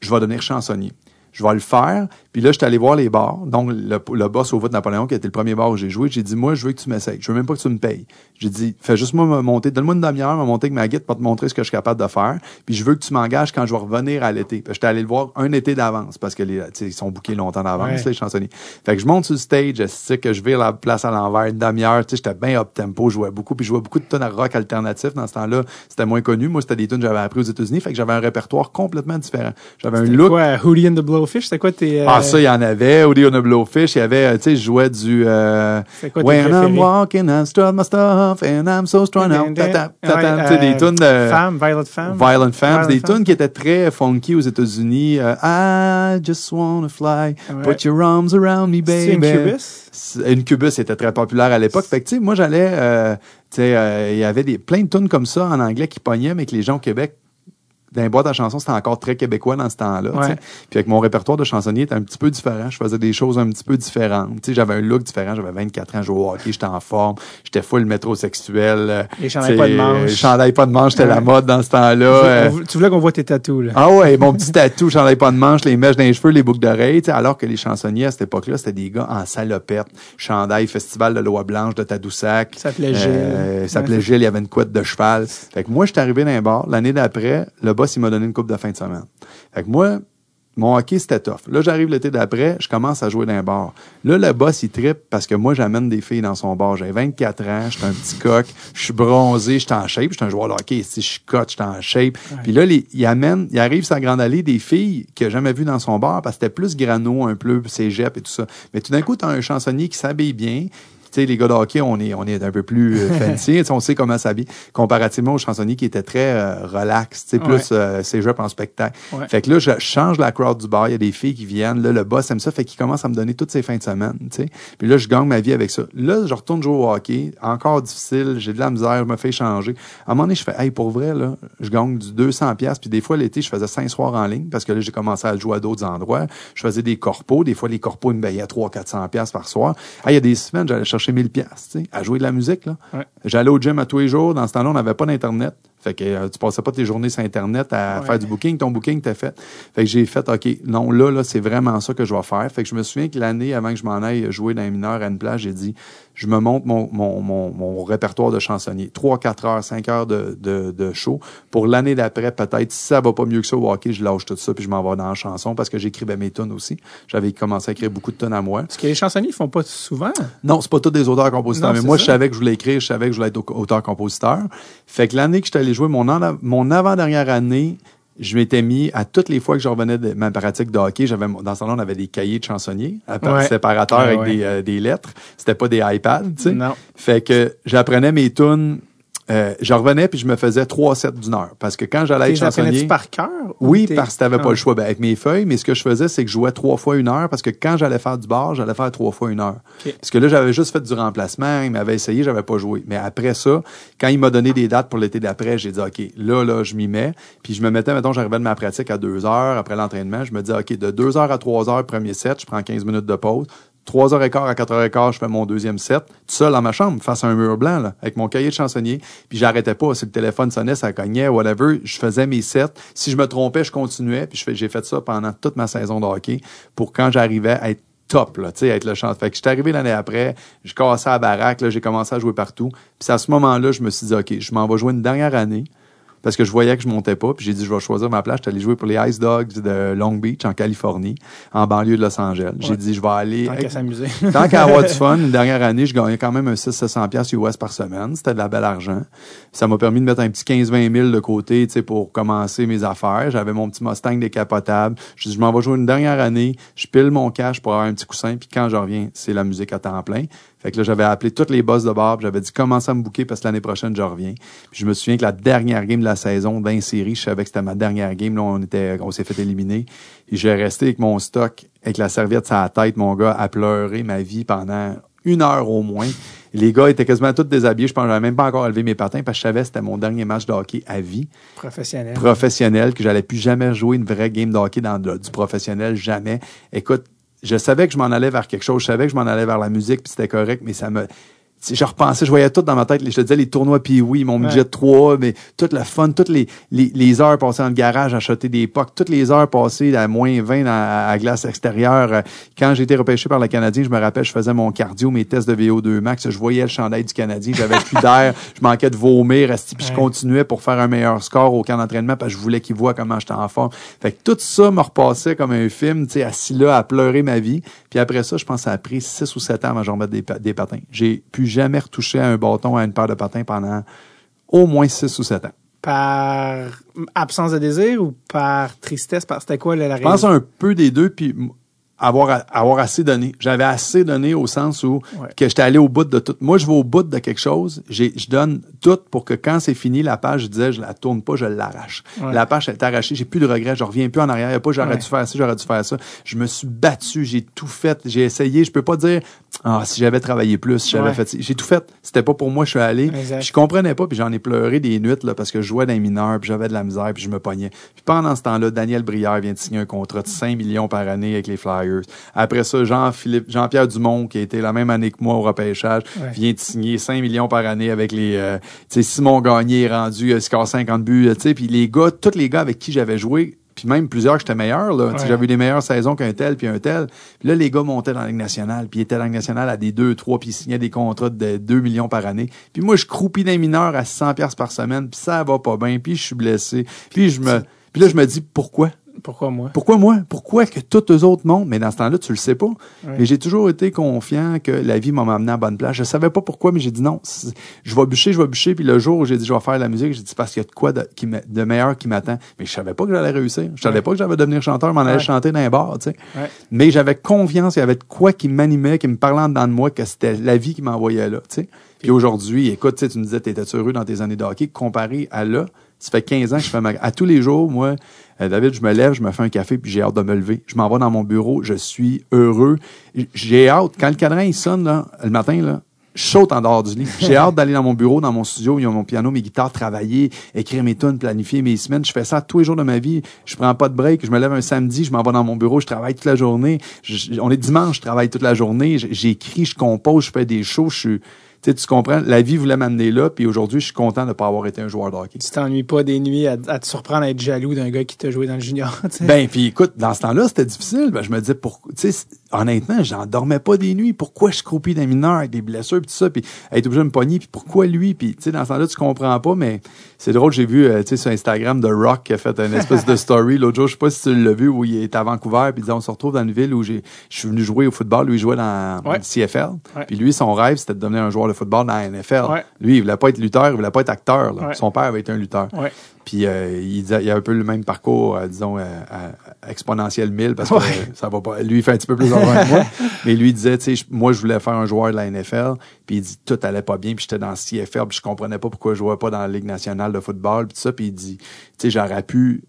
je vais devenir chansonnier. Je vais le faire. Puis là, je suis allé voir les bars. Donc, le, le boss au vote Napoléon, qui était le premier bar où j'ai joué, j'ai dit, moi, je veux que tu m'essayes. Je veux même pas que tu me payes. J'ai dit, fais juste moi me monter. Donne-moi une demi-heure, me monter avec ma guide pour te montrer ce que je suis capable de faire. Puis je veux que tu m'engages quand je vais revenir à l'été. Puis j'étais allé le voir un été d'avance parce que les, tu sais, ils sont bookés longtemps d'avance, Ouais. les chansonniers. Fait que je monte sur le stage, je sais que je vire la place à l'envers, une demi-heure? Tu sais, j'étais bien up tempo, je jouais beaucoup. Puis je jouais beaucoup de tonnes à rock alternatif. Dans ce temps-là, c'était moins connu. Moi, c'était des tunes que j'avais appris aux États-unis. Fait que j'avais un répertoire complètement différent. J'avais un look Quoi, Hootie and the Blowfish, c'était quoi tes... euh, ah, ça, il y en avait. Woody on a Blowfish. Il y avait, euh, tu sais, je jouais du, euh, C'est quoi tes When préférés? I'm walking, I strut my stuff, and I'm so out. Ouais, tu sais, des euh, tunes de Femme. Violent Femmes, Violent des Femmes. tunes qui étaient très funky aux États-Unis. Euh, I just wanna fly, Ouais. put your arms around me, baby. Incubus? C'est- Incubus était très populaire à l'époque. Fait que, tu sais, moi, j'allais, euh, tu sais, euh, il y avait des, plein de tunes comme ça en anglais qui pognaient, mais que les gens au Québec dans les boîtes à chansons, c'était encore très québécois dans ce temps-là. Ouais. Puis avec mon répertoire de chansonnier était un petit peu différent. Je faisais des choses un petit peu différentes. Tu sais, j'avais un look différent. J'avais 24 ans, je jouais au hockey, j'étais en forme. J'étais full métrosexuel. euh, Les chandails pas de manches. euh, chandails pas de manche, c'était Ouais. la mode dans ce temps-là. Tu euh, voulais- tu voulais qu'on voit tes tatous, là. ah ouais, mon petit tatou, chandail pas de manche, les mèches dans les cheveux, les boucles d'oreilles, alors que les chansonniers à cette époque-là, c'était des gars en salopette, chandail, festival de loi blanche de Tadoussac. Ça s'appelait Gilles. Euh, ça s'appelait Ouais. Gilles, il y avait une couette de cheval. Fait que moi, j'étais arrivé dans un bar. L'année d'après, le boss, il m'a donné une coupe de fin de semaine. Fait que moi, mon hockey, c'était tough. Là, j'arrive l'été d'après, je commence à jouer dans un bar. Là, le boss, il trippe parce que moi, j'amène des filles dans son bar. J'ai 24 ans, je suis un petit coq, je suis bronzé, je suis en shape, je suis un joueur de hockey, si je suis cote, je suis en shape. Puis là, les- il amène, il arrive sur la grande allée des filles qu'il a jamais vues dans son bar parce que c'était plus grano, un peu cégep et tout ça. Mais tout d'un coup, t'as un chansonnier qui s'habille bien, tu sais, les gars de hockey, on est, on est un peu plus euh, fancy. On sait comment s'habiller. Comparativement aux chansonniers qui étaient très euh, relax, plus euh, cégep en spectacle. Ouais. Fait que là, je change la crowd du bar. Il y a des filles qui viennent. Là, le boss aime ça. Fait qu'il commence à me donner toutes ses fins de semaine, tu sais. Puis là, je gagne ma vie avec ça. Là, je retourne jouer au hockey. Encore difficile. J'ai de la misère. Je me fais changer. À un moment donné, je fais, hey, pour vrai, là, je gagne du 200 pièces. Puis des fois, l'été, je faisais cinq soirs en ligne parce que là, j'ai commencé à jouer à d'autres endroits. Je faisais des corpos. Des fois, les corpos, ils me payaient 300, 400 pièces par soir. Ah, il y a des semaines, j'allais chercher 1000 pièces, à jouer de la musique, là. Ouais. J'allais au gym à tous les jours. Dans ce temps-là, on n'avait pas d'Internet. Fait que euh, tu passais pas tes journées sur Internet à Ouais. faire du booking. Ton booking t'es fait. Fait que j'ai fait, OK, non, là, là, c'est vraiment ça que je vais faire. Fait que je me souviens que l'année avant que je m'en aille jouer dans les mineurs à une plage, j'ai dit, je me monte mon, mon, mon, mon répertoire de chansonnier. 3, 4 heures, 5 heures de, de, de show. Pour l'année d'après, peut-être, si ça va pas mieux que ça au hockey, je lâche tout ça puis je m'en vais dans la chanson parce que j'écrivais mes tunes aussi. J'avais commencé à écrire beaucoup de tunes à moi. Ce que les chansonniers font pas souvent. Non, c'est pas tous des auteurs-compositeurs, mais moi, ça. je savais que je voulais écrire, je savais que je voulais être au- auteur-compositeur. Fait que l'année que j'étais allé jouer, mon, en- mon avant-dernière année, je m'étais mis à toutes les fois que je revenais de ma pratique de hockey, j'avais dans ce temps-là, on avait des cahiers de chansonniers, à Ouais. séparateurs Ouais, avec ouais. Des, euh, des lettres. C'était pas des iPads, tu sais. Non. Fait que j'apprenais mes tunes. Euh, je revenais puis je me faisais trois sets d'une heure. Parce que quand j'allais être chansonnier... par cœur? ou Oui, parce que t'avais pas le choix. Ben, avec mes feuilles, mais ce que je faisais, c'est que je jouais trois fois une heure parce que quand j'allais faire du bar, j'allais faire trois fois une heure. Parce que là, j'avais juste fait du remplacement, il m'avait essayé, j'avais pas joué. Mais après ça, quand il m'a donné des dates pour l'été d'après, j'ai dit, OK, là, là, je m'y mets. Puis je me mettais, mettons, j'arrivais de ma pratique à deux heures après l'entraînement. Je me disais, OK, de deux heures à trois heures, premier set, je prends 15 minutes de pause. Trois heures et quart à quatre heures et quart, je fais mon deuxième set, tout seul dans ma chambre, face à un mur blanc, avec mon cahier de chansonnier. Puis j'arrêtais pas. Si le téléphone sonnait, ça cognait, whatever. Je faisais mes sets. Si je me trompais, je continuais. Puis j'ai fait ça pendant toute ma saison de hockey pour quand j'arrivais à être top, là, être le chant. Fait que j'étais arrivé l'année après, je cassais à la baraque, j'ai commencé à jouer partout. Puis à ce moment-là, je me suis dit, OK, je m'en vais jouer une dernière année. Parce que je voyais que je montais pas, puis j'ai dit je vais choisir ma place. J'étais allé jouer pour les Ice Dogs de Long Beach en Californie, en banlieue de Los Angeles. J'ai Ouais. dit je vais aller Tant qu'à s'amuser. Tant qu'à avoir du fun, une dernière année, je gagnais quand même un 600 pièces US par semaine. C'était de la belle argent. Ça m'a permis de mettre un petit 15-20 000 de côté, tu sais, pour commencer mes affaires. J'avais mon petit Mustang décapotable. Je dis, je m'en vais jouer une dernière année. Je pile mon cash pour avoir un petit coussin. Puis quand je reviens, c'est la musique à temps plein. Fait que là, j'avais appelé toutes les boss de bar. J'avais dit, commence à me bouquer parce que l'année prochaine, je reviens. Puis je me souviens que la dernière game de la saison d'un série, je savais que c'était ma dernière game. Là, on était, on s'est fait éliminer. Et j'ai resté avec mon stock, avec la serviette sur la tête, mon gars, à pleurer ma vie pendant une heure au moins. Les gars étaient quasiment tous déshabillés. Je pense que j'avais même pas encore levé mes patins parce que je savais que c'était mon dernier match de hockey à vie Professionnel. professionnel, que j'allais plus jamais jouer une vraie game de hockey dans du professionnel, jamais. Écoute, je savais que je m'en allais vers quelque chose, je savais que je m'en allais vers la musique, puis c'était correct, mais ça me... Je repensais, je voyais tout dans ma tête. Je te disais, les tournois puis oui, mon budget Ouais. de 3, mais tout le fun, toutes les, les, les heures passées dans le garage à acheter des pucks, toutes les heures passées à moins 20 dans- à, glace extérieure. Euh, Quand j'ai été repêché par le Canadien, je me rappelle, je faisais mon cardio, mes tests de VO2 max, je voyais le chandail du Canadien, j'avais plus d'air, je manquais de vomir, puis je continuais pour faire un meilleur score au camp d'entraînement parce que je voulais qu'il voit comment j'étais en forme. Fait que tout ça me repassait comme un film, tu sais, assis là à pleurer ma vie. Puis après ça, je pense que ça a pris 6 ou 7 ans avant que je remette des, des patins. J'ai plus jamais retouché à un bâton, à une paire de patins pendant au moins 6 ou 7 ans. Par absence de désir ou par tristesse? Par... C'était quoi la, la Je pense un peu des deux, puis avoir, avoir assez donné. J'avais assez donné au sens où Ouais. que j'étais allé au bout de tout. Moi, je vais au bout de quelque chose. Je donne tout pour que quand c'est fini, la page, je disais, je la tourne pas, je l'arrache. Ouais. La page, elle est arrachée. J'ai plus de regrets. Je reviens plus en arrière. Il y a pas, j'aurais Ouais. dû faire ça, j'aurais dû faire ça. Je me suis battu. J'ai tout fait. J'ai essayé. Je peux pas dire, ah, si j'avais travaillé plus, si j'avais fait, j'ai tout fait. C'était pas pour moi, je suis allé. Exact. Je comprenais pas, puis j'en ai pleuré des nuits, là, parce que je jouais dans les mineurs, puis j'avais de la misère, puis je me pognais. Puis pendant ce temps-là, Daniel Brière vient de signer un contrat de 5 millions par année avec les Flyers. Après ça, Jean-Philippe, Jean-Pierre Dumont, qui a été la même année que moi au repêchage, Ouais. vient de signer 5 millions par année avec les, euh, tu sais, Simon Gagné est rendu, euh, score 50 buts, euh, tu sais, puis les gars, tous les gars avec qui j'avais joué, puis même plusieurs que j'étais meilleur, là. Ouais. J'avais eu des meilleures saisons qu'un tel, puis un tel. Puis là, les gars montaient dans la Ligue nationale, puis ils étaient dans la Ligue nationale à des 2, 3, puis ils signaient des contrats de 2 millions par année. Puis moi, je croupis d'un mineur à 600 pièces par semaine, puis ça va pas bien, puis je suis blessé. Puis je me... Puis là, je me dis, pourquoi? Pourquoi moi? Pourquoi moi? Pourquoi que tous eux autres montent? Mais dans ce temps-là, tu le sais pas. Mais j'ai toujours été confiant que la vie m'a amené à la bonne place. Je savais pas pourquoi, mais j'ai dit non. Je vais bûcher, je vais bûcher. Puis le jour où j'ai dit je vais faire de la musique, j'ai dit parce qu'il y a de quoi de, qui m'a- de meilleur qui m'attend. Mais je savais pas que j'allais réussir. Je savais pas que j'allais devenir chanteur, m'en allais chanter dans un bar, tu sais. Mais j'avais confiance, il y avait de quoi qui m'animait, qui me parlait en dedans de moi, que c'était la vie qui m'envoyait là, tu sais. Puis aujourd'hui, écoute, tu me disais, t'étais heureux dans tes années de hockey, comparé à là, ça fait 15 ans que je fais ma... À tous les jours, moi, euh, David, je me lève, je me fais un café, puis j'ai hâte de me lever. Je m'en vais dans mon bureau, je suis heureux. J'ai hâte. Quand le cadran, il sonne, là, le matin, là, je saute en dehors du lit. J'ai hâte d'aller dans mon bureau, dans mon studio, il y a mon piano, mes guitares, travailler, écrire mes tunes, planifier mes semaines. Je fais ça tous les jours de ma vie. Je prends pas de break. Je me lève un samedi, je m'en vais dans mon bureau, je travaille toute la journée. On est dimanche, je travaille toute la journée. J'écris, je compose, je fais des shows, je suis... Tu sais, tu comprends? La vie voulait m'amener là, puis aujourd'hui, je suis content de ne pas avoir été un joueur de hockey. Tu t'ennuies pas des nuits à, à te surprendre à être jaloux d'un gars qui t'a joué dans le junior, tu sais? Ben, puis écoute, dans ce temps-là, c'était difficile. Ben, je me disais, pourquoi, tu sais, honnêtement, j'en dormais pas des nuits. Pourquoi je croupis d'un mineur avec des blessures puis tout ça, puis être obligé de me pogner, puis pourquoi lui, puis tu sais, dans ce temps-là, tu comprends pas, mais c'est drôle, j'ai vu, euh, tu sais, sur Instagram, The Rock qui a fait une espèce de story l'autre jour, je sais pas si tu l'as vu, où il est à Vancouver, puis il disait, on se retrouve dans une ville où j'ai, je suis venu jouer au football, lui il jouait dans Ouais. le CFL, puis lui, son rêve, c'était de devenir un joueur de football dans la NFL. Ouais. Lui, il voulait pas être lutteur, il voulait pas être acteur, là. Son père avait été un lutteur. Puis euh, il, disait- il a un peu le même parcours, euh, disons, euh, exponentiel 1000, parce que Ouais. ça va pas. Lui, il fait un petit peu plus que moi. Mais lui, il disait, tu sais, moi, je voulais faire un joueur de la NFL, puis il dit, tout allait pas bien, puis j'étais dans le CFL, puis je comprenais pas pourquoi je jouais pas dans la Ligue nationale de football, puis tout ça, puis il dit, tu sais, j'aurais pu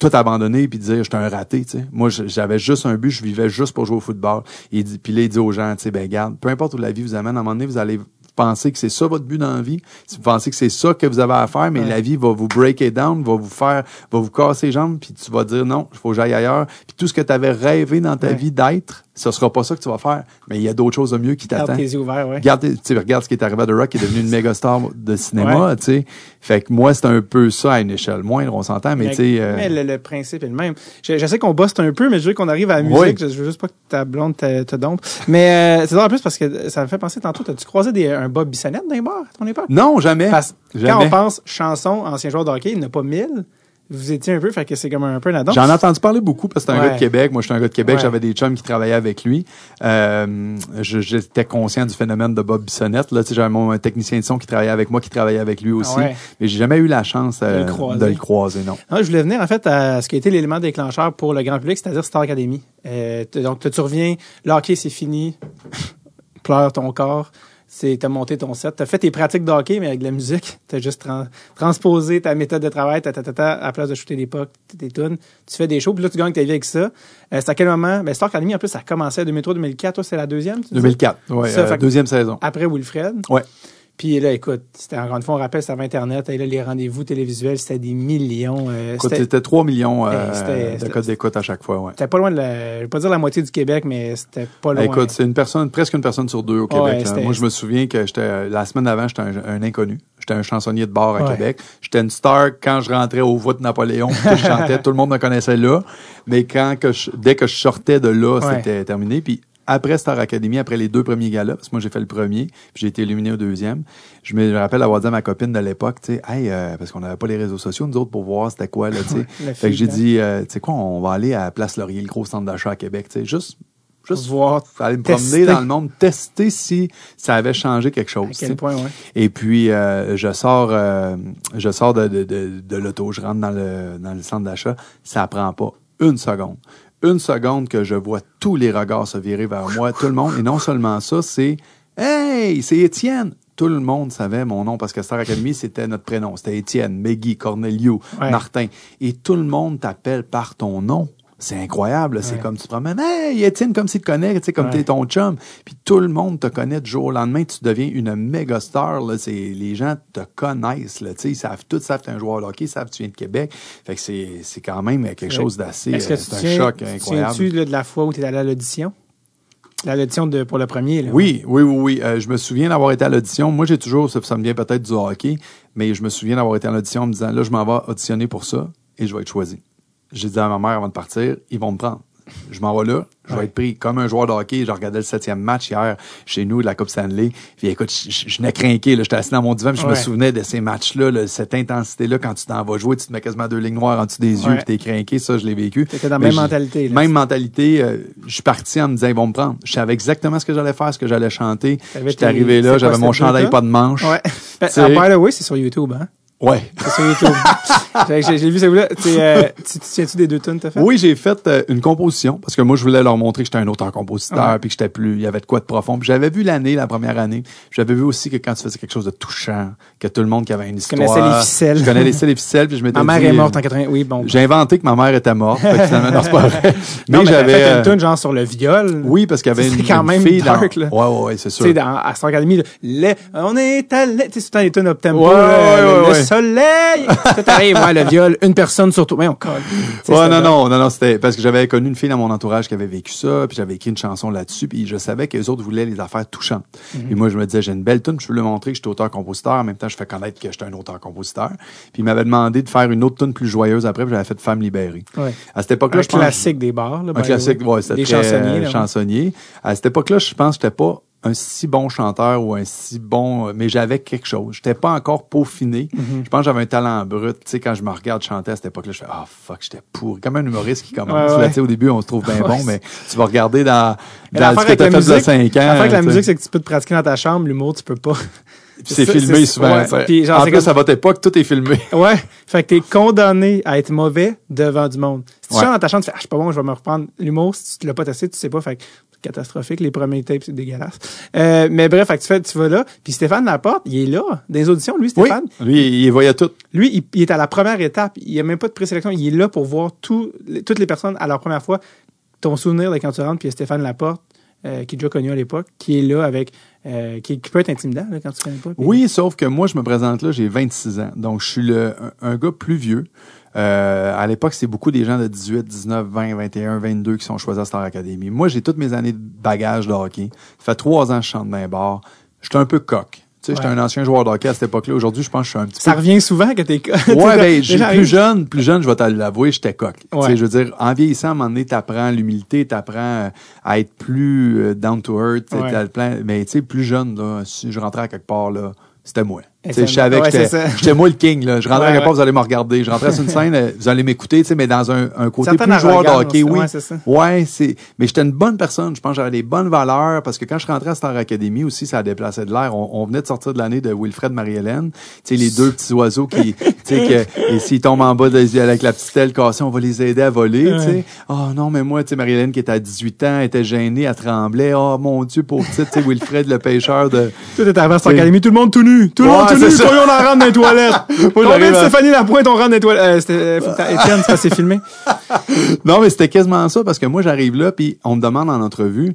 tout abandonner puis dire j'étais un raté tu sais moi j'avais juste un but je vivais juste pour jouer au football il dit puis là il dit aux gens tu sais ben garde peu importe où la vie vous amène à un moment donné vous allez penser que c'est ça votre but dans la vie? Si vous pensez que c'est ça que vous avez à faire mais Ouais. la vie va vous break it down va vous faire va vous casser les jambes puis tu vas dire non il faut que j'aille ailleurs puis tout ce que tu avais rêvé dans ta Ouais. vie d'être ce sera pas ça que tu vas faire mais il y a d'autres choses de mieux qui Garde t'attendent tes yeux ouverts, ouais. Regarde, ce qui est arrivé à The Rock, qui est devenu une méga star de cinéma, Ouais. tu sais. Fait que moi, c'est un peu ça à une échelle moindre, on s'entend, mais, tu sais. euh, mais le, le principe est le même. Je, je sais qu'on bosse un peu, mais je veux qu'on arrive à la Oui. musique. Je, je veux juste pas que ta blonde te, te dompe. Mais euh, c'est drôle en plus parce que ça me fait penser tantôt. T'as-tu croisé des, un Bob Bissonnette dans les bars à ton époque? Non, jamais. Parce que quand on pense chanson, ancien joueur de hockey, il n'y en a pas mille. Vous étiez un peu, fait que c'est comme un peu là-dedans. J'en ai entendu parler beaucoup parce que c'est un Ouais. gars de Québec. Moi, je suis un gars de Québec. Ouais. J'avais des chums qui travaillaient avec lui. Euh, J'étais conscient du phénomène de Bob Bissonnette. Là, tu sais, j'avais mon un technicien de son qui travaillait avec moi, qui travaillait avec lui aussi. Ouais. Mais j'ai jamais eu la chance euh, De le croiser. de le croiser, non. Ah, je voulais venir en fait à ce qui a été l'élément déclencheur pour le grand public, c'est-à-dire Star Academy. Euh, donc tu reviens, le hockey c'est fini, pleure ton corps, c'est t'as monté ton set, t'as fait tes pratiques de hockey mais avec de la musique, t'as juste tran- transposé ta méthode de travail, ta, ta, ta, ta, à la place de shooter des pucks, tes tunes, tu fais des shows, puis là tu gagnes ta vie avec ça. Euh, c'est à quel moment? Ben Star Academy en plus ça a commencé en 2003-2004, toi c'est la deuxième. tu disais? 2004, ouais, Ça euh, deuxième saison. Après Wilfred. Ouais. Puis là, écoute, c'était encore une fois, on rappelle, c'était avant Internet. Et là, les rendez-vous télévisuels, c'était des millions. euh, Écoute, c'était- C'était 3 millions euh, c'était- de codes d'écoute à chaque fois, ouais. C'était pas loin de la, je vais pas dire la moitié du Québec, mais c'était pas loin. Écoute, c'est une personne, presque une personne sur deux au Québec. Moi, je me souviens que j'étais la semaine d'avant, j'étais un, un inconnu. J'étais un chansonnier de bar à Ouais. Québec. J'étais une star quand je rentrais au voix de Napoléon. je chantais, tout le monde me connaissait là. Mais quand que je- dès que je sortais de là, c'était terminé. Puis après Star Academy, après les deux premiers galas, parce que moi j'ai fait le premier, puis j'ai été éliminé au deuxième. Je me rappelle avoir dit à ma copine de l'époque, tu sais, hey, euh, parce qu'on n'avait pas les réseaux sociaux nous autres pour voir c'était quoi là, tu sais. fait que j'ai dit, euh, tu sais quoi, on va aller à Place Laurier, le gros centre d'achat à Québec, tu sais, juste, juste voir aller me Tester. promener dans le monde, tester si ça avait changé quelque chose. à quel point, ouais. Et puis euh, je sors, euh, je sors de, de, de, de l'auto, je rentre dans le dans le centre d'achat, ça prend pas une seconde. Une seconde que je vois tous les regards se virer vers moi, tout le monde, et non seulement ça, c'est Hey, c'est Étienne! Tout le monde savait mon nom parce que Star Academy, c'était notre prénom. C'était Étienne, Meggy, Cornelio, Ouais. Martin. Et tout le monde t'appelle par ton nom. C'est incroyable. C'est Ouais. comme tu te promènes. Hey, Étienne, comme s'il te connaît, tu sais, comme Ouais. t'es ton chum. Puis tout le monde te connaît du jour au lendemain. Tu deviens une méga star. Là. C'est, les gens te connaissent. Là. Tu sais, Ils savent, tous savent que t'es un joueur de hockey, savent que tu viens de Québec. Fait que c'est, c'est quand même quelque chose d'assez. Est-ce que euh, tu c'est un tiens- choc tu incroyable. Là, de la fois où tu es allé à l'audition? La l'audition de, pour le premier, là. Oui, oui, oui, oui. Euh, je me souviens d'avoir été à l'audition. Moi, j'ai toujours, ça, ça me vient peut-être du hockey, mais je me souviens d'avoir été à l'audition en me disant, là, je m'en vais auditionner pour ça et je vais être choisi. J'ai dit à ma mère avant de partir, ils vont me prendre. Je m'en vais là, je vais Ouais. être pris comme un joueur de hockey. Je regardais le septième match hier chez nous de la Coupe Stanley. Puis écoute, je, n'ai craqué. J'étais assis dans mon divan, puis je me souvenais de ces matchs-là, là, cette intensité-là, quand tu t'en vas jouer, tu te mets quasiment deux lignes noires en dessous des yeux, Ouais. puis t'es craqué. Ça, je l'ai vécu. T'étais dans la même mentalité, là. Même mentalité. euh, je suis parti en me disant, ils vont me prendre. Je savais exactement ce que j'allais faire, ce que j'allais chanter. J'étais arrivé là, j'avais mon chandail pas de manche. Ouais. Ben, ah, by the way, c'est sur YouTube, hein? Ouais. C'est sur YouTube. J'ai vu ça là. Tu euh, tu- tu tiens-tu des deux tonnes, t'as fait? Oui, j'ai fait euh, une composition parce que moi je voulais leur montrer que j'étais un auteur-compositeur Ouais. puis que j'étais plus il y avait de quoi de profond. J'avais vu l'année la première année. J'avais vu aussi que quand tu faisais quelque chose de touchant, que tout le monde qui avait une histoire. connaissais les ficelles. Je connaissais les ficelles puis je m'étais Ma mère dit, est morte euh, en 80. Oui, bon. J'ai inventé que ma mère était morte. Fait que finalement, non, c'est pas vrai. Mais t'as j'avais fait euh, une tune genre sur le viol. oui parce qu'il y avait C'est une, quand une même fille dark, dans... là. Ouais ouais, ouais c'est Tu sûr. sais, dans, à Star Academy, là, le- on est allé, tu sais, tout le temps les tunes up tempo, Ouais, là, ouais, le, ouais, le ouais. Soleil. Tout arrive, ouais, le viol, une personne surtout? Mais on colle. Ouais, non, non, non, non, c'était parce que j'avais connu une fille dans mon entourage qui avait vécu ça, puis j'avais écrit une chanson là-dessus, puis je savais que les autres voulaient les affaires touchantes. Mhm. Puis moi, je me disais, j'ai une belle tune, je veux le montrer que je suis auteur-compositeur, en même temps, je fais connaître que j'étais un auteur-compositeur. Puis il m'avait demandé de faire une autre tune plus joyeuse après, puis j'avais fait Femme libérée. Ouais. À cette époque-là, Un je pense- classique des bars, là. un classique, ouais, c'était Des très chansonniers, euh, ouais. chansonnier. À cette époque-là, je pense que j'étais pas un si bon chanteur ou un si bon, mais j'avais quelque chose. J'étais pas encore peaufiné. Mhm. Je pense que j'avais un talent brut. Tu sais, quand je me regarde chanter à cette époque-là, je fais, ah, fuck, j'étais pourri. Comme un humoriste qui commence. Ouais, Là, ouais. tu sais, au début, on se trouve bien bon, mais tu vas regarder dans, dans ce que la fait de musique, 5 ans. l'affaire avec la tu musique, c'est que tu peux te pratiquer dans ta chambre, l'humour, tu peux pas. Puis c'est filmé souvent. ouais. tu. Puis genre, en plus, comme- à votre époque, tout est filmé. Ouais. Fait que t'es condamné à être mauvais devant du monde. Si tu chantes dans ta chambre, tu fais, ah, je suis pas bon, je vais me reprendre. L'humour, si tu l'as pas testé, tu sais pas. Fait que catastrophique. Les premiers tapes, c'est dégueulasse. Euh, mais bref, fait que tu fais, tu vas là. Puis Stéphane Laporte, il est là. Des auditions, lui, Oui. Stéphane. Lui, il voyait tout. Lui, il, il est à la première étape. Il n'y a même pas de présélection. Il est là pour voir tout, les- toutes les personnes à leur première fois. Ton souvenir de quand tu rentres, puis il y a Stéphane Laporte, euh, qui est déjà connu à l'époque, qui est là avec, euh, qui, qui peut être intimidant là, quand tu connais pas. puis- Oui, sauf que moi, je me présente là, j'ai 26 ans. Donc, je suis le, un, un gars plus vieux. Euh, à l'époque, c'est beaucoup des gens de 18, 19, 20, 21, 22 qui sont choisis à Star Academy. Moi, j'ai toutes mes années de bagage de hockey. Ça fait trois ans que je chante dans les bars. J'étais un peu coq. Tu sais, j'étais un ancien joueur de hockey à cette époque-là. Aujourd'hui, je pense que je suis un petit Ça peu revient souvent que t'es. Ouais, ben, j'ai plus jeune, plus jeune, je vais te l'avouer, j'étais coq. Tu Ouais. sais, je veux dire, en vieillissant, à un moment donné, t'apprends l'humilité, t'apprends euh, à être plus euh, down to earth, tu Ouais. t'as le plan- mais tu sais, plus jeune, là, si je rentrais à quelque part, là, c'était moi. Je savais Ouais, j'étais, moi le king, là. Je rentrais à Ouais, quelque part, ouais. vous allez me regarder. Je rentrais sur une scène, euh, vous allez m'écouter, mais dans un, un côté plus joueur de hockey, oui. ouais, c'est mais j'étais une bonne personne. Je pense que j'avais des bonnes valeurs parce que quand je rentrais à Star Academy aussi, ça a déplacé de l'air. On, on venait de sortir de l'année de Wilfred Marie-Hélène. Tu sais, les deux petits oiseaux qui, tu sais, que, et s'ils tombent en bas de, avec la petite aile cassée, on va les aider à voler, tu sais. Oh non, mais moi, tu sais, Marie-Hélène qui était à 18 ans, était gênée, elle tremblait. Oh mon Dieu, pauvre petite, tu sais, Wilfred, le pêcheur de, Tout est arrivé à Star Academy, tout le monde tout nu. Tout le monde c'est nu, ça. on en rentre dans les toilettes. On j'arrive met à- Stéphanie Lapointe, on rentre dans les toilettes. Euh, euh, faut que Étienne, que c'est filmé. Non, mais c'était quasiment ça parce que moi, j'arrive là, puis on me demande en entrevue,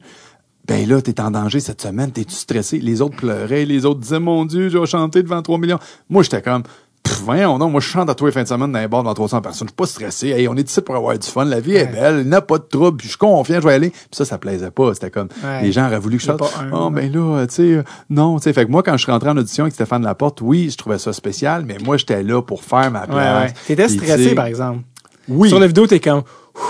ben là, t'es en danger cette semaine, t'es-tu stressé? Les autres pleuraient, les autres disaient, mon Dieu, je vais chanter devant 3 millions. Moi, j'étais comme, Pff, voyons non, moi, je chante à tous les fins de semaine dans les bars devant 300 personnes. Je suis pas stressé. Hey, on est ici pour avoir du fun. La vie est belle. Il n'y a pas de trouble. Puis je suis confiant, je vais y aller. Puis ça, ça plaisait pas. C'était comme, Ouais. les gens auraient voulu que je chante. Oh, ben là, tu sais, euh, non, tu sais. Fait que moi, quand je suis rentré en audition avec Stéphane Laporte, oui, je trouvais ça spécial, mais moi, j'étais là pour faire ma place. ouais. T'étais stressé, par exemple. Oui. Sur la vidéo, t'es comme,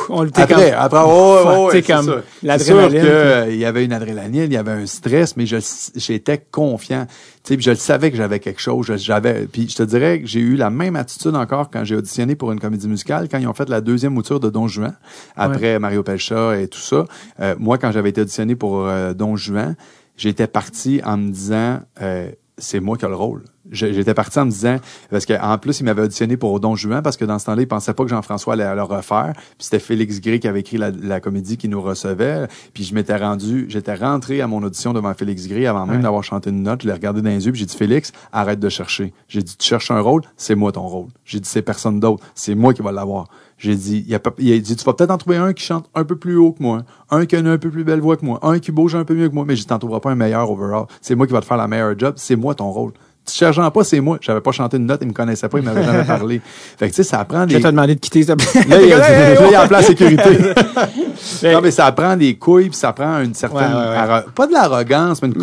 on le Après, comme, après, oh, oh, comme l'adrénaline, sûr que, euh, il y avait une adrénaline, il y avait un stress, mais je, j'étais confiant. Tu sais, je le savais que j'avais quelque chose. J'avais, puis je te dirais que j'ai eu la même attitude encore quand j'ai auditionné pour une comédie musicale, quand ils ont fait la deuxième mouture de Don Juan, après Mario Pelcha et tout ça. Euh, moi, quand j'avais été auditionné pour euh, Don Juan, j'étais parti en me disant, euh, c'est moi qui ai le rôle. j'étais parti en me disant, parce qu'en plus, il m'avait auditionné pour Don Juan, parce que dans ce temps-là, il pensait pas que Jean-François allait le refaire. Puis c'était Félix Gray qui avait écrit la, la comédie qui nous recevait. Puis je m'étais rendu, j'étais rentré à mon audition devant Félix Gray avant même Ouais. d'avoir chanté une note. Je l'ai regardé dans les yeux, puis j'ai dit, Félix, arrête de chercher. J'ai dit, tu cherches un rôle, c'est moi ton rôle. J'ai dit, c'est personne d'autre. C'est moi qui va l'avoir. J'ai dit, il a, pas- il a dit, tu vas peut-être en trouver un qui chante un peu plus haut que moi, un qui a une un peu plus belle voix que moi, un qui bouge un peu mieux que moi, mais je t'en trouveras pas un meilleur overall. C'est moi qui va te faire la meilleure job, c'est moi ton rôle. Tu cherches pas, c'est moi. J'avais pas chanté une note, il me connaissait pas, il m'avait jamais parlé. Fait que tu sais, ça apprend Je des. vais te demander de quitter, plaît. Là, il a, oh! un plan sécurité. Mais- non, mais ça prend des couilles, puis ça prend une certaine, Ouais, ouais, ouais. arro- pas de l'arrogance, mais une Ben,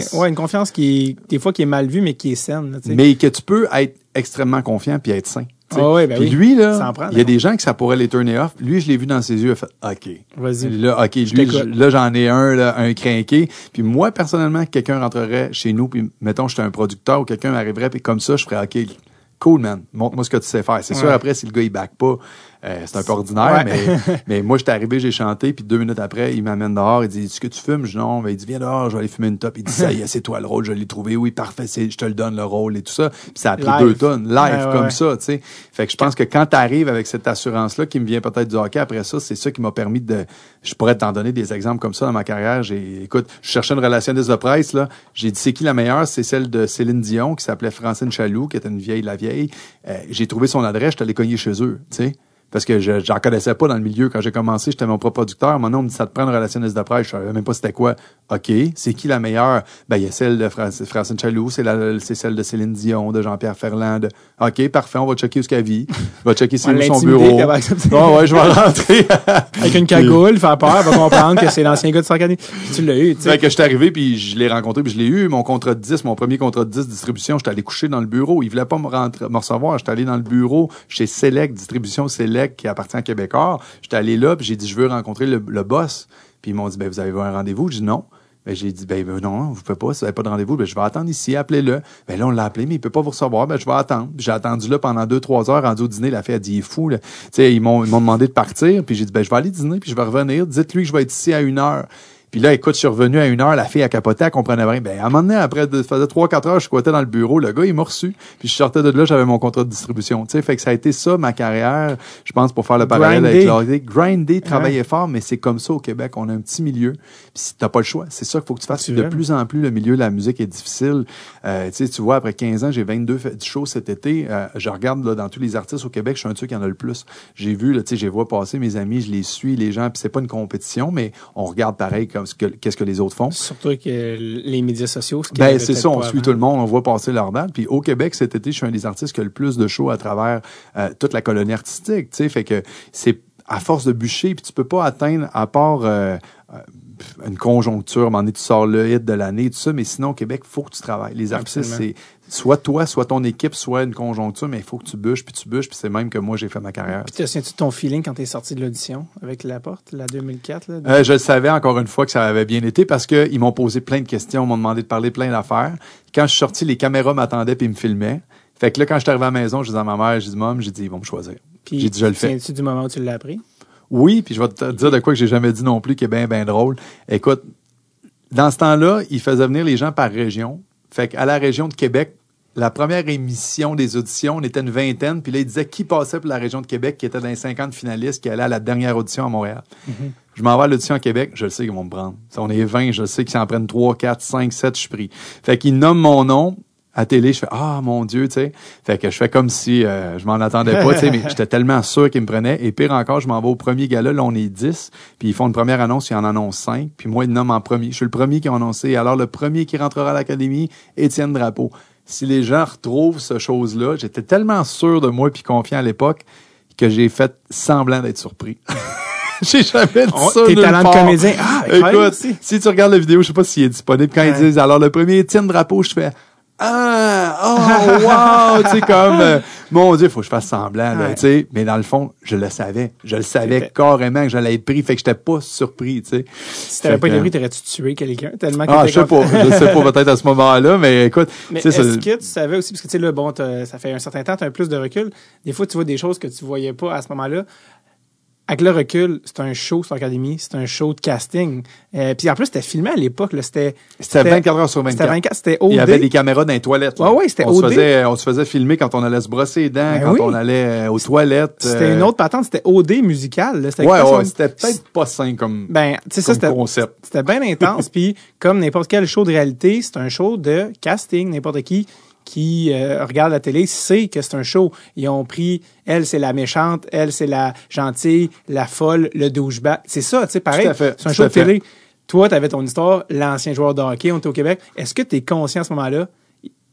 confiance. ouais, une confiance qui, des fois, qui est mal vue, mais qui est saine, là, mais que tu peux être extrêmement confiant puis être sain. Ouais, ben Puis oui. lui, là, il y a des gens que ça pourrait les turner off. Lui, je l'ai vu dans ses yeux, il a fait OK. Vas-y. Là, OK, lui, je- là, j'en ai un, là, un crinqué. Puis moi, personnellement, quelqu'un rentrerait chez nous, puis mettons, j'étais un producteur ou quelqu'un arriverait, puis comme ça, je ferais OK, cool, man, montre-moi ce que tu sais faire. C'est sûr, après, si le gars, il back pas, euh, c'est un peu ordinaire, Ouais. mais, mais moi, j'étais arrivé, j'ai chanté, puis deux minutes après, il m'amène dehors, il dit, est-ce que tu fumes? Je dis non, ben, il dit, viens dehors, je vais aller fumer une top. Il dit, ça y est, c'est toi le rôle, je l'ai trouvé, oui, parfait, je te le donne le rôle et tout ça. Puis ça a pris Live. deux tonnes, live, ouais, comme ouais. ça, tu sais. Fait que je pense que quand tu arrives avec cette assurance-là, qui me vient peut-être du hockey après ça, c'est ça qui m'a permis de, je pourrais t'en donner des exemples comme ça dans ma carrière. J'ai, écoute, je cherchais une relationniste de presse, là. J'ai dit, c'est qui la meilleure? C'est celle de Céline Dion, qui s'appelait Francine Chaloux, qui était une vieille, la vieille. Euh, j'ai trouvé son adresse, je suis allé cogner chez eux, tu sais. Parce que je j'en connaissais pas dans le milieu. Quand j'ai commencé, j'étais mon propre producteur. Maintenant, on me dit ça te prend une relationniste de presse. Je savais même pas c'était quoi. OK. C'est qui la meilleure? Ben, il y a celle de Fran- Francine Chaloux, c'est la, c'est celle de Céline Dion, de Jean-Pierre Ferland. de- OK, parfait, on va checker où ce qu'elle vit. On va checker va où son bureau. Ouais, ouais, je vais rentrer. Avec une cagoule, faire peur, elle va comprendre que c'est l'ancien gars de Sarkany. Puis tu l'as eu, tu Fait sais. que j'étais arrivé, puis je l'ai rencontré, puis je l'ai eu. Mon contrat de 10, mon premier contrat de 10 distribution, j'étais allé coucher dans le bureau. Il voulait pas me, rentrer, me recevoir. J'étais allé dans le bureau chez Select, distribution Select, qui appartient à Québécois. J'étais allé là, puis j'ai dit, je veux rencontrer le, boss. Puis ils m'ont dit, ben, vous avez un rendez-vous? J'ai dit non. Ben, j'ai dit, ben, non, vous pouvez pas, si vous n'avez pas de rendez-vous, ben, je vais attendre ici, appelez-le. Ben, là, on l'a appelé, mais il peut pas vous recevoir, ben, je vais attendre. J'ai attendu là pendant deux, trois heures, rendu au dîner, la fille a dit, il est fou, ils m'ont, ils m'ont demandé de partir, puis j'ai dit, ben, je vais aller dîner, puis je vais revenir. Dites-lui que je vais être ici à une heure. Puis là, écoute, je suis revenu à une heure, la fille a capoté, elle comprenait rien. Ben, à un moment donné, après, de, ça faisait trois, quatre heures, je squattais dans le bureau, le gars, il m'a reçu. Puis je sortais de là, j'avais mon contrat de distribution. Tu sais, fait que ça a été ça, ma carrière, je pense, pour faire le parallèle avec l'hockey. Grinder, travailler fort, mais c'est comme ça au Québec. On a un petit milieu. Puis si t'as pas le choix, c'est ça qu'il faut que tu fasses. De plus en plus, le milieu de la musique est difficile. Euh, tu sais, tu vois, après 15 ans, j'ai 22 fait- shows cet été. Euh, je regarde là, dans tous les artistes au Québec, je suis un de ceux qui en a le plus. J'ai vu, là, tu sais, les vois passer, mes amis, je les suis, les gens, puis c'est pas une compétition, mais on regarde pareil comme ce que, qu'est-ce que les autres font. Surtout que les médias sociaux, ce qui Ben, c'est ça, on suit avant. tout le monde, on voit passer leur date. Puis au Québec, cet été, je suis un des artistes qui a le plus de shows à travers euh, toute la colonie artistique, tu sais, fait que c'est à force de bûcher, puis tu peux pas atteindre, à part euh, euh, une conjoncture, tu sors le hit de l'année, tout ça, mais sinon, au Québec, faut que tu travailles. Les artistes, c'est soit toi, soit ton équipe, soit une conjoncture, mais il faut que tu bûches, puis tu bûches, puis c'est même que moi, j'ai fait ma carrière. Puis te souviens-tu de ton feeling quand t'es sorti de l'audition avec la porte, la 2004, là? Euh, je le savais encore une fois que ça avait bien été parce qu'ils m'ont posé plein de questions, m'ont demandé de parler plein d'affaires. Quand je suis sorti, les caméras m'attendaient puis ils me filmaient. Fait que là, quand je suis arrivé à la maison, je disais à ma mère, j'ai dit, Mom, j'ai dit, ils vont me choisir. Puis, j'ai dit, je le fais. Souviens-tu du moment où tu l'as appris? Oui, puis je vais te dire de quoi que j'ai jamais dit non plus, qui est bien, bien drôle. Écoute, dans ce temps-là, ils faisaient venir les gens par région. Fait qu'à la région de Québec, la première émission des auditions, on était une vingtaine, puis là, ils disaient qui passait pour la région de Québec, qui était dans les 50 finalistes, qui allait à la dernière audition à Montréal. Je m'en vais à l'audition à Québec, je le sais qu'ils vont me prendre. Si on est 20, je sais qu'ils s'en prennent 3, 4, 5, 7, je suis pris. Fait qu'ils nomment mon nom. À télé, je fais Ah mon Dieu, tu sais. Fait que je fais comme si euh, je m'en attendais pas, tu sais, mais j'étais tellement sûr qu'ils me prenaient. Et pire encore, je m'en vais au premier gala, là, on est 10, puis ils font une première annonce, ils en annoncent 5, puis moi, ils me nomment en premier. Je suis le premier qui a annoncé. Alors, le premier qui rentrera à l'académie, Étienne Drapeau. Si les gens retrouvent ce chose-là, j'étais tellement sûr de moi puis confiant à l'époque que j'ai fait semblant d'être surpris. J'ai jamais dit ça. tes talents de comédien. Ah, Écoute, si tu regardes la vidéo, je sais pas s'il est disponible, quand ils disent alors le premier Étienne Drapeau, je fais Ah, oh, wow, tu sais, comme, euh, mon Dieu, faut que je fasse semblant, là, Ouais. tu sais. Mais dans le fond, je le savais. Je le savais carrément que j'allais être pris, fait que j'étais pas surpris, tu sais. Si t'avais pas été pris, t'aurais-tu tué quelqu'un tellement que Ah, je sais pas, je sais pas peut-être à ce moment-là, mais écoute, Mais tu sais, est-ce ça- que tu savais aussi, parce que tu sais, là, bon, t'as- ça fait un certain temps, tu as un plus de recul. Des fois, tu vois des choses que tu voyais pas à ce moment-là. Avec le recul, c'est un show sur l'Académie, c'est un show de casting. Euh, puis en plus, c'était filmé à l'époque. C'était C'était 24 heures sur C'était 24. 24, c'était OD. Il y avait des caméras dans les toilettes. là. Ouais, ouais, c'était on se faisait, on se faisait filmer quand on allait se brosser les dents, Ben quand oui. on allait euh, aux toilettes. C'était euh, une autre patente, c'était OD musical. C'était Ouais, ouais, c'était peut-être pas sain comme, Ben, ça, concept. C'était bien intense. Puis, comme n'importe quel show de réalité, c'est un show de casting. N'importe qui qui euh, regarde la télé sait que c'est un show. Ils ont pris, elle, c'est la méchante, elle, c'est la gentille, la folle, le douchebag. C'est ça, tu sais, pareil. À C'est un show à de télé. Toi, tu avais ton histoire, l'ancien joueur de hockey, on était au Québec. Est-ce que tu es conscient à ce moment-là?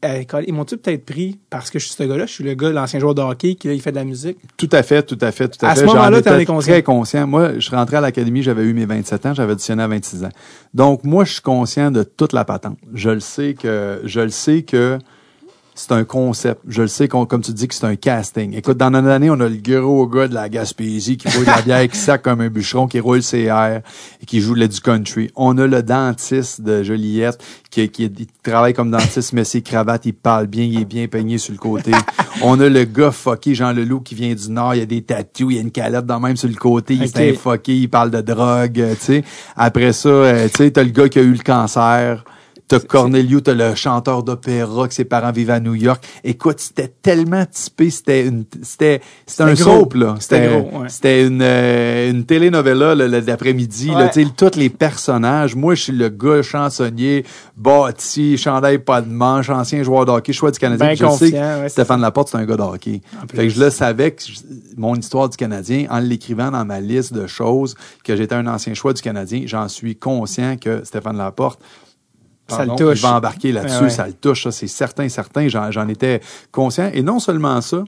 Euh, ils m'ont-tu peut-être pris parce que je suis ce gars-là, je suis le gars, l'ancien joueur de hockey, qui là, il fait de la musique. Tout à fait, tout à fait, tout à, À fait. ce moment-là, t'en étais es conscient. Très conscient. Moi, je rentré à l'académie, j'avais eu mes 27 ans, j'avais auditionné à 26 ans. Donc, moi, je suis conscient de toute la patente. Je le sais que, je le sais que c'est un concept. Je le sais qu'on, comme tu dis que c'est un casting. Écoute, dans notre année, on a le gros gars de la Gaspésie qui roule de la bière, qui sac comme un bûcheron, qui roule CR et qui joue le du country. On a le dentiste de Joliette qui, qui il travaille comme dentiste, mais ses cravates, il parle bien, il est bien peigné sur le côté. On a le gars fucké, Jean Leloup, qui vient du Nord, il y a des tatous, il y a une calette dans même sur le côté, il est fucké, il parle de drogue, tu sais. Après ça, euh, tu sais, t'as le gars qui a eu le cancer. T'as Cornelio, t'as le chanteur d'opéra que ses parents vivent à New York. Écoute, c'était tellement typé, c'était une, c'était, c'était un gros. soap, là. C'était gros, ouais. c'était une, euh, une là, Ouais. tu sais, tous les personnages. Moi, je suis le gars chansonnier, bâti, chandail pas de manche, ancien joueur de hockey, choix du Canadien. Ben je sais ouais, Stéphane Laporte, c'est un gars de hockey. Fait que je le savais que je- mon histoire du Canadien, en l'écrivant dans ma liste de choses, que j'étais un ancien choix du Canadien, j'en suis conscient que Stéphane Laporte, Ça le touche. il va embarquer là-dessus, ouais. ça le touche, c'est certain, certain, j'en, j'en étais conscient. Et non seulement ça,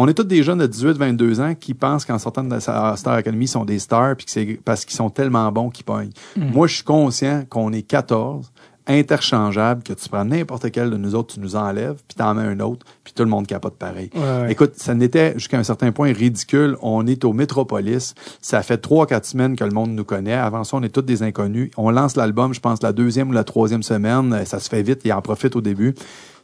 on est tous des jeunes de 18-22 ans qui pensent qu'en sortant de la Star Academy, ils sont des stars puis que c'est parce qu'ils sont tellement bons qu'ils pognent. Mm. Moi, je suis conscient qu'on est 14, interchangeables, que tu prends n'importe quel de nous autres, tu nous enlèves, puis t'en mets un autre, puis tout le monde capote pareil. Ouais, ouais. Écoute, ça n'était jusqu'à un certain point ridicule. On est au Métropolis. Ça fait trois, quatre semaines que le monde nous connaît. Avant ça, on est tous des inconnus. On lance l'album, je pense, la deuxième ou la troisième semaine. Ça se fait vite. Il en profite au début.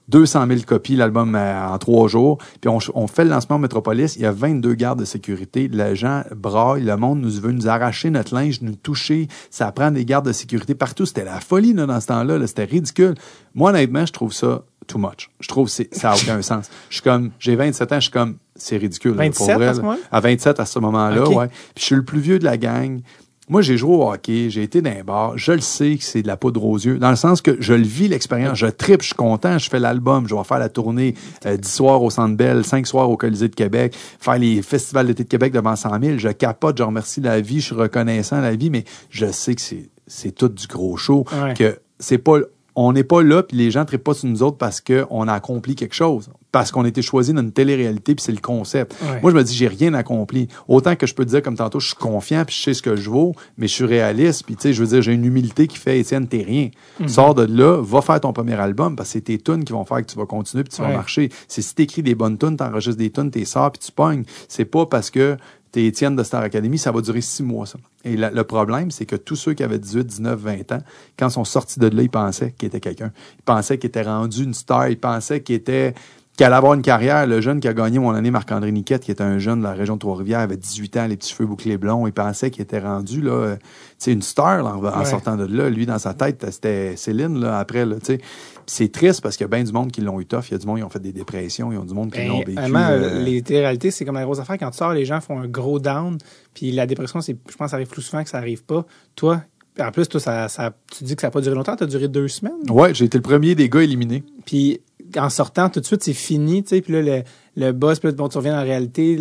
200 000 copies, l'album euh, en trois jours. Puis on, on fait le lancement au Métropolis. Il y a 22 gardes de sécurité. Les gens braillent. Le monde nous veut nous arracher notre linge, nous toucher. Ça prend des gardes de sécurité partout. C'était la folie là, dans ce temps-là. là. C'était ridicule. Moi, honnêtement, je trouve ça too much. Je trouve que ça n'a aucun sens. Je suis comme, j'ai 27 ans, je suis comme, c'est ridicule. là, 27 pour vrai, à ce là. moment-là? À 27 à ce moment-là, Ok. ouais. Puis je suis le plus vieux de la gang. Moi, j'ai joué au hockey, j'ai été dans un bar. Je le sais que c'est de la poudre aux yeux, dans le sens que je le vis l'expérience. Je tripe, je suis content, je fais l'album, je vais faire la tournée euh, 10 soirs au Centre Bell, 5 soirs au Colisée de Québec, faire les festivals d'été de Québec devant 100 000. Je capote, je remercie la vie, je suis reconnaissant à la vie, mais je sais que c'est c'est tout du gros show, Ouais. que c'est pas on n'est pas là puis les gens trippent pas sur nous autres parce qu'on a accompli quelque chose parce qu'on a été choisi dans une télé-réalité puis c'est le concept. Ouais. Moi je me dis j'ai rien accompli. Autant que je peux te dire comme tantôt je suis confiant puis je sais ce que je vaux, mais je suis réaliste puis tu sais je veux dire j'ai une humilité qui fait Étienne t'es rien. Mhm. Sors de là, va faire ton premier album parce que c'est tes tunes qui vont faire que tu vas continuer puis tu vas marcher. C'est si t'écris des bonnes tunes, t'enregistres des tunes, t'es sors puis tu pognes. C'est pas parce que t'es Étienne de Star Academy, ça va durer six mois. Et le problème, c'est que tous ceux qui avaient 18, 19, 20 ans, quand ils sont sortis de là, ils pensaient qu'ils étaient quelqu'un. Ils pensaient qu'ils étaient rendus une star. Ils pensaient qu'ils étaient qu'il allait avoir une carrière. Le jeune qui a gagné mon année, Marc-André Niquette, qui était un jeune de la région de Trois-Rivières, avait 18 ans, les petits cheveux bouclés blonds. Il pensait qu'il était rendu, là, euh, tu sais, une star, là, en, sortant de là. Lui, dans sa tête, c'était Céline, là, après, là, tu C'est triste parce qu'il y a bien du monde qui l'ont eu tough. Il y a du monde qui ont fait des dépressions. Il y a du monde qui l'ont Ben, vécu. vraiment, euh, les réalités, c'est comme la grosse affaire. Quand tu sors, les gens font un gros down. Puis la dépression, c'est, je pense que ça arrive plus souvent que ça arrive pas. Toi, en plus, toi, ça, ça, tu dis que ça n'a pas duré longtemps. Ça a duré deux semaines? Ouais, j'ai été le premier des gars éliminés. Puis en sortant, tout de suite, c'est fini. Tu sais, puis là, le, le boss, puis là, bon, tu reviens la réalité.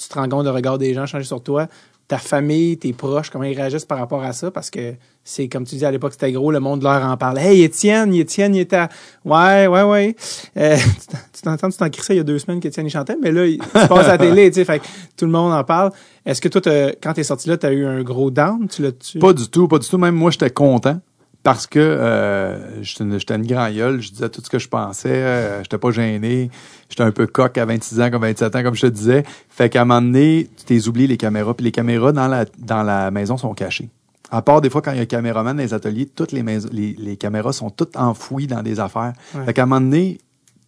tu te rends compte, le regard des gens changer sur toi. Ta famille, tes proches, comment ils réagissent par rapport à ça? Parce que c'est, comme tu dis, à l'époque, c'était gros. Le monde leur en parle. Hey, Étienne, Étienne, il était à... Ouais, ouais, ouais. Euh, tu t'en- tu t'entends, tu t'en ça il y a deux semaines qu'Étienne, il chantait. Mais là, il se passe à la télé, tu sais. Fait que tout le monde en parle. Est-ce que toi, quand t'es sorti là, t'as eu un gros down? Tu l'as-tu? Pas du tout, pas du tout. Même moi, j'étais content parce que euh, j'étais une, une grand gueule. Je disais tout ce que je pensais. Euh, j'étais pas gêné. J'étais un peu coq à 26 ans, comme 27 ans, comme je te disais. Fait qu'à un moment donné, tu t'es oublié les caméras. Puis les caméras dans la, dans la maison sont cachées. À part des fois, quand il y a un caméraman dans les ateliers, toutes les, maisons, les, les caméras sont toutes enfouies dans des affaires. Ouais. Fait qu'à un moment donné,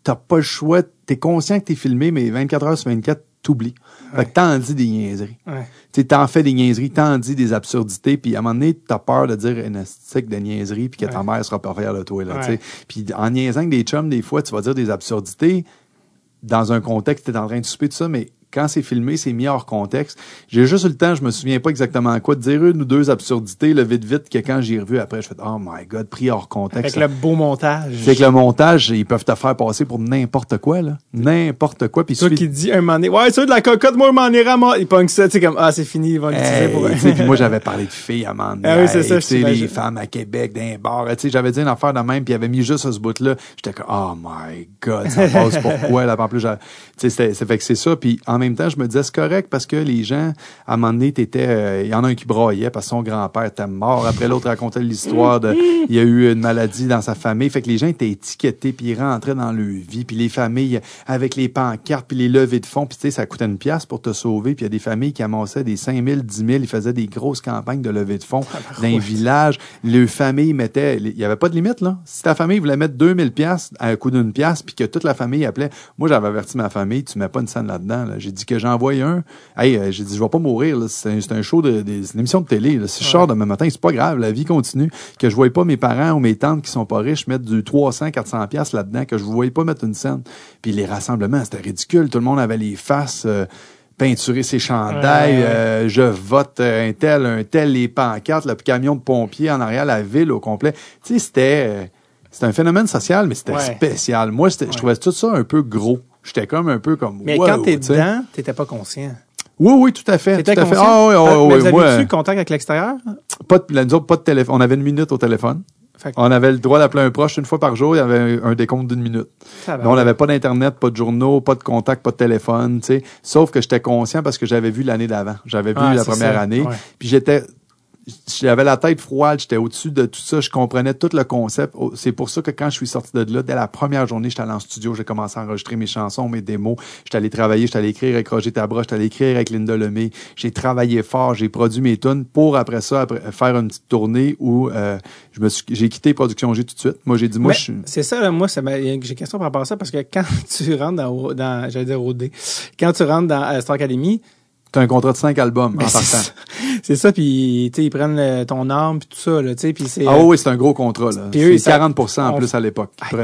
t'as pas le choix. T'es conscient que t'es filmé, mais 24 heures sur 24, t'oublies. Fait que t'en dis des niaiseries. Tu t'en fais des niaiseries, t'en dis des absurdités, puis à un moment donné, t'as peur de dire une stick de niaiserie, puis que ta mère sera pas fière de toi, là. Puis en niaisant avec des chums, des fois, tu vas dire des absurdités dans un contexte, t'es en train de souper, tout ça, mais quand c'est filmé, c'est mis hors contexte. J'ai juste eu le temps, je me souviens pas exactement quoi, de dire une ou deux absurdités, le vite vite, que quand j'ai revu après, je fais Oh my god, pris hors contexte. Avec le beau montage. C'est que le montage, ils peuvent te faire passer pour n'importe quoi, là. N'importe quoi. Puis Toi qui dis un moment donné, ouais, c'est de la cocotte, moi, je m'en irai à moi. Il pogne ça, tu sais, comme, ah, c'est fini, ils vont l'utiliser Hey, pour puis moi, j'avais parlé de filles à un moment donné. Ah oui, c'est ça, tu sais, je les femmes à Québec, dans les bars. Tu sais, j'avais dit une affaire de même, puis il avait mis juste ce bout-là. J'étais comme, oh my God, ça passe pourquoi? Là, en plus, tu sais, c'est fait que c'est ça. Puis en même temps, je me disais, c'est correct parce que les gens, à un moment donné, t'étais, euh, il y en a un qui braillait parce que son grand-père était mort. Après, l'autre racontait l'histoire de, il y a eu une maladie dans sa famille. Fait que les gens étaient étiquetés, puis ils rentraient dans leur vie. Puis les familles, avec les pancartes, puis les levées de fonds, puis tu sais, ça coûtait une pièce pour te sauver. Puis il y a des familles qui amassaient des 5 000, 10 000. Ils faisaient des grosses campagnes de levée de fonds dans les villages. Les familles mettaient, il y avait pas de limite, là. Si ta famille voulait mettre 2000 pièces à un coup d'une pièce, puis que toute la famille appelait, moi, j'avais averti ma famille, tu mets pas une scène là-dedans, là. J'ai dit que j'envoie un. Hey, euh, j'ai dit, je vais pas mourir. C'est un, show de, une émission de télé, là. Si je sors demain matin, c'est pas grave, la vie continue. Que je voyais pas mes parents ou mes tantes qui sont pas riches mettre du 300, 400 pièces là-dedans, que je voyais pas mettre une scène. Puis les rassemblements, c'était ridicule. Tout le monde avait les faces, euh, peinturer ses chandails, Ouais, ouais. euh, je vote euh, un tel, un tel, les pancartes, le camion de pompiers en arrière, la ville au complet. Tu sais, c'était c'était un phénomène social, mais c'était Ouais. spécial. Moi, je trouvais tout ça un peu gros. J'étais comme un peu comme Mais wow, quand t'es dedans, t'étais pas conscient. Oui, oui, tout à fait. Tout à fait. Ah, oui, Ah, oui, mais vous moi, avez-tu contact avec l'extérieur? pas de, nous autres, pas de téléphone. On avait une minute au téléphone. Fait On avait le droit d'appeler un proche une fois par jour. Il y avait un, décompte d'une minute. On n'avait pas d'internet, pas de journaux, pas de contact, pas de téléphone, tu sais. Sauf que j'étais conscient parce que j'avais vu l'année d'avant. J'avais vu Ah, la première ça. année. Ouais. Puis j'étais, j'avais la tête froide, j'étais au-dessus de tout ça, je comprenais tout le concept. Oh, C'est pour ça que quand je suis sorti de là, dès la première journée, j'étais allé en studio, j'ai commencé à enregistrer mes chansons, mes démos. J'étais allé travailler, j'étais allé écrire avec Roger Tabra, j'étais allé écrire avec Linda Lemay. J'ai travaillé fort, j'ai produit mes tunes pour après ça après, faire une petite tournée où euh, je me suis, j'ai quitté Production G tout de suite. Moi, j'ai dit, moi, je suis C'est ça, là, moi, ça j'ai une question par rapport à ça, parce que quand tu rentres dans, dans j'allais dire OD, quand tu rentres dans euh, Star Academy, T'as un contrat de cinq albums en ben, c'est partant. ça, c'est ça, puis tu sais, ils prennent ton arme, puis tout ça, là, tu sais, c'est... Ah oui, c'est un gros contrat. Là. Puis eux, C'est ça- 40% en on- plus à l'époque. Puis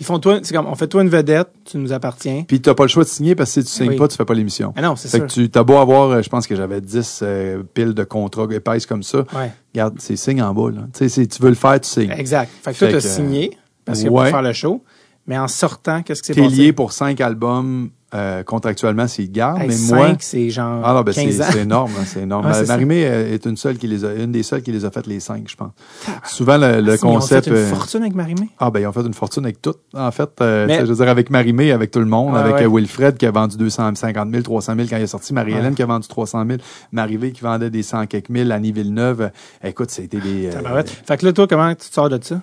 Ils font toi, c'est comme, on fait toi une vedette, tu nous appartiens. Puis t'as pas le choix de signer parce que si tu signes Oui. pas, tu fais pas l'émission. Ah non, c'est Fait sûr. que tu t'as beau avoir, euh, je pense que j'avais 10 euh, piles de contrats épaisses comme ça. Ouais, Regarde, c'est signe en bas. Là. Tu sais, si tu veux le faire, tu signes. exact. Fait que toi, t'as que, signé, parce que ouais. pour faire le show, mais en sortant, qu'est-ce qui s'est T'es passé? lié pour 5 albums euh, contractuellement, c'est garde, Hey, mais cinq, moi. c'est genre Ah non, ben c'est 15 ans. c'est énorme, hein, c'est énorme. Marimé euh, est une seule qui les a, une des seules qui les a fait les cinq, je pense. Souvent le, le Ils ont concept. fait une euh, fortune avec Marimé. Ah ben ils ont fait une fortune avec tout. En fait, euh, Mais- je veux dire avec Marie-Mé, avec tout le monde, avec ouais. euh, Wilfred qui a vendu 250 000, 300 000 quand il est sorti, Marie-Hélène qui a vendu 300 000, Marie-V qui vendait des 100 quelques mille, Annie Villeneuve. Écoute, c'était des... euh. Fait que là, toi, comment tu te sors de ça?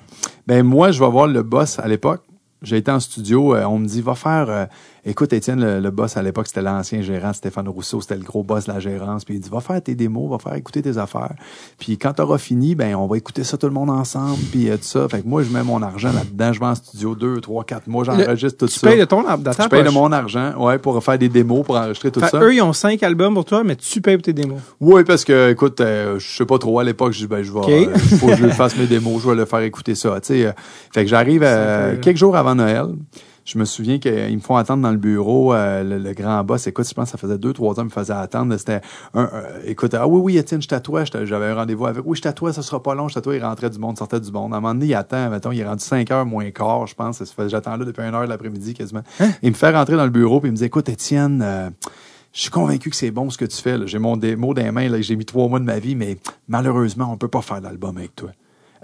ben moi, je vais voir le boss à l'époque. J'ai été en studio, on me dit va faire écoute Étienne le, le boss à l'époque c'était l'ancien gérant Stéphane Rousseau, c'était le gros boss de la gérance, puis il dit va faire tes démos, va faire écouter tes affaires. Puis quand tu auras fini, ben on va écouter ça tout le monde ensemble, puis euh, tout ça. Fait que moi je mets mon argent là-dedans, je vais en studio deux, trois, quatre mois, j'enregistre tout Tu ça. payes de ton ta Je paye de mon argent, ouais, pour faire des démos, pour enregistrer tout Fait ça. eux, ils ont cinq albums pour toi, mais tu payes pour tes démos. Oui, parce que, écoute, euh, je sais pas trop, à l'époque, je dis, ben, je vais, Ok. euh, faut que je fasse mes démos, je vais le faire écouter ça, tu sais. euh. fait que j'arrive euh, quelques jours avant Noël. Je me souviens qu'ils me font attendre dans le bureau, euh, le, le grand boss. Écoute, je pense que ça faisait deux, trois ans, il me faisait attendre. C'était un, un- écoute, ah oui, oui, Étienne, je t'attoie. J'avais un rendez-vous avec. Oui, je t'attoie, ça sera pas long, je t'attoie. Il rentrait du monde, sortait du monde. À un moment donné, il attend, mettons, il est rendu 5 heures moins quart, je pense. J'attends là depuis une heure de l'après-midi quasiment. Hein? Il me fait rentrer dans le bureau, puis il me dit, écoute, Étienne, euh, je suis convaincu que c'est bon ce que tu fais. J'ai mon démo dans les mains, j'ai mis trois mois de ma vie, mais malheureusement, on peut pas faire d'album avec toi.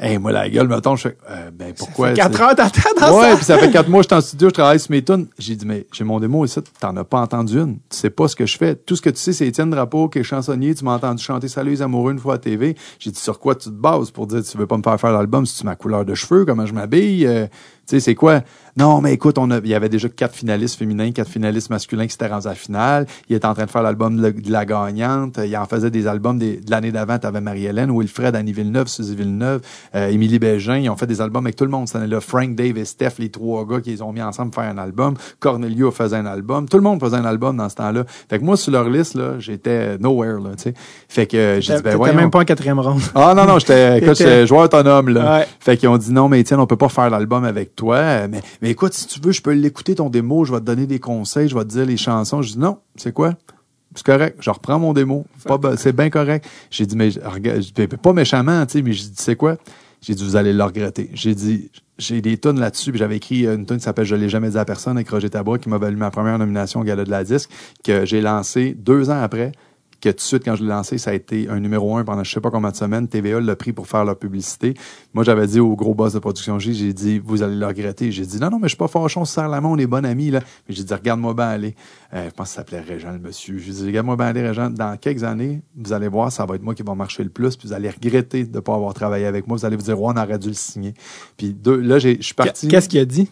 Hey, moi, la gueule, mettons, je fais, euh, ben, pourquoi? Ça fait quatre heures t'attends dans Ouais, ça. puis ça fait quatre mois que je suis en studio, je travaille sur mes tunes. J'ai dit, mais j'ai mon démo ici, t'en as pas entendu une. Tu sais pas ce que je fais. Tout ce que tu sais, c'est Étienne Drapeau qui est chansonnier. Tu m'as entendu chanter Salut les amoureux une fois à TV. J'ai dit, sur quoi tu te bases pour dire, tu veux pas me faire faire l'album? Si tu ma couleur de cheveux, comment je m'habille? Euh, Tu sais, c'est quoi? Non, mais écoute, on a, il y avait déjà quatre finalistes féminins, quatre finalistes masculins qui s'étaient rendus à la finale. Il était en train de faire l'album de, de la gagnante. Il en faisait des albums des- de l'année d'avant. T'avais Marie-Hélène, Wilfred, Annie Villeneuve, Suzy Villeneuve, euh, Émilie Bégin. Ils ont fait des albums avec tout le monde cette année-là. Frank, Dave et Steph, les trois gars qui les ont mis ensemble pour faire un album. Cornelio faisait un album. Tout le monde faisait un album dans ce temps-là. Fait que moi, sur leur liste, là, j'étais nowhere, là, tu sais. Fait que euh, j'ai dit, ben voyons. même pas en quatrième ronde. Ah non, non, j'étais écoute, joueur autonome. Là. Ouais. Fait qu'ils ont dit non, mais Étienne, on peut pas faire l'album avec toi. Euh, Mais, mais écoute, si tu veux, je peux l'écouter ton démo, je vais te donner des conseils, je vais te dire les chansons. Je dis non, c'est quoi? C'est correct, je reprends mon démo. C'est bien correct. J'ai dit, mais pas méchamment, tu sais, mais j'ai dit, c'est quoi? J'ai dit, vous allez le regretter. J'ai dit, j'ai des tonnes là-dessus, j'avais écrit une tonne qui s'appelle Je l'ai jamais dit à personne avec Roger Tabra, qui m'a valu ma première nomination au Gala de la Disque, que j'ai lancé deux ans après, que tout de suite, quand je l'ai lancé, ça a été un numéro un pendant je sais pas combien de semaines. TVA l'a pris pour faire leur publicité. Moi, j'avais dit au gros boss de production J, j'ai dit, vous allez le regretter. J'ai dit, non, non, mais je suis pas fâchon, on se serre la main, on est bon amis, là. Mais j'ai dit, regarde-moi bien aller. Euh, je pense que ça s'appelait Régent, le monsieur. J'ai dit, regarde-moi bien aller, Régent. Dans quelques années, vous allez voir, ça va être moi qui va marcher le plus, puis vous allez regretter de pas avoir travaillé avec moi. Vous allez vous dire, ouais, on aurait dû le signer. Puis deux, là, je suis parti. Qu'est-ce qu'il a dit?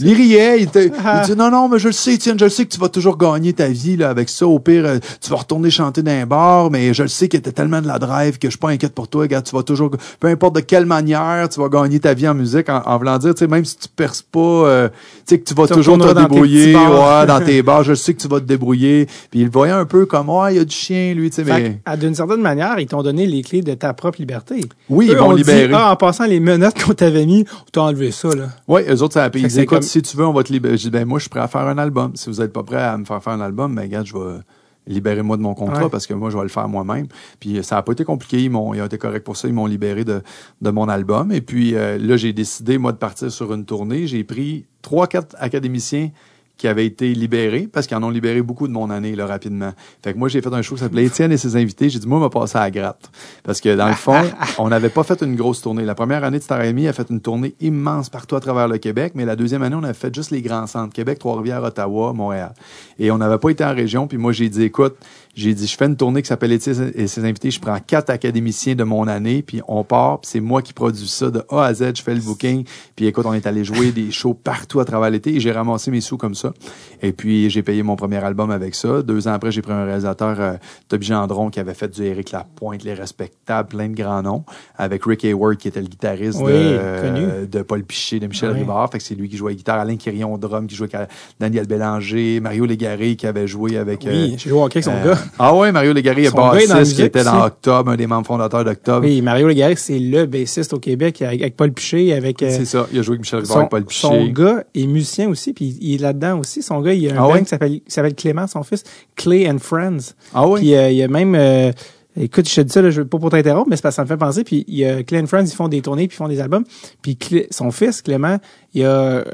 Il riait, il, était- Ah. il dit non, non, mais je le sais, Étienne, je le sais que tu vas toujours gagner ta vie là, avec ça. Au pire, euh, tu vas retourner chanter dans un bar, mais je le sais que tu tellement de la drive que je suis pas inquiète pour toi. Regarde, tu vas toujours, peu importe de quelle manière, tu vas gagner ta vie en musique en, en voulant dire, tu sais, même si tu perces pas, euh, tu sais, que tu vas Tu toujours te retourneras dans tes débrouiller, ouais, dans tes bars. Je sais que tu vas te débrouiller. Puis il le voyait un peu comme, ouais, il y a du chien, lui, tu sais, mais. d'une certaine manière, ils t'ont donné les clés de ta propre liberté. Oui, Eux ils m'ont dit, libéré. ah, en passant les menottes qu'on t'avait mis, on t'a enlevé ça, là. Oui, eux autres, ça a payé. Ils disaient, comme- si tu veux, on va te libérer. Je dis, ben, moi, je suis prêt à faire un album. Si vous n'êtes pas prêt à me faire faire un album, ben, regarde, je vais libérer moi de mon contrat Ouais. parce que moi, je vais le faire moi-même. Puis, euh, ça n'a pas été compliqué. Ils m'ont, ils ont été corrects pour ça. Ils m'ont libéré de, de mon album. Et puis, euh, là, j'ai décidé, moi, de partir sur une tournée. J'ai pris trois, quatre académiciens qui avaient été libérés parce qu'ils en ont libéré beaucoup de mon année là, rapidement. Fait que moi, j'ai fait un show qui s'appelait Étienne et ses invités. J'ai dit, moi, on va passer à la gratte. Parce que dans le fond, on n'avait pas fait une grosse tournée. La première année de Star a fait une tournée immense partout à travers le Québec, mais la deuxième année, on avait fait juste les grands centres. Québec, Trois-Rivières, Ottawa, Montréal. Et on n'avait pas été en région. Puis moi, j'ai dit, écoute, j'ai dit, je fais une tournée qui s'appelle Étienne et ses invités. Je prends quatre académiciens de mon année, puis on part. Puis c'est moi qui produis ça de A à Z. Je fais le booking. Puis écoute, on est allé jouer des shows partout à travers l'été et j'ai ramassé mes sous comme ça. Et puis, j'ai payé mon premier album avec ça. Deux ans après, j'ai pris un réalisateur, euh, Toby Gendron, qui avait fait du Eric Lapointe, Les Respectables, plein de grands noms, avec Rick Hayward, qui était le guitariste Oui, de, euh, de Paul Piché, de Michel Oui. Rivard. Fait que c'est lui qui jouait la guitare. Alain Quirion au drum, qui jouait avec Daniel Bélanger. Mario Légaré, qui avait joué avec... Oui, euh, j'ai joué au hockey avec son euh, gars. Ah ouais, Mario Légaré est bassiste, qui était dans. Octobre, un des membres fondateurs d'Octobre. Oui, Mario Légaré, c'est le bassiste au Québec avec, avec Paul Piché, avec euh, C'est ça, il a joué avec Michel Rivard et Paul Piché. son gars est musicien aussi, puis il est là-dedans aussi. Son gars, il y a un Ah ouais? qui s'appelle s'appelle Clément, son fils, Clay and Friends. Ah oui? Puis euh, il y a même euh, Écoute, je te dis ça, là, je veux pas pour t'interrompre, mais c'est parce que ça me fait penser. Puis il y a Clay and Friends, ils font des tournées, puis ils font des albums. Puis Clé- son fils, Clément, il a euh,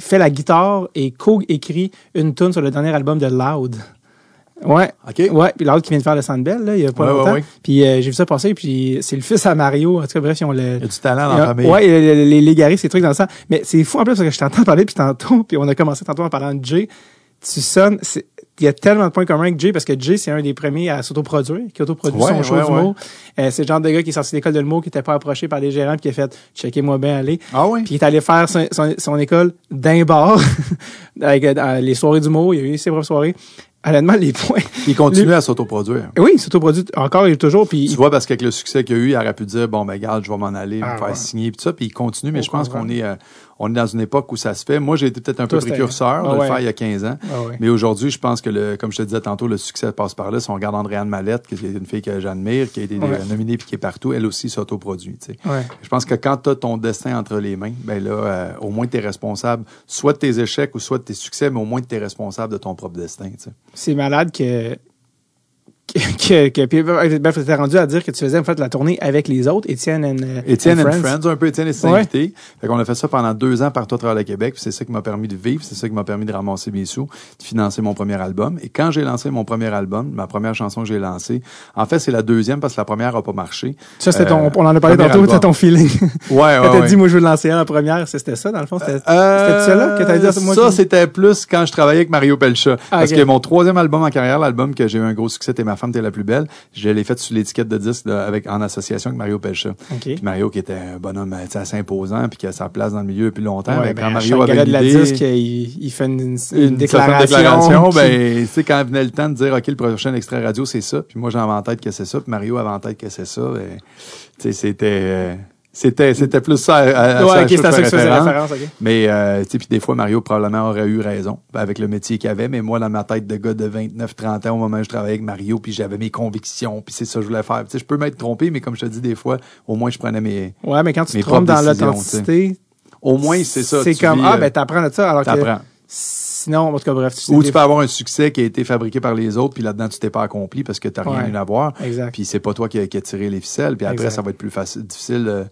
fait la guitare et co-écrit une tune sur le dernier album de Loud. Ouais. OK. Ouais, puis Loud qui vient de faire le Sandbell, là, il y a pas Ouais, ouais, longtemps. ouais. Puis euh, j'ai vu ça passer, puis c'est le fils à Mario. En tout cas, bref, ils ont le... Il y a du talent dans la famille. Ouais, les, les, les légaristes, ces trucs dans le sang. Mais c'est fou en plus parce que je t'entends parler puis tantôt, puis on a commencé tantôt en parlant de Jay. Tu sonnes, c'est- il y a tellement de points communs avec Jay parce que Jay, c'est un des premiers à s'autoproduire, qui autoproduit Ouais, son show ouais, d'humour. Euh, c'est le genre de gars qui est sorti de l'école de l'humour, qui était pas approché par les gérants, puis qui a fait « checkez-moi bien aller ». Ah oui? Puis il est allé faire son, son, son école d'un bar, avec euh, les soirées d'humour, il y a eu ses propres soirées. Honnêtement, les points... Il continue à s'autoproduire. Oui, il s'autoproduit encore et toujours, puis Tu vois, parce qu'avec le succès qu'il a eu, il aurait pu dire, bon, ben, regarde, je vais m'en aller, Ah, me faire ouais. signer, puis ça, puis il continue, mais Au je pense qu'on est, euh, on est dans une époque où ça se fait. Moi, j'ai été peut-être un peu Toi, précurseur de Ah le ouais. faire il y a 15 ans. Ah ouais. Mais aujourd'hui, je pense que, le, comme je te disais tantôt, le succès passe par là. Si on regarde Andréane Mallette, qui est une fille que j'admire, qui a été Ouais. nominée puis qui est partout, elle aussi s'autoproduit. Je pense que quand tu as ton destin entre les mains, ben là, euh, au moins tu es responsable soit de tes échecs ou soit de tes succès, mais au moins tu es responsable de ton propre destin. c'est malade que que, que, puis, bref, t'étais rendu à dire que tu faisais en fait la tournée avec les autres, Étienne and, euh, Étienne and and Friends, un peu Étienne et ses Ouais. invités. Fait qu'on a fait ça pendant deux ans partout à travers le Québec. C'est ça qui m'a permis de vivre, c'est ça qui m'a permis de ramasser mes sous, de financer mon premier album. Et quand j'ai lancé mon premier album, ma première chanson que j'ai lancée, en fait c'est la deuxième parce que la première a pas marché. Ça, c'était ton, Euh, on en a parlé tantôt, c'était ton feeling. Ouais, ouais, Quand t'as dit, moi, je veux lancer en première, c'était ça, dans le fond? C'était Euh, c'était ça, là, que t'as dit, ça, moi, ça, c'était plus quand je travaillais avec Mario Pelcha. Ah, Parce ok. que mon troisième album en carrière, l'album que j'ai eu un gros succès, T'es ma femme femme, t'es la plus belle. Je l'ai faite sur l'étiquette de disque avec, en association avec Mario Pelcha. Puis Mario qui était un bonhomme assez imposant puis qui a sa place dans le milieu depuis longtemps. Ouais, Ben, ben, quand Mario avait de la disque, il, il fait une, une, déclaration. déclaration, qui- ben, tu sais, quand venait le temps de dire, OK, le prochain extrait radio, c'est ça, puis moi, j'avais en tête que c'est ça, puis Mario avait en tête que c'est ça, ben, tu sais, c'était, euh, c'était, c'était plus ça à, à- Ouais, ça ok, je c'est à ça fais que tu faisais référence. référence, ok. Mais, euh, tu sais, puis des fois, Mario probablement aurait eu raison avec le métier qu'il avait, mais moi, dans ma tête de gars de 29, 30 ans, au moment où je travaillais avec Mario, puis j'avais mes convictions, puis c'est ça que je voulais faire. Tu sais, je peux m'être trompé, mais comme je te dis, des fois, au moins, je prenais mes, Ouais, mais quand tu te trompes dans l'authenticité, au moins, c'est ça. C'est comme, vis, ah, euh, ben, t'apprends de ça, alors que. Sinon, en tout cas, bref, tu sais, Ou tu peux avoir un succès qui a été fabriqué par les autres, puis là-dedans, tu t'es pas accompli parce que tu n'as rien eu à voir. Exact. Puis c'est pas toi qui a, qui a tiré les ficelles. Puis après, Exact. ça va être plus facile, difficile euh,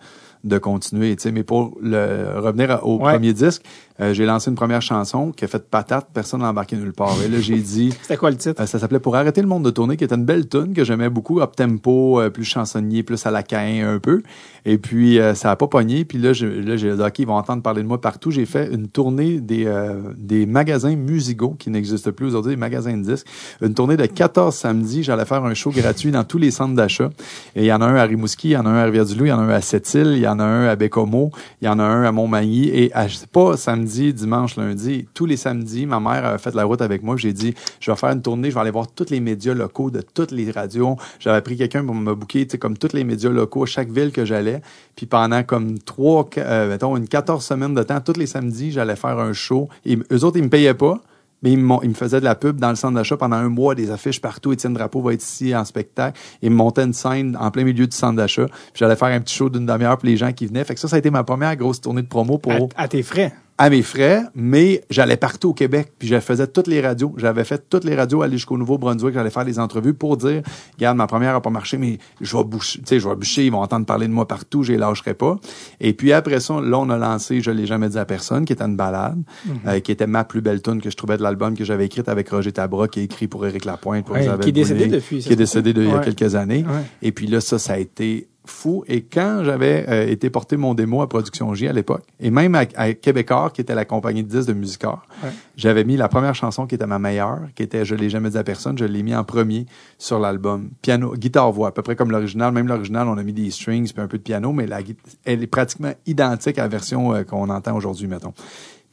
de continuer. Mais pour le, revenir au Ouais. premier disque, euh, j'ai lancé une première chanson qui a fait patate. Personne n'a embarqué nulle part. Et là, j'ai dit... C'était quoi le titre? Euh, ça s'appelait Pour arrêter le monde de tourner, qui était une belle tune que j'aimais beaucoup, up tempo, euh, plus chansonnier, plus à la caïn un peu. Et puis euh, ça a pas pogné. Puis là, je- là, j'ai dit ok, ils vont entendre parler de moi partout. J'ai fait une tournée des euh, des magasins musicaux qui n'existent plus aujourd'hui, des magasins de disques. Une tournée de 14 samedis. J'allais faire un show gratuit dans tous les centres d'achat. Et il y en a un à Rimouski, il y en a un à Rivière-du-Loup, il y en a un à Sept-Îles, il y en a un à Bécomo, il y en a un à Montmagny. Et à, c'est pas samedi, dimanche, lundi, tous les samedis, ma mère a fait la route avec moi. J'ai dit, je vais faire une tournée, je vais aller voir tous les médias locaux de toutes les radios. J'avais pris quelqu'un pour me sais, comme tous les médias locaux, à chaque ville que j'allais. Puis pendant comme trois, euh, mettons, une 14 semaines de temps, tous les samedis, j'allais faire un show. Et eux autres, ils me payaient pas. Mais ils, me faisaient de la pub dans le centre d'achat pendant un mois, des affiches partout. Étienne Drapeau va être ici en spectacle. Ils me montaient une scène en plein milieu du centre d'achat. Puis j'allais faire un petit show d'une demi-heure pour les gens qui venaient. Fait que ça, ça a été ma première grosse tournée de promo pour à tes frais. À mes frais, mais j'allais partout au Québec, puis je faisais toutes les radios. J'avais fait toutes les radios, aller jusqu'au Nouveau-Brunswick, j'allais faire des entrevues pour dire, regarde, ma première a pas marché, mais je vais boucher, tu sais, je vais boucher, ils vont entendre parler de moi partout, je les lâcherai pas. Et puis après ça, là, on a lancé, je l'ai jamais dit à personne, qui était une balade, euh, qui était ma plus belle tune que je trouvais de l'album que j'avais écrite avec Roger Tabra, qui est écrit pour Éric Lapointe, pour Ouais, Isabelle qui est décédé Boulay, depuis, ça qui est décédé de- il y a quelques années. Ouais. Et puis là, ça, ça a été fou. Et quand j'avais euh, été porter mon démo à Production J à l'époque, et même à, à Québécois, qui était la compagnie de disques de Musicor, Ouais. j'avais mis la première chanson qui était ma meilleure, qui était Je l'ai jamais dit à personne, je l'ai mis en premier sur l'album. Piano, guitare-voix, à peu près comme l'original. Même l'original, on a mis des strings puis un peu de piano, mais la, elle est pratiquement identique à la version euh, qu'on entend aujourd'hui, mettons.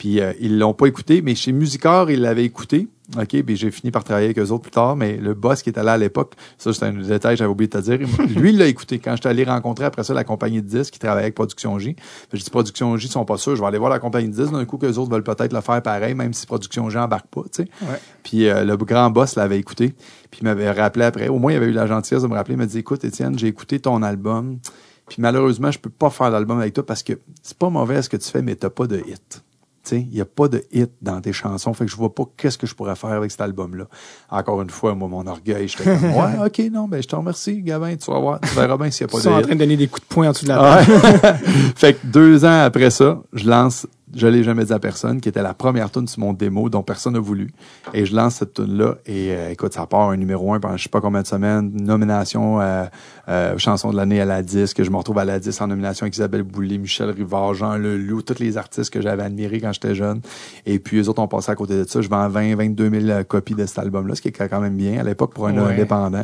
Puis euh, ils l'ont pas écouté, mais chez Musicor, ils l'avaient écouté. OK, puis j'ai fini par travailler avec eux autres plus tard, mais le boss qui était là à l'époque, ça c'est un détail, j'avais oublié de te dire, lui il l'a écouté. Quand j'étais allé rencontrer après ça la compagnie de disques qui travaillait avec Production J, j'ai dit Production J sont pas sûrs, je vais aller voir la compagnie de disques, d'un coup qu'eux autres veulent peut-être le faire pareil, même si Production J embarque pas, tu sais. Ouais. Puis euh, le grand boss l'avait écouté, puis il m'avait rappelé après. Au moins, il avait eu la gentillesse de me rappeler, il m'a dit Écoute, Étienne, j'ai écouté ton album, puis malheureusement, je peux pas faire l'album avec toi parce que c'est pas mauvais ce que tu fais, mais t'as pas de hit. Il n'y a pas de hit dans tes chansons. Fait que je vois pas qu'est-ce que je pourrais faire avec cet album-là. Encore une fois, moi, mon orgueil, j'étais comme, ouais, ok, non, ben, je te remercie, Gavin, tu vas voir, tu verras bien s'il n'y a Ils pas sont de en hit. train de donner des coups de poing en dessous de la table. Ouais. fait que deux ans après ça, je lance Je l'ai jamais dit à personne, qui était la première tune sur mon démo dont personne n'a voulu. Et je lance cette tune là et euh, écoute, ça part un numéro un pendant je sais pas combien de semaines, nomination euh, euh, chanson de l'année à la disque, je me retrouve à la disque en nomination avec Isabelle Boulay, Michel Rivard, Jean Leloup, tous les artistes que j'avais admirés quand j'étais jeune. Et puis eux autres ont passé à côté de ça. Je vends 20, 22 000 copies de cet album-là, ce qui est quand même bien à l'époque pour un Ouais. indépendant.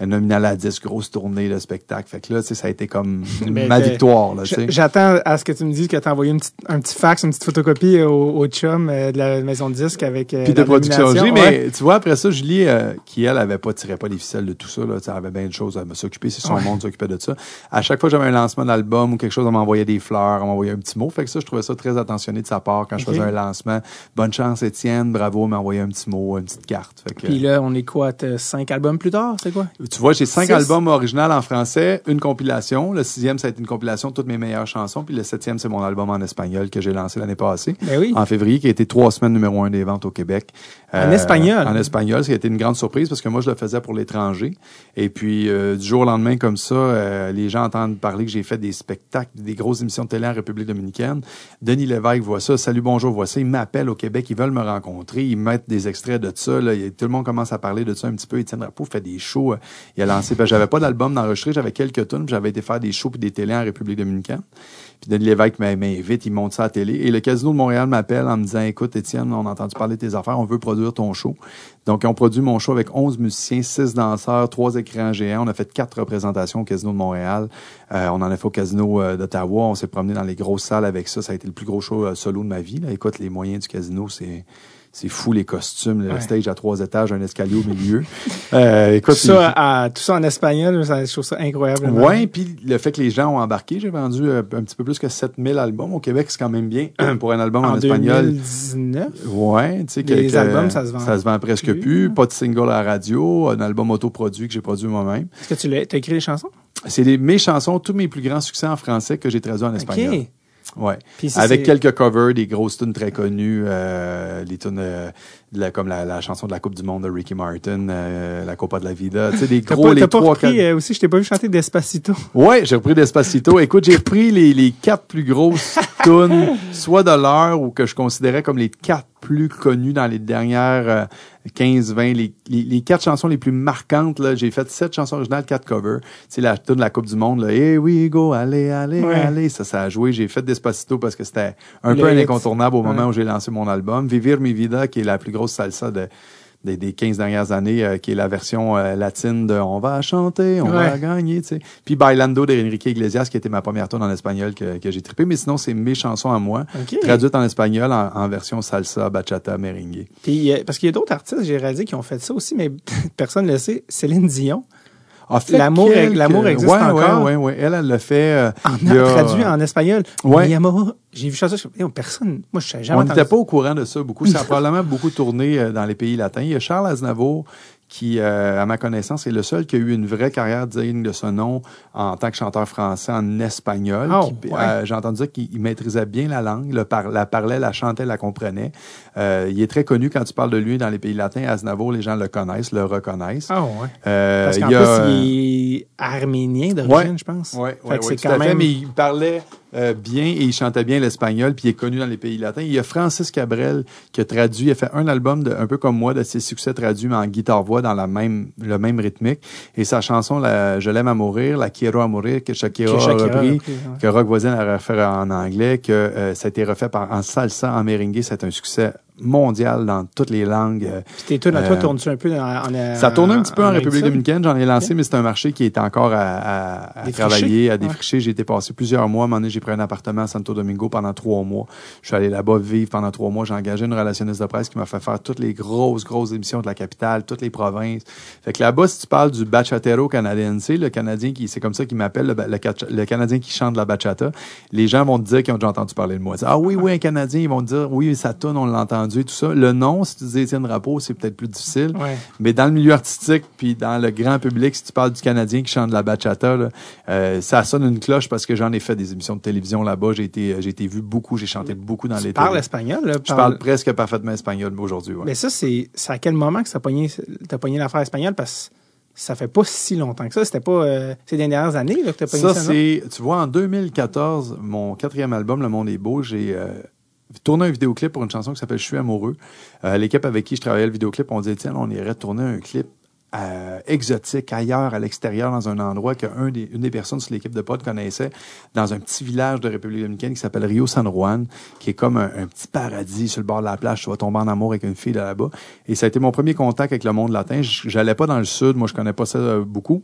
Un nominé à la disque, grosse tournée de spectacle. Fait que là, tu sais, ça a été comme ma victoire. J'attends à ce que tu me dises que tu as envoyé une petite- un petit fax, une petite photocopie au, au chum euh, de la maison de disque avec euh, Puis de production nomination. mais tu vois, après ça, Julie, euh, qui elle avait pas tiré pas les ficelles de tout ça, là, elle avait bien de choses à me s'occuper, c'est son Ouais. monde s'occupait de ça. À chaque fois que j'avais un lancement d'album ou quelque chose, on m'envoyait des fleurs, on m'envoyait un petit mot. Fait que ça, je trouvais ça très attentionné de sa part quand je faisais un lancement. Bonne chance, Étienne, bravo, m'envoyer un petit mot, une petite carte. Fait que, Puis là, on est quoi, cinq albums plus tard, c'est quoi? tu vois, j'ai cinq Six? albums originaux en français, une compilation. Le sixième, ça a été une compilation de toutes mes meilleures chansons. Puis le septième, c'est mon album en espagnol que j'ai lancé l'année passée. Ben oui. En février, qui a été trois semaines numéro un des ventes au Québec. En espagnol? En espagnol, ce qui a été une grande surprise parce que moi, je le faisais pour l'étranger. Et puis, euh, du jour au lendemain, comme ça, euh, les gens entendent parler que j'ai fait des spectacles, des grosses émissions de télé en République dominicaine. Denis Lévesque voit ça. Salut, bonjour, voit ça. Ils m'appellent au Québec. Ils veulent me rencontrer. Ils mettent des extraits de ça. Là. Tout le monde commence à parler de ça un petit peu. Étienne Drapeau fait des shows. euh, Il a lancé... ben, j'avais pas d'album d'enregistrer. J'avais quelques tunes. J'avais été faire des shows puis des télés en République dominicaine. Puis Denis Lévesque m'invite, il monte ça à la télé. Et le Casino de Montréal m'appelle en me disant, écoute, Étienne, on a entendu parler de tes affaires, on veut produire ton show. Donc, ont produit mon show avec 11 musiciens, 6 danseurs, 3 écrans géants. On a fait quatre représentations au Casino de Montréal. Euh, on en a fait au Casino euh, d'Ottawa. On s'est promené dans les grosses salles avec ça. Ça a été le plus gros show euh, solo de ma vie. Là. Écoute, les moyens du casino, c'est... C'est fou, les costumes, le Ouais. stage à trois étages, un escalier au milieu. Euh, écoute, Tout ça, à- tout ça en espagnol, ça, je trouve ça incroyable. Ouais, puis le fait que les gens ont embarqué, j'ai vendu euh, un petit peu plus que 7000 albums au Québec, c'est quand même bien pour un album en, En espagnol. 2019. Ouais, tu sais que Les albums, ça se vend presque plus, plus, hein. pas de single à la radio, un album autoproduit que j'ai produit moi-même. Est-ce que tu l'as, t'as écrit les chansons? C'est mes chansons, tous mes plus grands succès en français que j'ai traduits en espagnol. OK. Ouais. Puis ça, Avec quelques covers, des grosses tunes très connues, euh, les tunes euh, la- comme la, la chanson de la Coupe du Monde de Ricky Martin, euh, la Copa de la Vida, tu sais des gros pas, les t'as pas trois repris, quatre- euh, aussi, je t'ai pas vu chanter Despacito. Ouais, j'ai repris Despacito. Écoute, j'ai repris les, les quatre plus grosses tunes, soit de l'heure ou que je considérais comme les quatre plus connues dans les dernières euh, 15, 20, les, les, les quatre chansons les plus marquantes. Là, j'ai fait sept chansons originales, quatre covers. C'est la tune de la Coupe du Monde. Là, Here we go, allez, allez, Ouais. allez. Ça, ça a joué. J'ai fait Despacito parce que c'était un Le peu un incontournable au moment Ouais. où j'ai lancé mon album. Vivir mi vida, qui est la plus grosse salsa de des, des 15 dernières années, euh, qui est la version euh, latine de On va chanter, on va gagner, tu sais. Puis Bailando de Enrique Iglesias, qui était ma première tune en espagnol que, que j'ai trippé. Mais sinon, c'est mes chansons à moi, traduites en espagnol en, en version salsa, bachata, merengue. Puis, euh, parce qu'il y a d'autres artistes, j'ai réalisé, qui ont fait ça aussi, mais personne ne le sait. Céline Dion, A fait L'amour- quelques- l'amour existe ouais, encore? Ouais, ouais, ouais. Elle, elle le fait. euh, en, il y a- traduit en espagnol. Ouais. Mi amor. J'ai vu ça, personne, moi, je savais jamais On n'était pas au courant de ça beaucoup. Ça a probablement beaucoup tourné euh, dans les pays latins. Il y a Charles Aznavour qui, euh, à ma connaissance, est le seul qui a eu une vraie carrière digne de ce nom en tant que chanteur français en espagnol. Oh, ouais. euh, J'ai entendu dire qu'il il maîtrisait bien la langue, le par- la parlait, la chantait, la comprenait. Euh, il est très connu quand tu parles de lui dans les pays latins. Aznavour, les gens le connaissent, le reconnaissent. Ah ouais. Euh, Parce qu'en il a, plus, il est arménien d'origine, Ouais. je pense. Oui, ouais, ouais, c'est quand à fait, même... mais il parlait euh, bien et il chantait bien l'espagnol, puis il est connu dans les pays latins. Il y a Francis Cabrel qui a traduit, il a fait un album de, un peu comme moi de ses succès traduits, mais en guitare-voix dans la même, le même rythmique. Et sa chanson, la, Je l'aime à mourir, la Quiero a mourir, que Shakira, Que Shakira a repris, a repris, ouais. que Rock Voisine a refait en anglais, que euh, ça a été refait par, en salsa, en merengue. C'est un succès mondial dans toutes les langues. euh, Puis tes tunes, à toi, tournes-tu un peu en, en- ça tourne un petit peu en, République dominicaine? J'en ai lancé, mais c'est un marché qui est encore à, à- à travailler, à Ouais. défricher. J'ai été passé plusieurs mois. À un moment donné, j'ai pris un appartement à Santo Domingo pendant trois mois. Je suis allé là-bas vivre pendant trois mois. J'ai engagé une relationniste de presse qui m'a fait faire toutes les grosses, grosses émissions de la capitale, toutes les provinces. Fait que là-bas, si tu parles du bachatero canadien, le Canadien qui, c'est comme ça qu'il m'appelle, le, le, Canadien qui chante la bachata, les gens vont te dire qu'ils ont déjà entendu parler de moi. Ah oui, oui, un Canadien. Ils vont te dire, oui, ça tourne, on tout ça. Le nom, si tu dis Étienne Drapeau, c'est peut-être plus difficile. Ouais. Mais dans le milieu artistique, puis dans le grand public, si tu parles du Canadien qui chante de la bachata, là, euh, ça sonne une cloche parce que j'en ai fait des émissions de télévision là-bas. J'ai été, j'ai été vu beaucoup, j'ai chanté beaucoup dans les Tu parles espagnol, là? Je parle presque parfaitement espagnol aujourd'hui. Ouais. Mais ça, c'est c'est à quel moment que ça pogné, t'as pogné l'affaire espagnole? Parce que ça fait pas si longtemps que ça. C'était pas euh, ces dernières années là, que t'as pogné Ça, ça, non? c'est, tu vois, en 2014, mon quatrième album, Le Monde est beau, j'ai euh, tourné un vidéoclip pour une chanson qui s'appelle Je suis amoureux. Euh, L'équipe avec qui je travaillais le vidéoclip, on disait, tiens, on irait tourner un clip euh, exotique ailleurs, à l'extérieur, dans un endroit qu'une des, une des personnes sur l'équipe de pod connaissait, dans un petit village de République dominicaine qui s'appelle Rio San Juan, qui est comme un, petit paradis sur le bord de la plage. Tu vas tomber en amour avec une fille là-bas. Et ça a été mon premier contact avec le monde latin. J'allais pas dans le sud, moi je connais pas ça euh, beaucoup.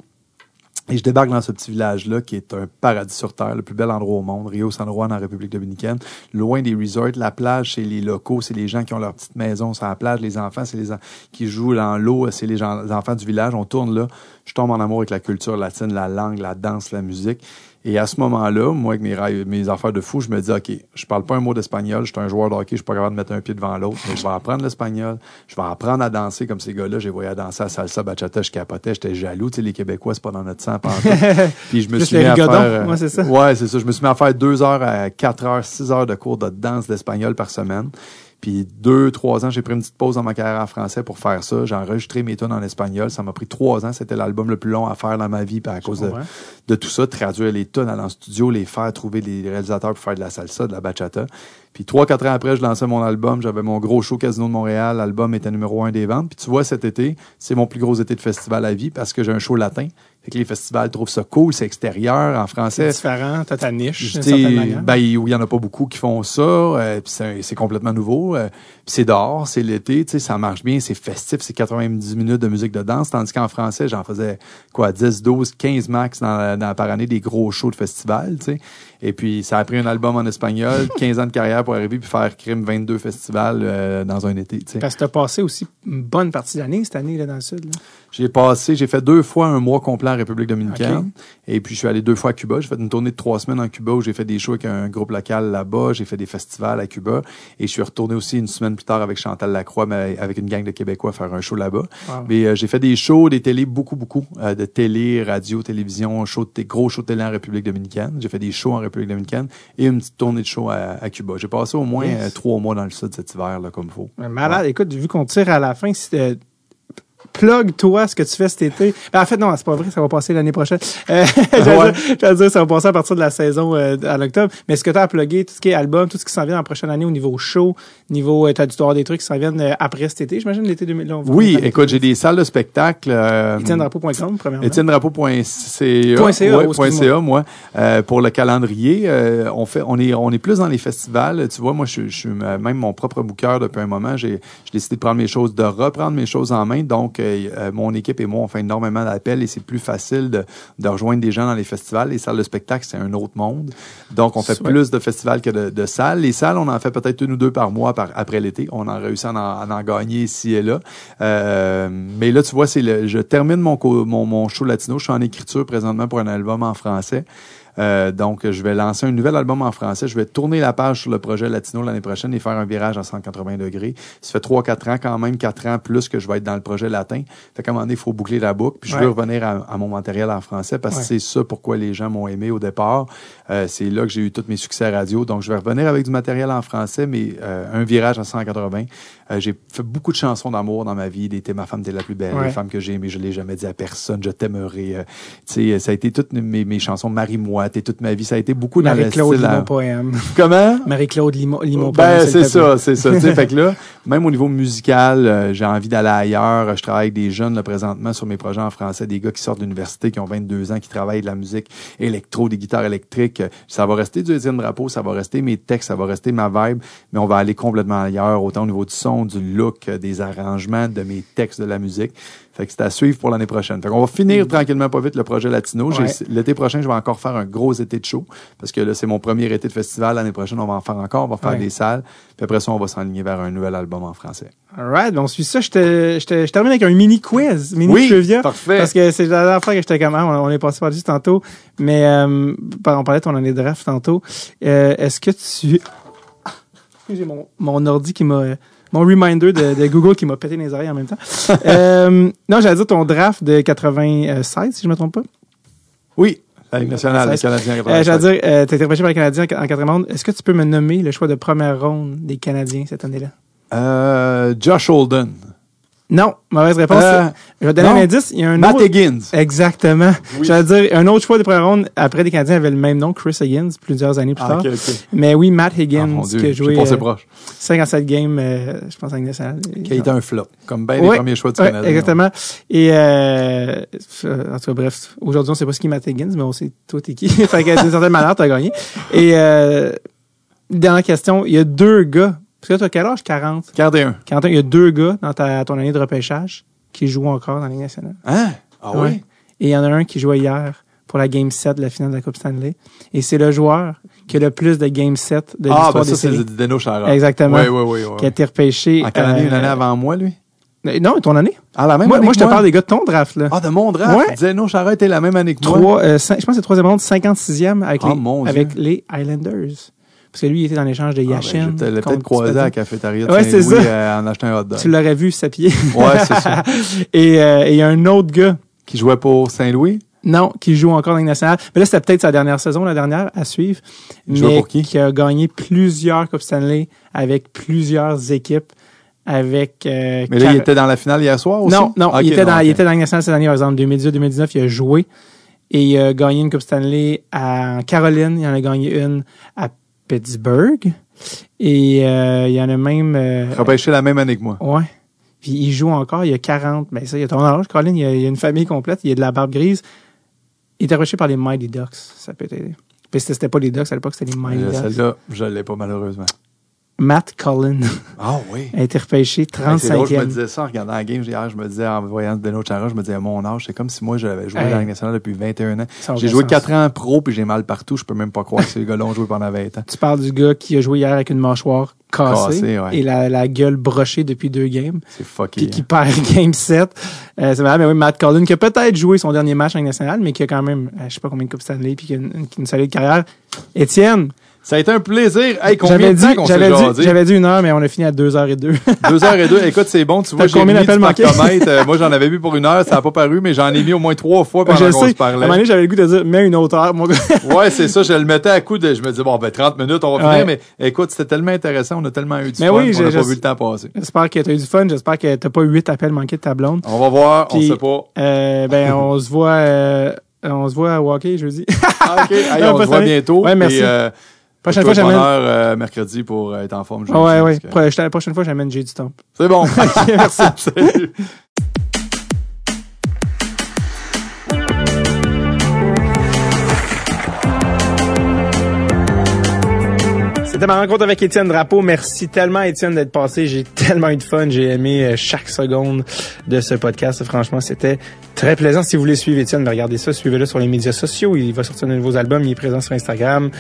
Et je débarque dans ce petit village-là qui est un paradis sur terre, le plus bel endroit au monde, Rio San Juan en République dominicaine. Loin des resorts, la plage, c'est les locaux, c'est les gens qui ont leur petite maison sur la plage. Les enfants, c'est les qui jouent dans l'eau, c'est les, les enfants du village. On tourne là. Je tombe en amour avec la culture latine, la langue, la danse, la musique. Et à ce moment-là, moi, avec mes, rails- mes affaires de fou, je me dis, OK, je parle pas un mot d'espagnol, je suis un joueur de hockey, je suis pas capable de mettre un pied devant l'autre, mais je vais apprendre l'espagnol, je vais apprendre à danser comme ces gars-là. J'ai voyé à danser à salsa, bachata, je capotais, j'étais jaloux. Tu sais, les Québécois, c'est pas dans notre sang. Puis je me Juste suis mis à faire... euh, Ouais, c'est ça. Ouais, c'est ça. Je me suis mis à faire deux heures à quatre heures, six heures de cours de danse d'espagnol par semaine. Puis deux, trois ans, j'ai pris une petite pause dans ma carrière en français pour faire ça. J'ai enregistré mes tunes en espagnol. Ça m'a pris trois ans. C'était l'album le plus long à faire dans ma vie. À cause de, tout ça, traduire les tunes, aller en studio, les faire, trouver des réalisateurs pour faire de la salsa, de la bachata. Puis trois, quatre ans après, je lançais mon album. J'avais mon gros show Casino de Montréal. L'album était numéro un des ventes. Puis tu vois, cet été, c'est mon plus gros été de festival à vie parce que j'ai un show latin. Fait que les festivals trouvent ça cool, c'est extérieur en C'est français. différent, t'as ta niche, Je d'une dis, certaine manière. ben, il y en a pas beaucoup qui font ça, euh, puis c'est c'est complètement nouveau. euh, puis c'est dehors, c'est l'été, tu sais, ça marche bien, c'est festif, c'est 90 minutes de musique de danse, tandis qu'en français, j'en faisais quoi, 10, 12, 15 max dans, dans- par année des gros shows de festival, tu sais. Et puis ça a pris un album en espagnol, 15 ans de carrière pour arriver puis faire crime 22 festivals euh, dans un été, tu sais. Parce que t'as passé aussi une bonne partie de l'année cette année là, dans le sud. J'ai passé, j'ai fait deux fois un mois complet en République dominicaine. Et puis, je suis allé deux fois à Cuba. J'ai fait une tournée de trois semaines en Cuba où j'ai fait des shows avec un groupe local là-bas. J'ai fait des festivals à Cuba. Et je suis retourné aussi une semaine plus tard avec Chantal Lacroix, mais avec une gang de Québécois faire un show là-bas. Wow. Mais euh, j'ai fait des shows, des télés, beaucoup, beaucoup, euh, de télé, radio, télévision, show gros shows de télé en République dominicaine. J'ai fait des shows en République dominicaine et une petite tournée de show à, à Cuba. J'ai passé au moins Yes. euh, trois mois dans le sud cet hiver, là, comme il faut. Malade, écoute, vu qu'on tire à la fin, si euh, plug toi ce que tu fais cet été. Ben, en fait, non, c'est pas vrai, ça va passer l'année prochaine. Euh, Ouais. dire, j'allais dire, ça va passer à partir de la saison euh, à l'octobre. Mais est-ce que tu as à plugger tout ce qui est album, tout ce qui s'en vient en prochaine année au niveau show, niveau, euh, t'as dû avoir des trucs qui s'en viennent euh, après cet été, j'imagine, l'été 2000. là, on va- Oui, écoute, j'ai des salles de spectacle. Euh, EtienneDrapeau.com, premièrement. EtienneDrapeau.ca, moi, euh, pour le calendrier, euh, on fait, on est, on est plus dans les festivals. Tu vois, moi, je, je suis même mon propre booker depuis un moment. J'ai, j'ai décidé de prendre mes choses, de reprendre mes choses en main. Donc, euh, mon équipe et moi, on fait énormément d'appels et c'est plus facile de, de rejoindre des gens dans les festivals. Les salles de spectacle, c'est un autre monde. Donc, on fait Ouais. plus de festivals que de, de salles. Les salles, on en fait peut-être une ou deux par mois par, après l'été. On en réussit à en, à en gagner ici et là. Euh, mais là, tu vois, c'est le, je termine mon, mon, mon show latino. Je suis en écriture présentement pour un album en français. Euh, donc, je vais lancer un nouvel album en français. Je vais tourner la page sur le projet latino l'année prochaine et faire un virage à 180 degrés. Ça fait 3-4 ans quand même, 4 ans plus que je vais être dans le projet latin. Fait qu'à un moment donné, il faut boucler la boucle. Puis je Ouais. veux revenir à, à mon matériel en français parce que c'est ça pourquoi les gens m'ont aimé au départ. Euh, c'est là que j'ai eu tous mes succès radio. Donc, je vais revenir avec du matériel en français, mais euh, un virage à 180. Euh, j'ai fait beaucoup de chansons d'amour dans ma vie. Des ma femme, t'es la plus belle. Ouais. Les femmes que j'ai aimées, je l'ai jamais dit à personne. Je t'aimerai. Euh, tu sais, ça a été toutes mes, mes chansons. Marie-moi, t'es toute ma vie. Ça a été beaucoup dans le Marie-Claude style. à- Limon Poème. Comment? Marie-Claude Limon, Limon Ben, c'est ça, c'est ça. Fait que là, même au niveau musical, euh, j'ai envie d'aller ailleurs. Je travaille avec des jeunes là, présentement sur mes projets en français, des gars qui sortent de l'université, qui ont 22 ans, qui travaillent de la musique électro, des guitares électriques. Euh, Ça va rester du Étienne Drapeau, ça va rester mes textes, ça va rester ma vibe, mais on va aller complètement ailleurs, autant au niveau du son, du look, euh, des arrangements, de mes textes, de la musique. Fait que c'est à suivre pour l'année prochaine. Fait qu'on va finir tranquillement pas vite le projet latino. Ouais. L'été prochain, je vais encore faire un gros été de show parce que là, c'est mon premier été de festival. L'année prochaine, on va en faire encore. On va faire Ouais. des salles. Puis après ça, on va s'enligner vers un nouvel album en français. Alright, bon, on suit ça. Je, te, je, te- je termine avec un mini quiz, mini Oui, trivia. parfait. Parce que c'est la dernière fois que j'étais comme, ah, on, on est passé par-dessus tantôt. Mais, euh, on parlait de ton année de draft tantôt. Euh, Est-ce que tu... J'ai mon, mon ordi qui m'a... Mon reminder de, de Google qui m'a pété les oreilles en même temps. euh, non, j'allais dire ton draft de 96, si je me trompe pas. Oui, la Ligue nationale, les 96. Canadiens. Euh, 96. j'allais dire, euh, t'as été repêché par les Canadiens en, en quatrième ronde. Est-ce que tu peux me nommer le choix de première ronde des Canadiens cette année-là? Euh, Josh Holden. Non, mauvaise réponse. Euh, je vais te donner non. un indice. Il y a un Matt autre... Higgins. Exactement. Oui. J'allais dire, un autre choix de première ronde après des Canadiens avait le même nom, Chris Higgins, plusieurs années plus Ah, tard. Mais oui, Matt Ah, Higgins, mon Dieu, qui a joué euh, proche. 57 games, euh, je pense, en Ligue nationale. Qui a été un flop, comme bien Ouais, les premiers choix du Ouais, Canada. exactement. Et, euh, en tout cas, bref, aujourd'hui, on sait pas ce qui est Matt Higgins, mais on sait toi t'es qui. fait que d'une certaine manière, t'as gagné. Et, euh, dernière question, il y a deux gars. Parce que toi, quel âge? 40. 41. Quentin, il y a deux gars dans ta, ton année de repêchage qui jouent encore dans la Ligue nationale. Hein? Ah Ouais. oui? Et il y en a un qui jouait hier pour la Game 7 de la finale de la Coupe Stanley. Et c'est le joueur qui a le plus de Game 7 de Ah, l'histoire ben des ça, c'est séries. Deno Chara. Exactement. Oui, oui, oui. oui. Qui a été repêché. En Canadien, euh, une année avant moi, lui? Non, ton année. Ah, la même Moi, année moi je te parle des gars de ton draft, là. Ah, de mon draft? Ouais. Deno Chara était la même année que moi? Trois, euh, cinq- je pense que c'est troisième ronde, 56e avec, Oh, les, mon Dieu. avec les Islanders. Parce que lui, il était dans l'échange de Ah, ben, je l'ai peut-être croisé à la cafétéria de Ouais, c'est Saint-Louis ça. euh, en achetant un hot dog. Tu l'aurais vu s'appuyer. Ouais, c'est ça. et euh, et il y a un autre gars, Qui jouait pour Saint-Louis? non, qui joue encore dans Ligue nationale. Mais là, c'était peut-être sa dernière saison, la dernière, à suivre. Il mais pour qui? a gagné plusieurs Coupes Stanley avec plusieurs équipes. Avec, euh, Mais là, Car- il était dans la finale hier soir aussi? Non, non, il, était dans, il était dans Ligue nationale cette année, par exemple, 2018-2019, il a joué. Et il a gagné une Coupe Stanley à Caroline. Il en a gagné une à Pittsburgh. Et euh, il y en a même... euh, Repêché la même année que moi. Ouais. Puis il joue encore, il y a 40. Ben ça, il y a ton âge, Colin, il y a, il y a une famille complète, il y a de la barbe grise. Il est approché par les Mighty Ducks, ça peut t'aider. Puis c'était c'était pas les Ducks à l'époque, c'était les Mighty Euh, Ducks. Celle-là, je l'ai pas malheureusement. Matt Cullen Ah oui. a été repêché Hey, C'est drôle, je me 35e. disais ça en regardant la game hier, je me disais en voyant Beno Chara, je me disais à mon âge, c'est comme si moi j'avais joué Hey. dans la nationale depuis 21 ans. J'ai joué sens. 4 ans pro puis j'ai mal partout, je peux même pas croire que ces gars-là ont joué pendant 20 ans. Tu parles du gars qui a joué hier avec une mâchoire cassée, ouais. et la, la gueule brochée depuis deux games, C'est fucké. puis qui perd game 7. Euh, c'est malade, mais oui, Matt Cullen, qui a peut-être joué son dernier match en nationale, mais qui a quand même, euh, je sais pas combien de Coupe Stanley, puis qui a une, une- une solide carrière. Étienne, Ça a été un plaisir. Hey, combien j'avais de temps dit, qu'on s'est dit, jasé? j'avais dit une heure, mais on a fini à deux heures et deux. Deux heures et deux. Écoute, c'est bon. Tu vois, j'ai combien mis du d'appels manqués? parcomètre. Euh, moi, j'en avais vu pour une heure. Ça n'a pas paru, mais j'en ai mis au moins trois fois pendant je qu'on sais. se À un moment parlait. donné, j'avais le goût de dire, mets une autre heure, mon gars. Ouais, c'est ça. Je le mettais à coup de, je me disais, bon, ben, 30 minutes, on va Ouais. finir. Mais écoute, c'était tellement intéressant. On a tellement eu du Mais fun. oui, on je- n'a pas vu le temps passer. J'espère que t'as eu du fun. J'espère que t'as pas huit appels manqués de ta blonde. On va voir. Puis- on sait pas. Euh, ben, on se voit, euh, on se voit à Walker jeudi. Ah, OK. Hey, Non, on pas se voit cette année. bientôt. Ouais, merci. Et, euh, Prochaine fois, j'amène. euh, mercredi pour euh, être en forme. Ah ouais, ouais. que- Pro- La prochaine fois, j'amène Jay du Temple. C'est bon. merci. Salut. C'était ma rencontre avec Étienne Drapeau. Merci tellement, Étienne, d'être passé. J'ai tellement eu de fun. J'ai aimé euh, chaque seconde de ce podcast. Franchement, c'était très plaisant. Si vous voulez suivre Étienne, regardez ça. Suivez-le sur les médias sociaux. Il va sortir de nouveaux albums. Il est présent sur Instagram.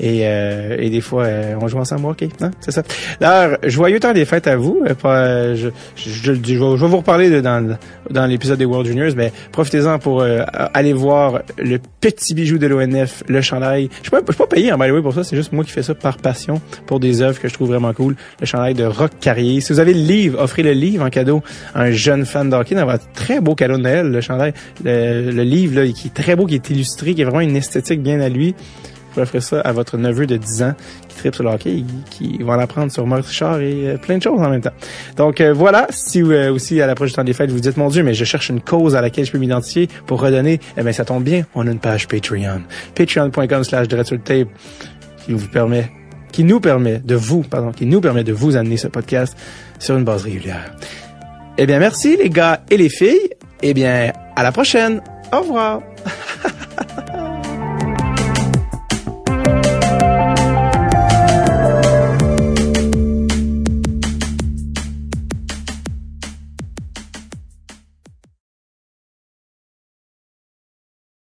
Et, euh, et des fois, euh, on joue ensemble, ok, non, c'est ça. D'ailleurs, joyeux temps des fêtes à vous. Euh, pas, euh, je, je, je, vais, vous reparler dans, dans l'épisode des World Juniors, mais profitez-en pour euh, aller voir le petit bijou de l'ONF, le chandail. Je suis pas, je suis pas payé en by the way pour ça, c'est juste moi qui fais ça par passion pour des œuvres que je trouve vraiment cool. Le chandail de Rock Carrier. Si vous avez le livre, offrez le livre en cadeau à un jeune fan d'hockey dans votre très beau cadeau de Noël, le chandail, le livre là, qui est très beau, qui est illustré, qui a vraiment une esthétique bien à lui. Vous offrez ça à votre neveu de 10 ans qui tripe sur le hockey, et qui va en apprendre sur Marc Richard et euh, plein de choses en même temps. Donc euh, voilà, si euh, aussi à l'approche du temps des fêtes, vous dites, mon Dieu, mais je cherche une cause à laquelle je peux m'identifier pour redonner, eh bien ça tombe bien, on a une page Patreon. Patreon.com slash tape qui vous permet, qui nous permet de vous, pardon, qui nous permet de vous amener ce podcast sur une base régulière. Eh bien merci les gars et les filles, eh bien à la prochaine, au revoir.